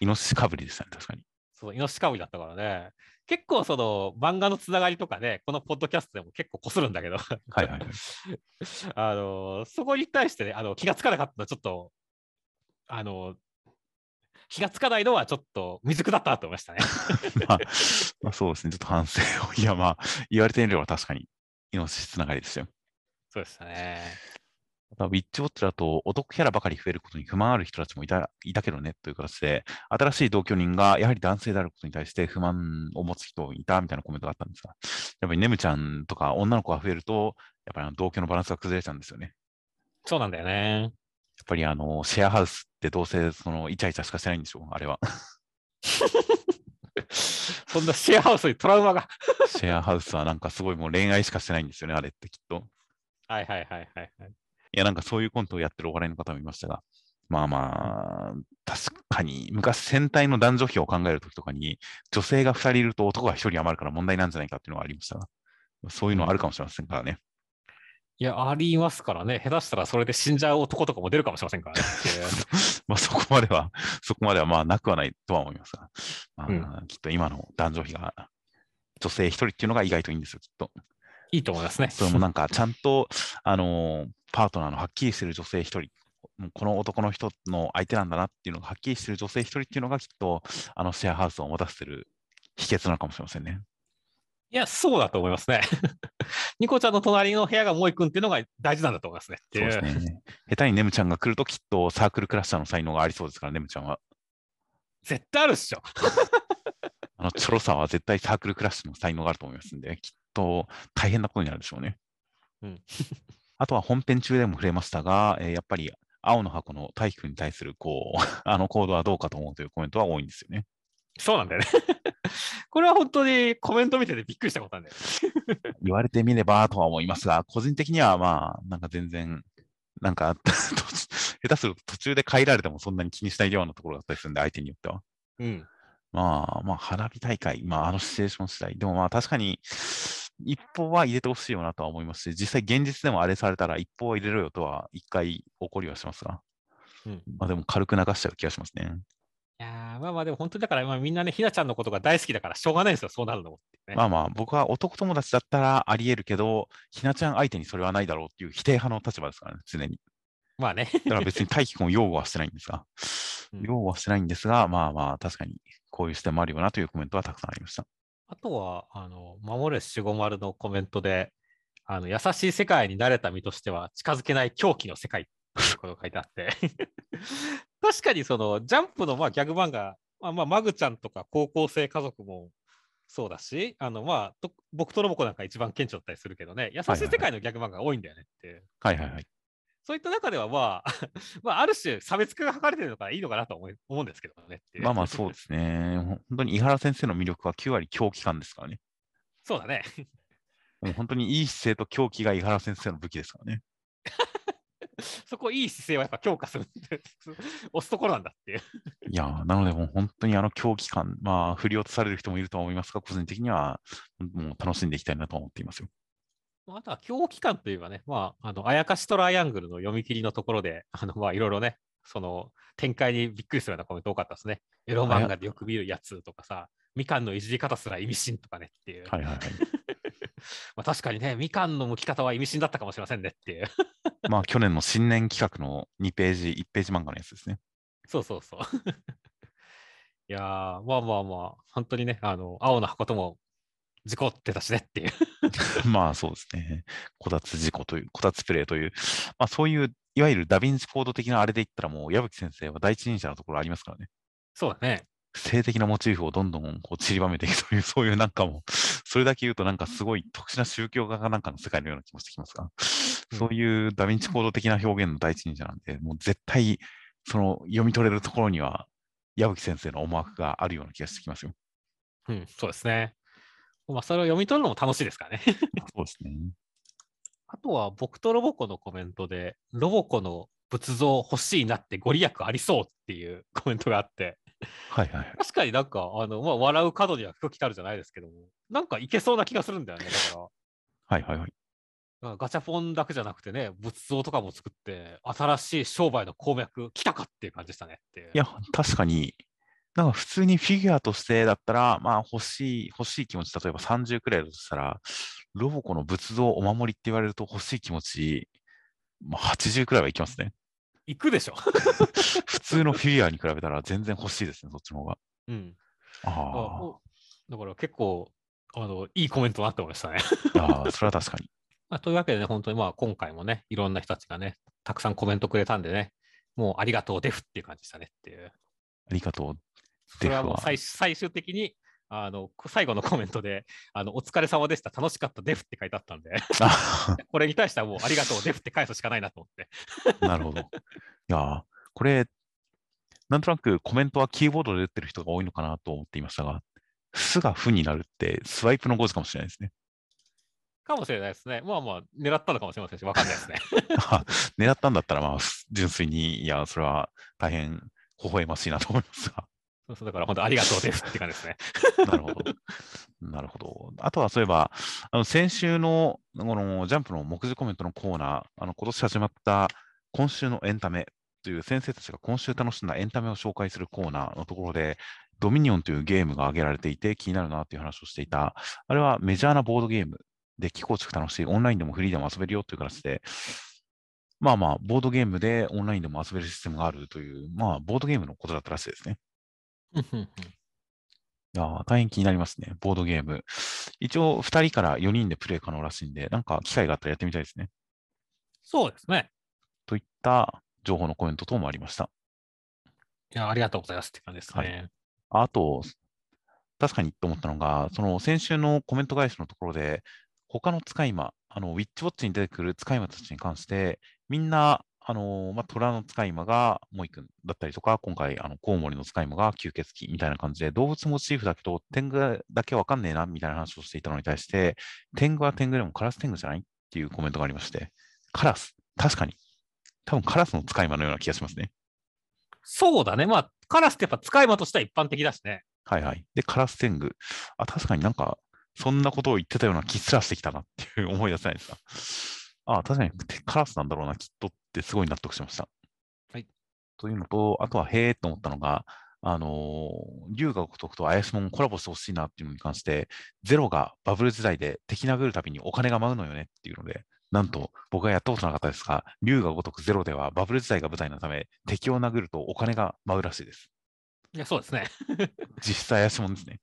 イノシシかぶりでしたね、確かに。そう、イノシシかぶりだったからね、結構その、漫画のつながりとかね、このポッドキャストでも結構こするんだけど、はいはいはい。あの、そこに対してね、あの、気がつかなかったのはちょっと、あの、気がつかないのはちょっと未熟だったなと思いましたね。まあ、まあそうですね、ちょっと反省を。いやまあ、言われてみれば確かに、イノシシつながりですよ。そうでしたね。また、ウィッチウォッチだと、お得キャラばかり増えることに不満ある人たちもいたいたけどね、という形で、新しい同居人がやはり男性であることに対して不満を持つ人いたみたいなコメントがあったんですが、やっぱりネムちゃんとか女の子が増えると、やっぱり同居のバランスが崩れちゃうんですよね。そうなんだよね。やっぱりあの、シェアハウスってどうせそのイチャイチャしかしてないんでしょう、あれは。そんなシェアハウスにトラウマが。シェアハウスはなんかすごいもう恋愛しかしてないんですよね、あれってきっと。はいはいはいはい、はい。いや、なんかそういうコントをやってるお笑いの方もいましたが、まあまあ、確かに、昔戦隊の男女比を考えるときとかに、女性が2人いると男が1人余るから問題なんじゃないかっていうのがありましたが、そういうのはあるかもしれませんからね。いや、ありますからね。下手したらそれで死んじゃう男とかも出るかもしれませんからね。まあそこまでは、そこまではまあなくはないとは思いますが、まあうきっと今の男女比が女性1人っていうのが意外といいんですよ、きっと。いいと思いますね。それもなんかちゃんと、あのーパートナーのはっきりしてる女性1人、この男の人の相手なんだなっていうのがはっきりしてる女性1人っていうのがきっと、あのシェアハウスを持たせてる秘訣なのかもしれませんね。いや、そうだと思いますね。ニコちゃんの隣の部屋が萌えくんっていうのが大事なんだと思いますね。そうですね。下手にネムちゃんが来るときっとサークルクラッシャーの才能がありそうですから、ネムちゃんは。絶対あるっしょ。あの、チョロさは絶対サークルクラッシュの才能があると思いますんで、きっと大変なことになるでしょうね。うん あとは本編中でも触れましたが、えーやっぱり青の箱の大輝くんに対する、こう、あの行動はどうかと思うというコメントは多いんですよね。そうなんだよね。これは本当にコメント見ててびっくりしたことなんだよね。言われてみればとは思いますが、個人的にはまあ、なんか全然、なんか、下手すると途中で帰られてもそんなに気にしないようなところだったりするんで、相手によっては。うん。まあ、まあ、花火大会、まあ、あのシチュエーション次第。でもまあ、確かに、一報は入れてほしいよなとは思いますし、実際現実でもあれされたら一報は入れろよとは一回怒りはしますが、うんまあでも軽く流しちゃう気がしますね。いやーまあまあでも本当にだから、まあ、みんなね、ひなちゃんのことが大好きだからしょうがないですよ、そうなるのもね。まあまあ、僕は男友達だったらあり得るけど、ひなちゃん相手にそれはないだろうっていう否定派の立場ですからね、常に。まあね。だから別に大輝くんを擁護はしてないんですが、うん擁護はしてないんですが、まあまあ、確かにこういう視点もあるよなというコメントはたくさんありました。あとは、あの、守れ守護丸のコメントで、あの優しい世界に慣れた身としては近づけない狂気の世界ことが書いてあって確かにそのジャンプのまあギャグ漫画、まあ、まあマグちゃんとか高校生家族もそうだし、あのまあと僕とロボコなんか一番顕著だったりするけどね、優しい世界のギャグ漫画が多いんだよねって。はいはいはい。そういった中では、まあ、まあ、ある種差別化が図れてるのからいいのかなと思い思うんですけどね。まあまあそうですね。本当に井原先生の魅力は9割狂気感ですからね。そうだね。もう本当にいい姿勢と狂気が井原先生の武器ですからね。そこいい姿勢はやっぱ強化する押すところなんだっていう。いやーなのでもう本当にあの狂気感、まあ振り落とされる人もいるとは思いますが、個人的にはもう楽しんでいきたいなと思っていますよ。あとは狂気感といえばね、まあ、あの、あやかしトライアングルの読み切りのところで、あの、まあ、いろいろね、その、展開にびっくりするようなコメント多かったですね。エロ漫画でよく見るやつとかさ、みかんのいじり方すら意味深とかねっていう。はいはいはい。まあ確かにね、みかんの剥き方は意味深だったかもしれませんねっていう。まあ去年の新年企画の2ページ、1ページ漫画のやつですね。そうそうそう。いやー、まあまあまあ、本当にね、あの、青の箱とも事故ってたしねっていう。まあそうですね。こたつ事故という、こたつプレイという、まあそういう、いわゆるダヴィンチコード的なあれで言ったらもう矢吹先生は第一人者のところありますからね。そうだね。性的なモチーフをどんどんこう散りばめていくという、そういうなんかもう、それだけ言うとなんかすごい特殊な宗教画がなんかの世界のような気もしてきますが、うんそういうダヴィンチコード的な表現の第一人者なんで、もう絶対その読み取れるところには矢吹先生の思惑があるような気がしてきますよ。うん、そうですね。まあ、それを読み取るのも楽しいですからね。そうですね。あとは僕とロボコのコメントで、ロボコの仏像欲しいなってご利益ありそうっていうコメントがあって、はいはいはい。確かになんか、あの、まあ、笑う角には服着たるじゃないですけども、なんかいけそうな気がするんだよね。だから、はいはいはい。あガチャポンだけじゃなくてね、仏像とかも作って、新しい商売の鉱脈来たかっていう感じでしたねって。いや、確かに、なんか普通にフィギュアとしてだったら、まあ欲しい、欲しい気持ち、例えば30くらいだとしたら、ロボコの仏像お守りって言われると欲しい気持ち、まあ80くらいはいきますね。行くでしょ。普通のフィギュアに比べたら全然欲しいですね、そっちの方が。うん。ああおだから結構、あの、いいコメントだって思いましたね。ーあー、それは確かに。まあ、というわけでね、本当にまあ今回もね、いろんな人たちがね、たくさんコメントくれたんでね、もうありがとうデフっていう感じでしたねっていう。ありがとう。それはもう最終的に、あの、最後のコメントで、あの、お疲れ様でした、楽しかったデフって書いてあったんで、あ これに対してはもうありがとうデフって返すしかないなと思って。なるほど。いやー、これ、なんとなくコメントはキーボードで打ってる人が多いのかなと思っていましたが、すが負になるってスワイプの5時かもしれないですね。かもしれないですね。まあまあ、狙ったのかもしれませんし、わかんないですね。あ狙ったんだったら、まあ、純粋に、いや、それは大変微笑ましいなと思いますが。そうそうだから本当ありがとうデフって感じですね。なるほど。なるほど。あとはそういえば、あの先週のこのジャンプの目次コメントのコーナー、あの今年始まった今週のエンタメという先生たちが今週楽しんだエンタメを紹介するコーナーのところで、ドミニオンというゲームが挙げられていて気になるなという話をしていた。あれはメジャーなボードゲームで気構築楽しい、オンラインでもフリーでも遊べるよという形で、まあまあ、ボードゲームでオンラインでも遊べるシステムがあるという、まあ、ボードゲームのことだったらしいですね。うんうんうんいやー大変気になりますね、ボードゲーム。一応、2人から4人でプレイ可能らしいんで、なんか機会があったらやってみたいですね。そうですね。といった情報のコメント等もありました。いや、ありがとうございますって感じですね。あと、確かにと思ったのが、その先週のコメント返しのところで、他の使い魔、あのウィッチウォッチに出てくる使い魔たちに関して、みんな、あのまあ、虎の使い魔がモイ君だったりとか、今回、あのコウモリの使い魔が吸血鬼みたいな感じで、動物モチーフだけど、天狗だけわかんねえなみたいな話をしていたのに対して、天狗は天狗でもカラス天狗じゃないっていうコメントがありまして、カラス、確かに、多分カラスの使い魔のような気がしますね。そうだね。まあ、カラスってやっぱ使い魔としては一般的だしね。はいはい。で、カラス天狗。あ、確かになんか、そんなことを言ってたような気すらしてきたなっていう思い出せないですか。あ、確かにてカラスなんだろうな、きっとってすごい納得しました。はい。というのと、あとは、へえと思ったのが、あのー、龍が如くと怪しもんコラボしてほしいなっていうのに関して、ゼロがバブル時代で敵殴るたびにお金が舞うのよねっていうので、なんと僕はやったことなかったですが、龍が如くゼロではバブル時代が舞台のため、敵を殴るとお金が舞うらしいです。いや、そうですね。実際怪しもんですね。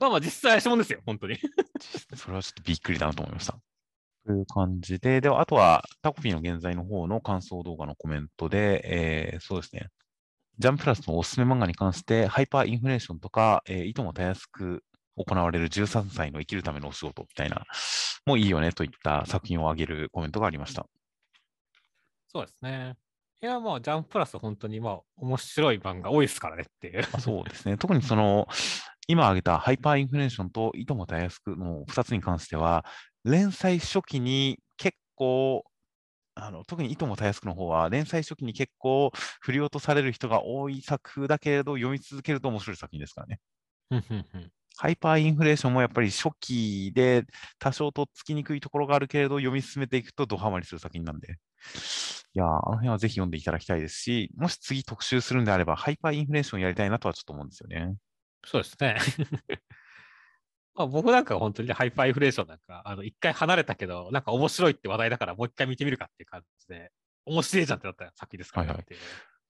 まあまあ実際怪しいもんですよ、本当に。それはちょっとびっくりだなと思いました。という感じで、では、あとはタコピーの現在の方の感想動画のコメントで、えー、そうですね。ジャンププラスのおすすめ漫画に関して、ハイパーインフレーションとか、えー、いともたやすく行われる13歳の生きるためのお仕事みたいな、もういいよねといった作品を挙げるコメントがありました。そうですね。いや、まあ、ジャンププラス本当にまあ面白い漫画多いですからねっていう。そうですね。特にその、今挙げたハイパーインフレーションといともたやすくの2つに関しては、連載初期に結構、あの特にいともたやすくの方は、連載初期に結構振り落とされる人が多い作風だけれど、読み続けると面白い作品ですからね。ハイパーインフレーションもやっぱり初期で多少とっつきにくいところがあるけれど、読み進めていくとドハマりする作品なんで。いやあの辺はぜひ読んでいただきたいですし、もし次特集するんであれば、ハイパーインフレーションやりたいなとはちょっと思うんですよね。そうですね。まあ、僕なんか本当に、ハイパーインフレーションなんか、あの一回離れたけど、なんか面白いって話題だからもう一回見てみるかっていう感じで、面白いじゃんってなった作品ですから、ね、はいはい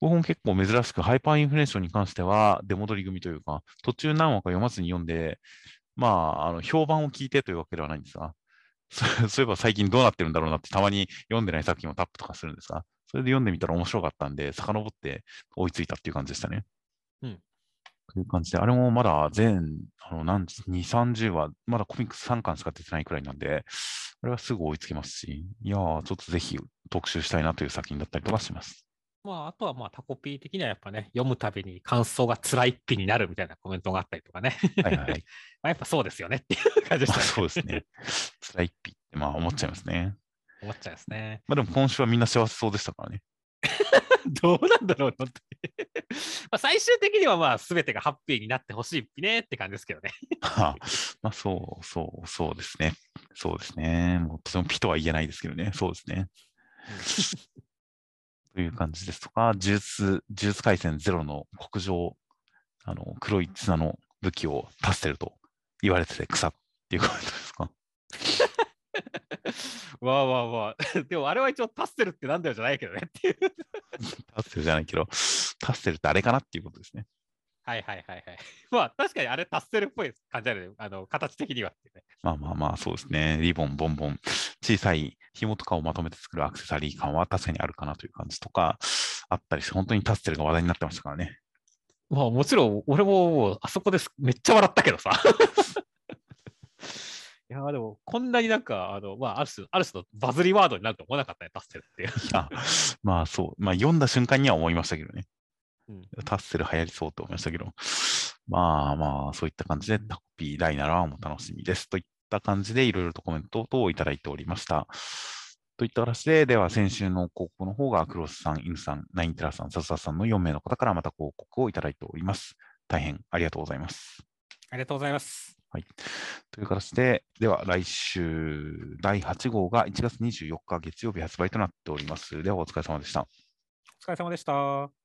僕も結構珍しく、ハイパーインフレーションに関しては、出戻り組というか、途中何話か読まずに読んで、まあ、あの評判を聞いてというわけではないんですが、そういえば最近どうなってるんだろうなってたまに読んでない作品をタップとかするんですが、それで読んでみたら面白かったんで、遡って追いついたっていう感じでしたね。うん。という感じで、あれもまだ全、あの、何、2、30話、まだコミックス3巻しか出てないくらいなんで、あれはすぐ追いつけますし、いやー、ちょっとぜひ特集したいなという作品だったりとかします。まあ、あとはまあタコピー的にはやっぱね、読むたびに感想が辛いっぴになるみたいなコメントがあったりとかね。はいはい。まあやっぱそうですよねっていう感じでしたね。そうですね。辛いっぴってまあ思っちゃいますね。思っちゃいますね。まあでも今週はみんな幸せそうでしたからね。どうなんだろう、本当にまあ最終的にはまあ全てがハッピーになってほしいねって感じですけどねはあ、まあそうそうそうですね。そうですね。もうとてもピとは言えないですけどね。そうですね。という感じですとか、呪術、呪術回戦ゼロの国上、あの、黒い綱の武器を足してると言われてて草っていうことですか。わあわあわあ。でもあれは一応タッセルってなんだよじゃないけどねっていう。タッセルじゃないけど、タッセルってあれかなっていうことですね。はいはいはいはい。まあ確かにあれタッセルっぽい感じあるね。あの形的にはね。まあまあまあそうですね。リボン、ボンボン、小さい紐とかをまとめて作るアクセサリー感は確かにあるかなという感じとかあったりして、本当にタッセルが話題になってましたからね。まあもちろん俺もあそこですめっちゃ笑ったけどさ。いやでも、こんなになんか、あの、まあ、ある種、ある種のバズりワードになると思わなかったね、タッセルって。いや、まあそう、まあ読んだ瞬間には思いましたけどね。うん、タッセル流行りそうと思いましたけど、まあまあ、そういった感じで、タコピー第7話も楽しみですといった感じで、いろいろとコメント等をいただいておりました。といった形で、では先週の広告の方が、クロスさん、インさん、ナインテラさん、サスサさんの4名の方からまた広告をいただいております。大変ありがとうございます。ありがとうございます。はい。という形で、では来週第8号が1月24日月曜日発売となっております。ではお疲れ様でした。お疲れ様でした。